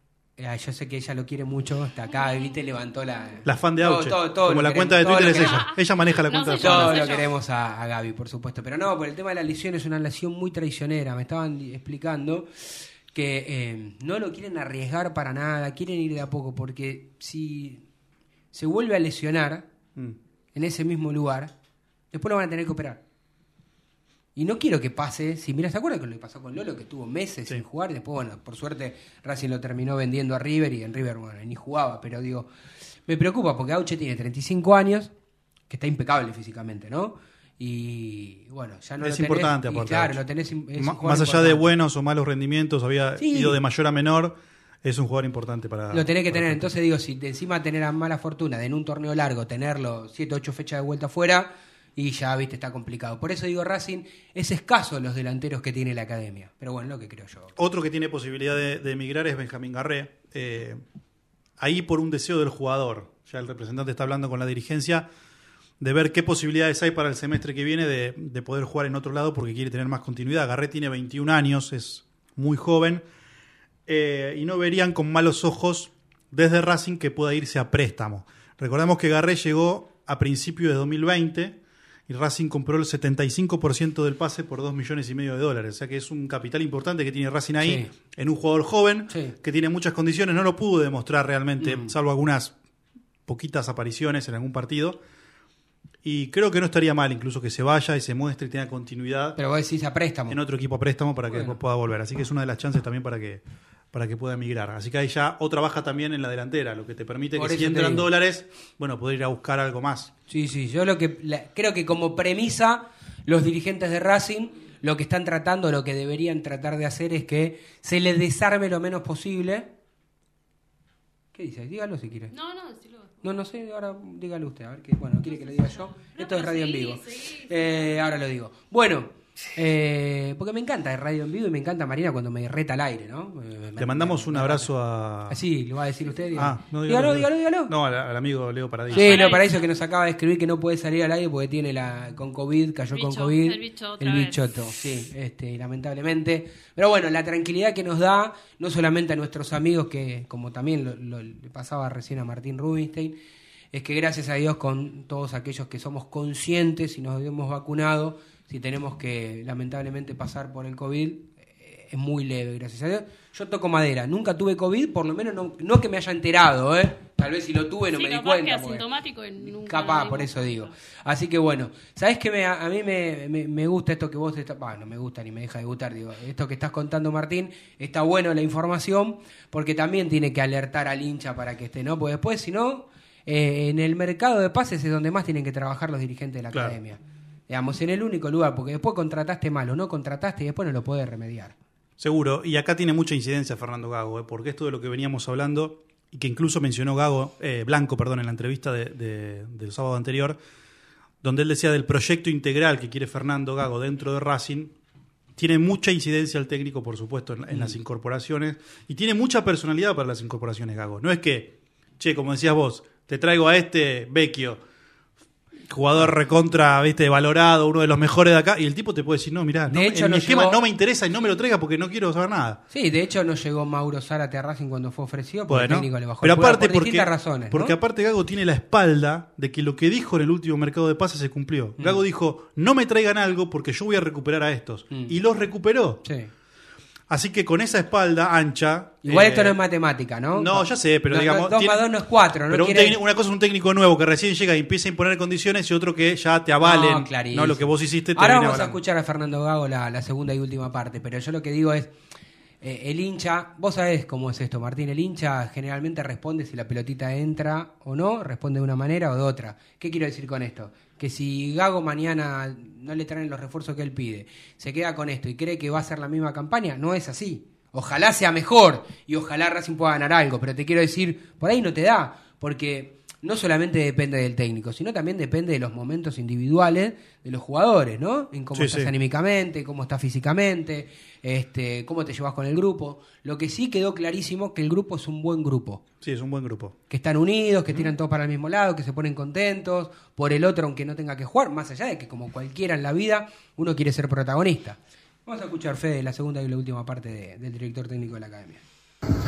ay, yo sé que ella lo quiere mucho. Hasta acá, viste, levantó la. La fan de Auche. todo- todo como la cuenta de Twitter es ella. Ella maneja la No cuenta de Twitter. Todo no lo queremos a, a Gaby, por supuesto. Pero no, por el tema de la lesión es una lesión muy traicionera. Me estaban explicando que eh, no lo quieren arriesgar para nada, quieren ir de a poco, porque si se vuelve a lesionar Mm. en ese mismo lugar, después lo van a tener que operar. Y no quiero que pase, si mira, ¿se acuerdan que lo que pasó con Lolo, que estuvo meses sin jugar? Después, bueno, por suerte Racing lo terminó vendiendo a River y en River, bueno, ni jugaba, pero digo, me preocupa porque Auche tiene 35 años, que está impecable físicamente, ¿no? Y bueno, ya no es lo tenés, importante, aparte. claro, lo tenés, es más allá de buenos o malos rendimientos, había Sí. ido de mayor a menor. Es un jugador importante para. Lo tenés que tener. Entonces digo, si de encima tener la mala fortuna de en un torneo largo tenerlo 7, 8 fechas de vuelta afuera, y ya, viste, está complicado. Por eso digo, Racing es escaso los delanteros que tiene la academia. Pero bueno, lo que creo yo. Otro que tiene posibilidad de, emigrar es Benjamín Garré. Eh, ahí por un deseo del jugador. Ya el representante está hablando con la dirigencia de ver qué posibilidades hay para el semestre que viene de, de poder jugar en otro lado porque quiere tener más continuidad. Garré tiene 21 años, es muy joven. eh, y no verían con malos ojos desde Racing que pueda irse a préstamo. Recordemos que Garré llegó a principios de 2020 y Racing compró el 75% del pase por 2 millones y medio de dólares. O sea que es un capital importante que tiene Racing ahí Sí. en un jugador joven Sí. que tiene muchas condiciones. No lo pudo demostrar realmente, Mm. salvo algunas poquitas apariciones en algún partido. Y creo que no estaría mal incluso que se vaya y se muestre y tenga continuidad Pero vos decís a préstamo. en otro equipo a préstamo para que Bueno. después pueda volver. Así que es una de las chances también para que para que pueda emigrar. Así que ahí ya otra baja también en la delantera, lo que te permite Por que si entran digo. dólares, bueno, poder ir a buscar algo más. Sí, sí, yo lo que la- creo que como premisa los dirigentes de Racing lo que están tratando, lo que deberían tratar de hacer es que se les desarme lo menos posible. ¿Qué dice? Dígalo si quiere. No, no, decilo. No, no sé, ahora dígalo usted, a ver qué, bueno, quiere que lo diga yo. Esto es radio en vivo. seguí. Eh, ahora lo digo. Bueno, eh, porque me encanta el radio en vivo y me encanta Marina cuando me reta al aire, ¿no? Eh, me- Le mandamos me- un me- abrazo a. Así, lo va a decir usted. dígalo. Ah, no, dígalo, dígalo, dígalo. No, al, al amigo Leo Paradis. Sí, no, para eso que nos acaba de escribir que no puede salir al aire porque tiene la con COVID, cayó con COVID. el bicho otra el vez. bichoto, sí, este, lamentablemente. Pero bueno, la tranquilidad que nos da, no solamente a nuestros amigos, que como también lo, lo- le pasaba recién a Martín Rubinstein, es que gracias a Dios con todos aquellos que somos conscientes y nos hemos vacunado, si tenemos que lamentablemente pasar por el COVID, eh, es muy leve, gracias a Dios. Yo toco madera, nunca tuve COVID, por lo menos no, no que me haya enterado, ¿eh? Tal vez si lo tuve no Sí, me di capaz cuenta. que porque- asintomático y nunca Capaz, por eso digo. Así que bueno, ¿sabés que me, a mí me, me- me gusta esto que vos estás... Bueno, no me gusta ni me deja de gustar, digo. Esto que estás contando, Martín, está bueno la información porque también tiene que alertar al hincha para que esté, ¿no? Porque después, si no, eh, en el mercado de pases es donde más tienen que trabajar los dirigentes de la Claro. academia. Digamos, en el único lugar, porque después contrataste mal o no contrataste y después no lo podés remediar. Seguro. Y acá tiene mucha incidencia Fernando Gago, ¿eh? porque esto de lo que veníamos hablando, y que incluso mencionó Gago, eh, Blanco, perdón, en la entrevista de- de- del sábado anterior, donde él decía del proyecto integral que quiere Fernando Gago dentro de Racing, tiene mucha incidencia el técnico, por supuesto, en, en las incorporaciones, y tiene mucha personalidad para las incorporaciones Gago. No es que, che, como decías vos, te traigo a este Vecchio, jugador recontra, viste, valorado, uno de los mejores de acá, y el tipo te puede decir, no, mirá, no, De hecho, en mi esquema llegó- no me interesa y no me lo traiga porque no quiero saber nada. Sí, de hecho no llegó Mauro Zárate a Racing cuando fue ofrecido porque el técnico le bajó pero el aparte por porque, distintas razones. ¿no? porque aparte Gago tiene la espalda de que lo que dijo en el último mercado de pases se cumplió. Mm. Gago dijo, no me traigan algo porque yo voy a recuperar a estos. Y los recuperó. Sí. Así que con esa espalda ancha. Igual eh, esto no es matemática, ¿no? No, ya sé, pero No, digamos. no, dos tiene- más dos no es cuatro, no pero un técnico- una cosa es un técnico nuevo que recién llega y empieza a imponer condiciones y otro que ya te avalen. No, lo que vos hiciste te Ahora vamos a escuchar a Fernando Gago la, la segunda y última parte, pero yo lo que digo es, eh, el hincha, vos sabés cómo es esto, Martín, el hincha generalmente responde si la pelotita entra o no, responde de una manera o de otra. ¿Qué quiero decir con esto? Que si Gago mañana no le traen los refuerzos que él pide, se queda con esto y cree que va a ser la misma campaña, no es así. Ojalá sea mejor y ojalá Racing pueda ganar algo, pero te quiero decir, por ahí no te da, porque no solamente depende del técnico, sino también depende de los momentos individuales de los jugadores, ¿no? En cómo Sí, estás sí. anímicamente, cómo estás físicamente, este, cómo te llevas con el grupo. Lo que sí quedó clarísimo que el grupo es un buen grupo, Sí, es un buen grupo. que están unidos, que tiran todo para el mismo lado, que se ponen contentos por el otro aunque no tenga que jugar, más allá de que como cualquiera en la vida uno quiere ser protagonista. Vamos a escuchar Fede la segunda y la última parte de- del director técnico de la academia.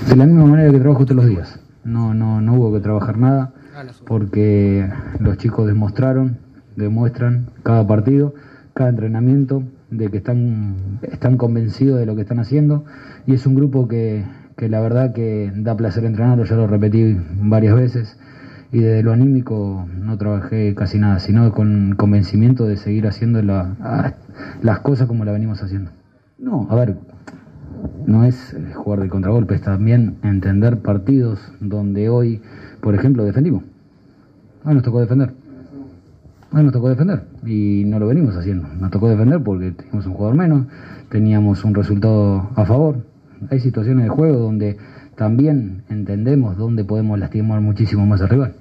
De la misma manera que trabajo todos los días. No, no, no hubo que trabajar nada Ah, la porque los chicos demostraron, demuestran cada partido, cada entrenamiento, de que están, están convencidos de lo que están haciendo y es un grupo que, que la verdad que da placer entrenarlo, ya lo repetí varias veces y desde lo anímico no trabajé casi nada, sino con convencimiento de seguir haciendo la- las cosas como las venimos haciendo. No, a ver, no es jugar de contragolpe, es también entender partidos donde hoy, por ejemplo, defendimos. Hoy nos tocó defender. Hoy nos tocó defender y no lo venimos haciendo. Nos tocó defender porque teníamos un jugador menos, teníamos un resultado a favor. Hay situaciones de juego donde también entendemos dónde podemos lastimar muchísimo más al rival.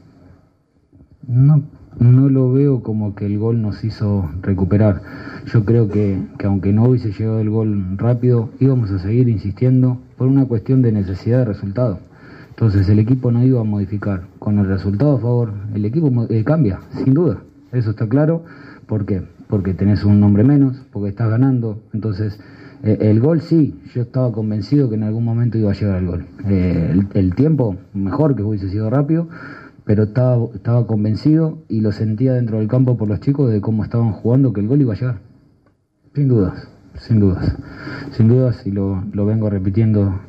No, no lo veo como que el gol nos hizo recuperar. Yo creo que, que aunque no hubiese llegado el gol rápido, íbamos a seguir insistiendo por una cuestión de necesidad de resultado. Entonces el equipo no iba a modificar. Con el resultado a favor, el equipo eh, cambia, sin duda. Eso está claro. ¿Por qué? Porque tenés un nombre menos, porque estás ganando. Entonces, eh, el gol sí, yo estaba convencido que en algún momento iba a llegar el gol. Eh, el, el tiempo, mejor que hubiese sido rápido, pero estaba, estaba convencido y lo sentía dentro del campo por los chicos de cómo estaban jugando que el gol iba a llegar. Sin dudas, sin dudas. Sin dudas, y lo, lo vengo repitiendo,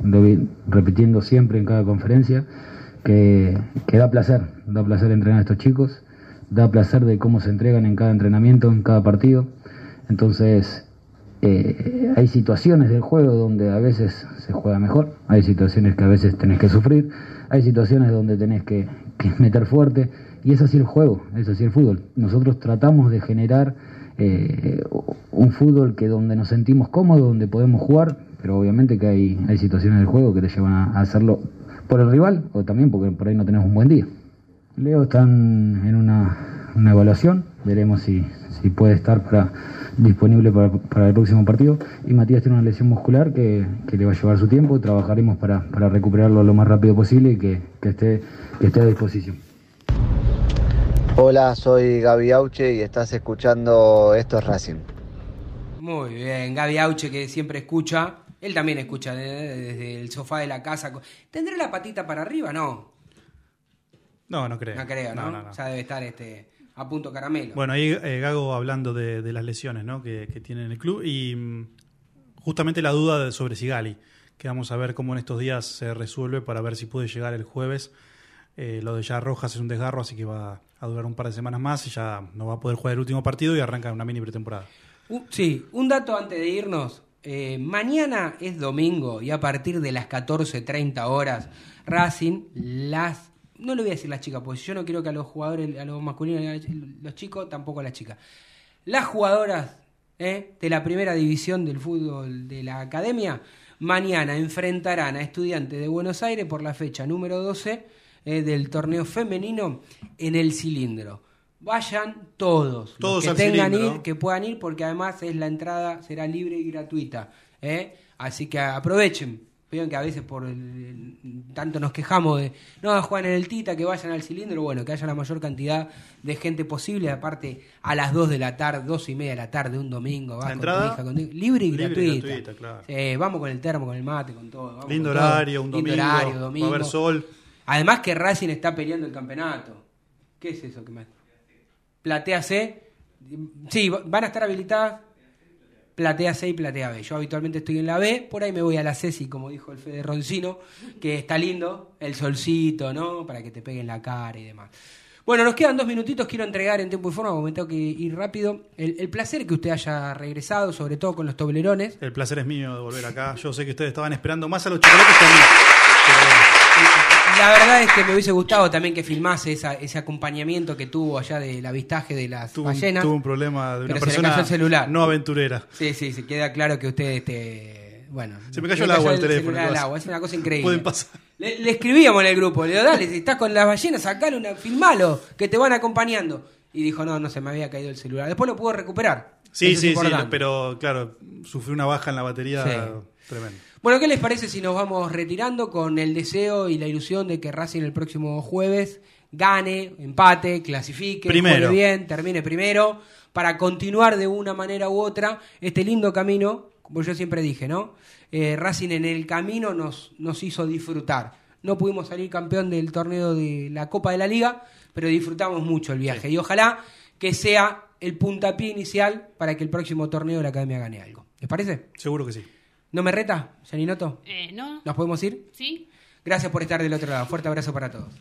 repitiendo siempre en cada conferencia, que, que da placer, da placer entrenar a estos chicos, da placer de cómo se entregan en cada entrenamiento, en cada partido. Entonces, eh, hay situaciones del juego donde a veces se juega mejor, hay situaciones que a veces tenés que sufrir, hay situaciones donde tenés que meter fuerte, y es así el juego, es así el fútbol. Nosotros tratamos de generar eh, un fútbol que donde nos sentimos cómodos, donde podemos jugar, pero obviamente que hay, hay situaciones del juego que te llevan a, hacerlo por el rival o también porque por ahí no tenés un buen día. Leo están en una, una evaluación, veremos si, si puede estar para, disponible para, para el próximo partido. Y Matías tiene una lesión muscular que, que le va a llevar su tiempo y trabajaremos para, para recuperarlo lo más rápido posible y que, que esté, que esté a disposición. Hola, soy Gaby Auche y estás escuchando Esto es Racing. Muy bien, Gaby Auche que siempre escucha, él también escucha de- desde el sofá de la casa. ¿Tendré la patita para arriba? No, No, no creo. no creo, ¿no? No, no, no. Ya debe estar este, a punto caramelo. Bueno, ahí eh, Gago hablando de, de las lesiones ¿no? que, que tiene en el club y mm, justamente la duda de- sobre Sigali, que vamos a ver cómo en estos días se resuelve para ver si puede llegar el jueves. Eh, lo de ya Rojas es un desgarro, así que va a durar un par de semanas más y ya no va a poder jugar el último partido y arranca una mini pretemporada. Sí, un dato antes de irnos. Eh, mañana es domingo y a partir de las 14.30 horas, Racing, las... No le voy a decir las chicas, porque yo no quiero que a los jugadores, a los masculinos, a los chicos, tampoco a las chicas. Las jugadoras eh, de la primera división del fútbol de la academia, mañana enfrentarán a estudiantes de Buenos Aires por la fecha número 12 eh, del torneo femenino en el cilindro. Vayan todos, los Todos que al tengan cilindro. ir, que puedan ir, porque además es la entrada será libre y gratuita. ¿eh? Así que aprovechen. Vean que a veces por el- tanto nos quejamos de no juegan en el Tita, que vayan al cilindro, bueno, que haya la mayor cantidad de gente posible, aparte a las 2 de la tarde, dos y media de la tarde, un domingo, vas ¿La con tu hija, con tu- libre y Libre y gratuita. claro. Eh, vamos con el termo, con el mate, con todo. vamos Lindo con todo. horario, un Lindo domingo, horario, va a domingo. haber sol. Además que Racing está peleando el campeonato. ¿Qué es eso que me... Platea C. Sí, va- van a estar habilitadas platea C y platea B. Yo habitualmente estoy en la B, por ahí me voy a la C, si como dijo el Fede Roncino, que está lindo, el solcito, ¿no? Para que te peguen la cara y demás. Bueno, nos quedan dos minutitos, quiero entregar en tiempo y forma, tengo que ir rápido. El, el placer que usted haya regresado, sobre todo con los toblerones. El placer es mío de volver acá. Yo sé que ustedes estaban esperando más a los chocolates que a mí. La verdad es que me hubiese gustado también que filmase esa- ese acompañamiento que tuvo allá del avistaje de las Tuvo ballenas. tuvo un problema de una pero se le persona cayó el celular. no aventurera. Sí, sí, se queda claro que usted, este, bueno. Se me cayó el agua el teléfono, celular cosas. agua, es una cosa increíble. Pueden pasar. Le, le escribíamos en el grupo, le digo, dale, si estás con las ballenas, sacale una, filmalo, que te van acompañando. Y dijo, no, no se me había caído el celular. Después lo pudo recuperar. Sí, Eso sí, sí, pero claro, sufrió una baja en la batería Sí. tremenda. Bueno, ¿qué les parece si nos vamos retirando con el deseo y la ilusión de que Racing el próximo jueves gane, empate, clasifique, Primero. juegue bien, termine primero, para continuar de una manera u otra este lindo camino, como yo siempre dije, ¿no? Eh, Racing en el camino nos, nos hizo disfrutar. No pudimos salir campeón del torneo de la Copa de la Liga, pero disfrutamos mucho el viaje. Y ojalá que sea el puntapié inicial para que el próximo torneo de la Academia gane algo. ¿Les parece? Seguro que sí. ¿No me reta, Janinoto? Eh, ¿No? ¿Nos podemos ir? ¿Sí? Gracias por estar del otro lado. Fuerte abrazo para todos.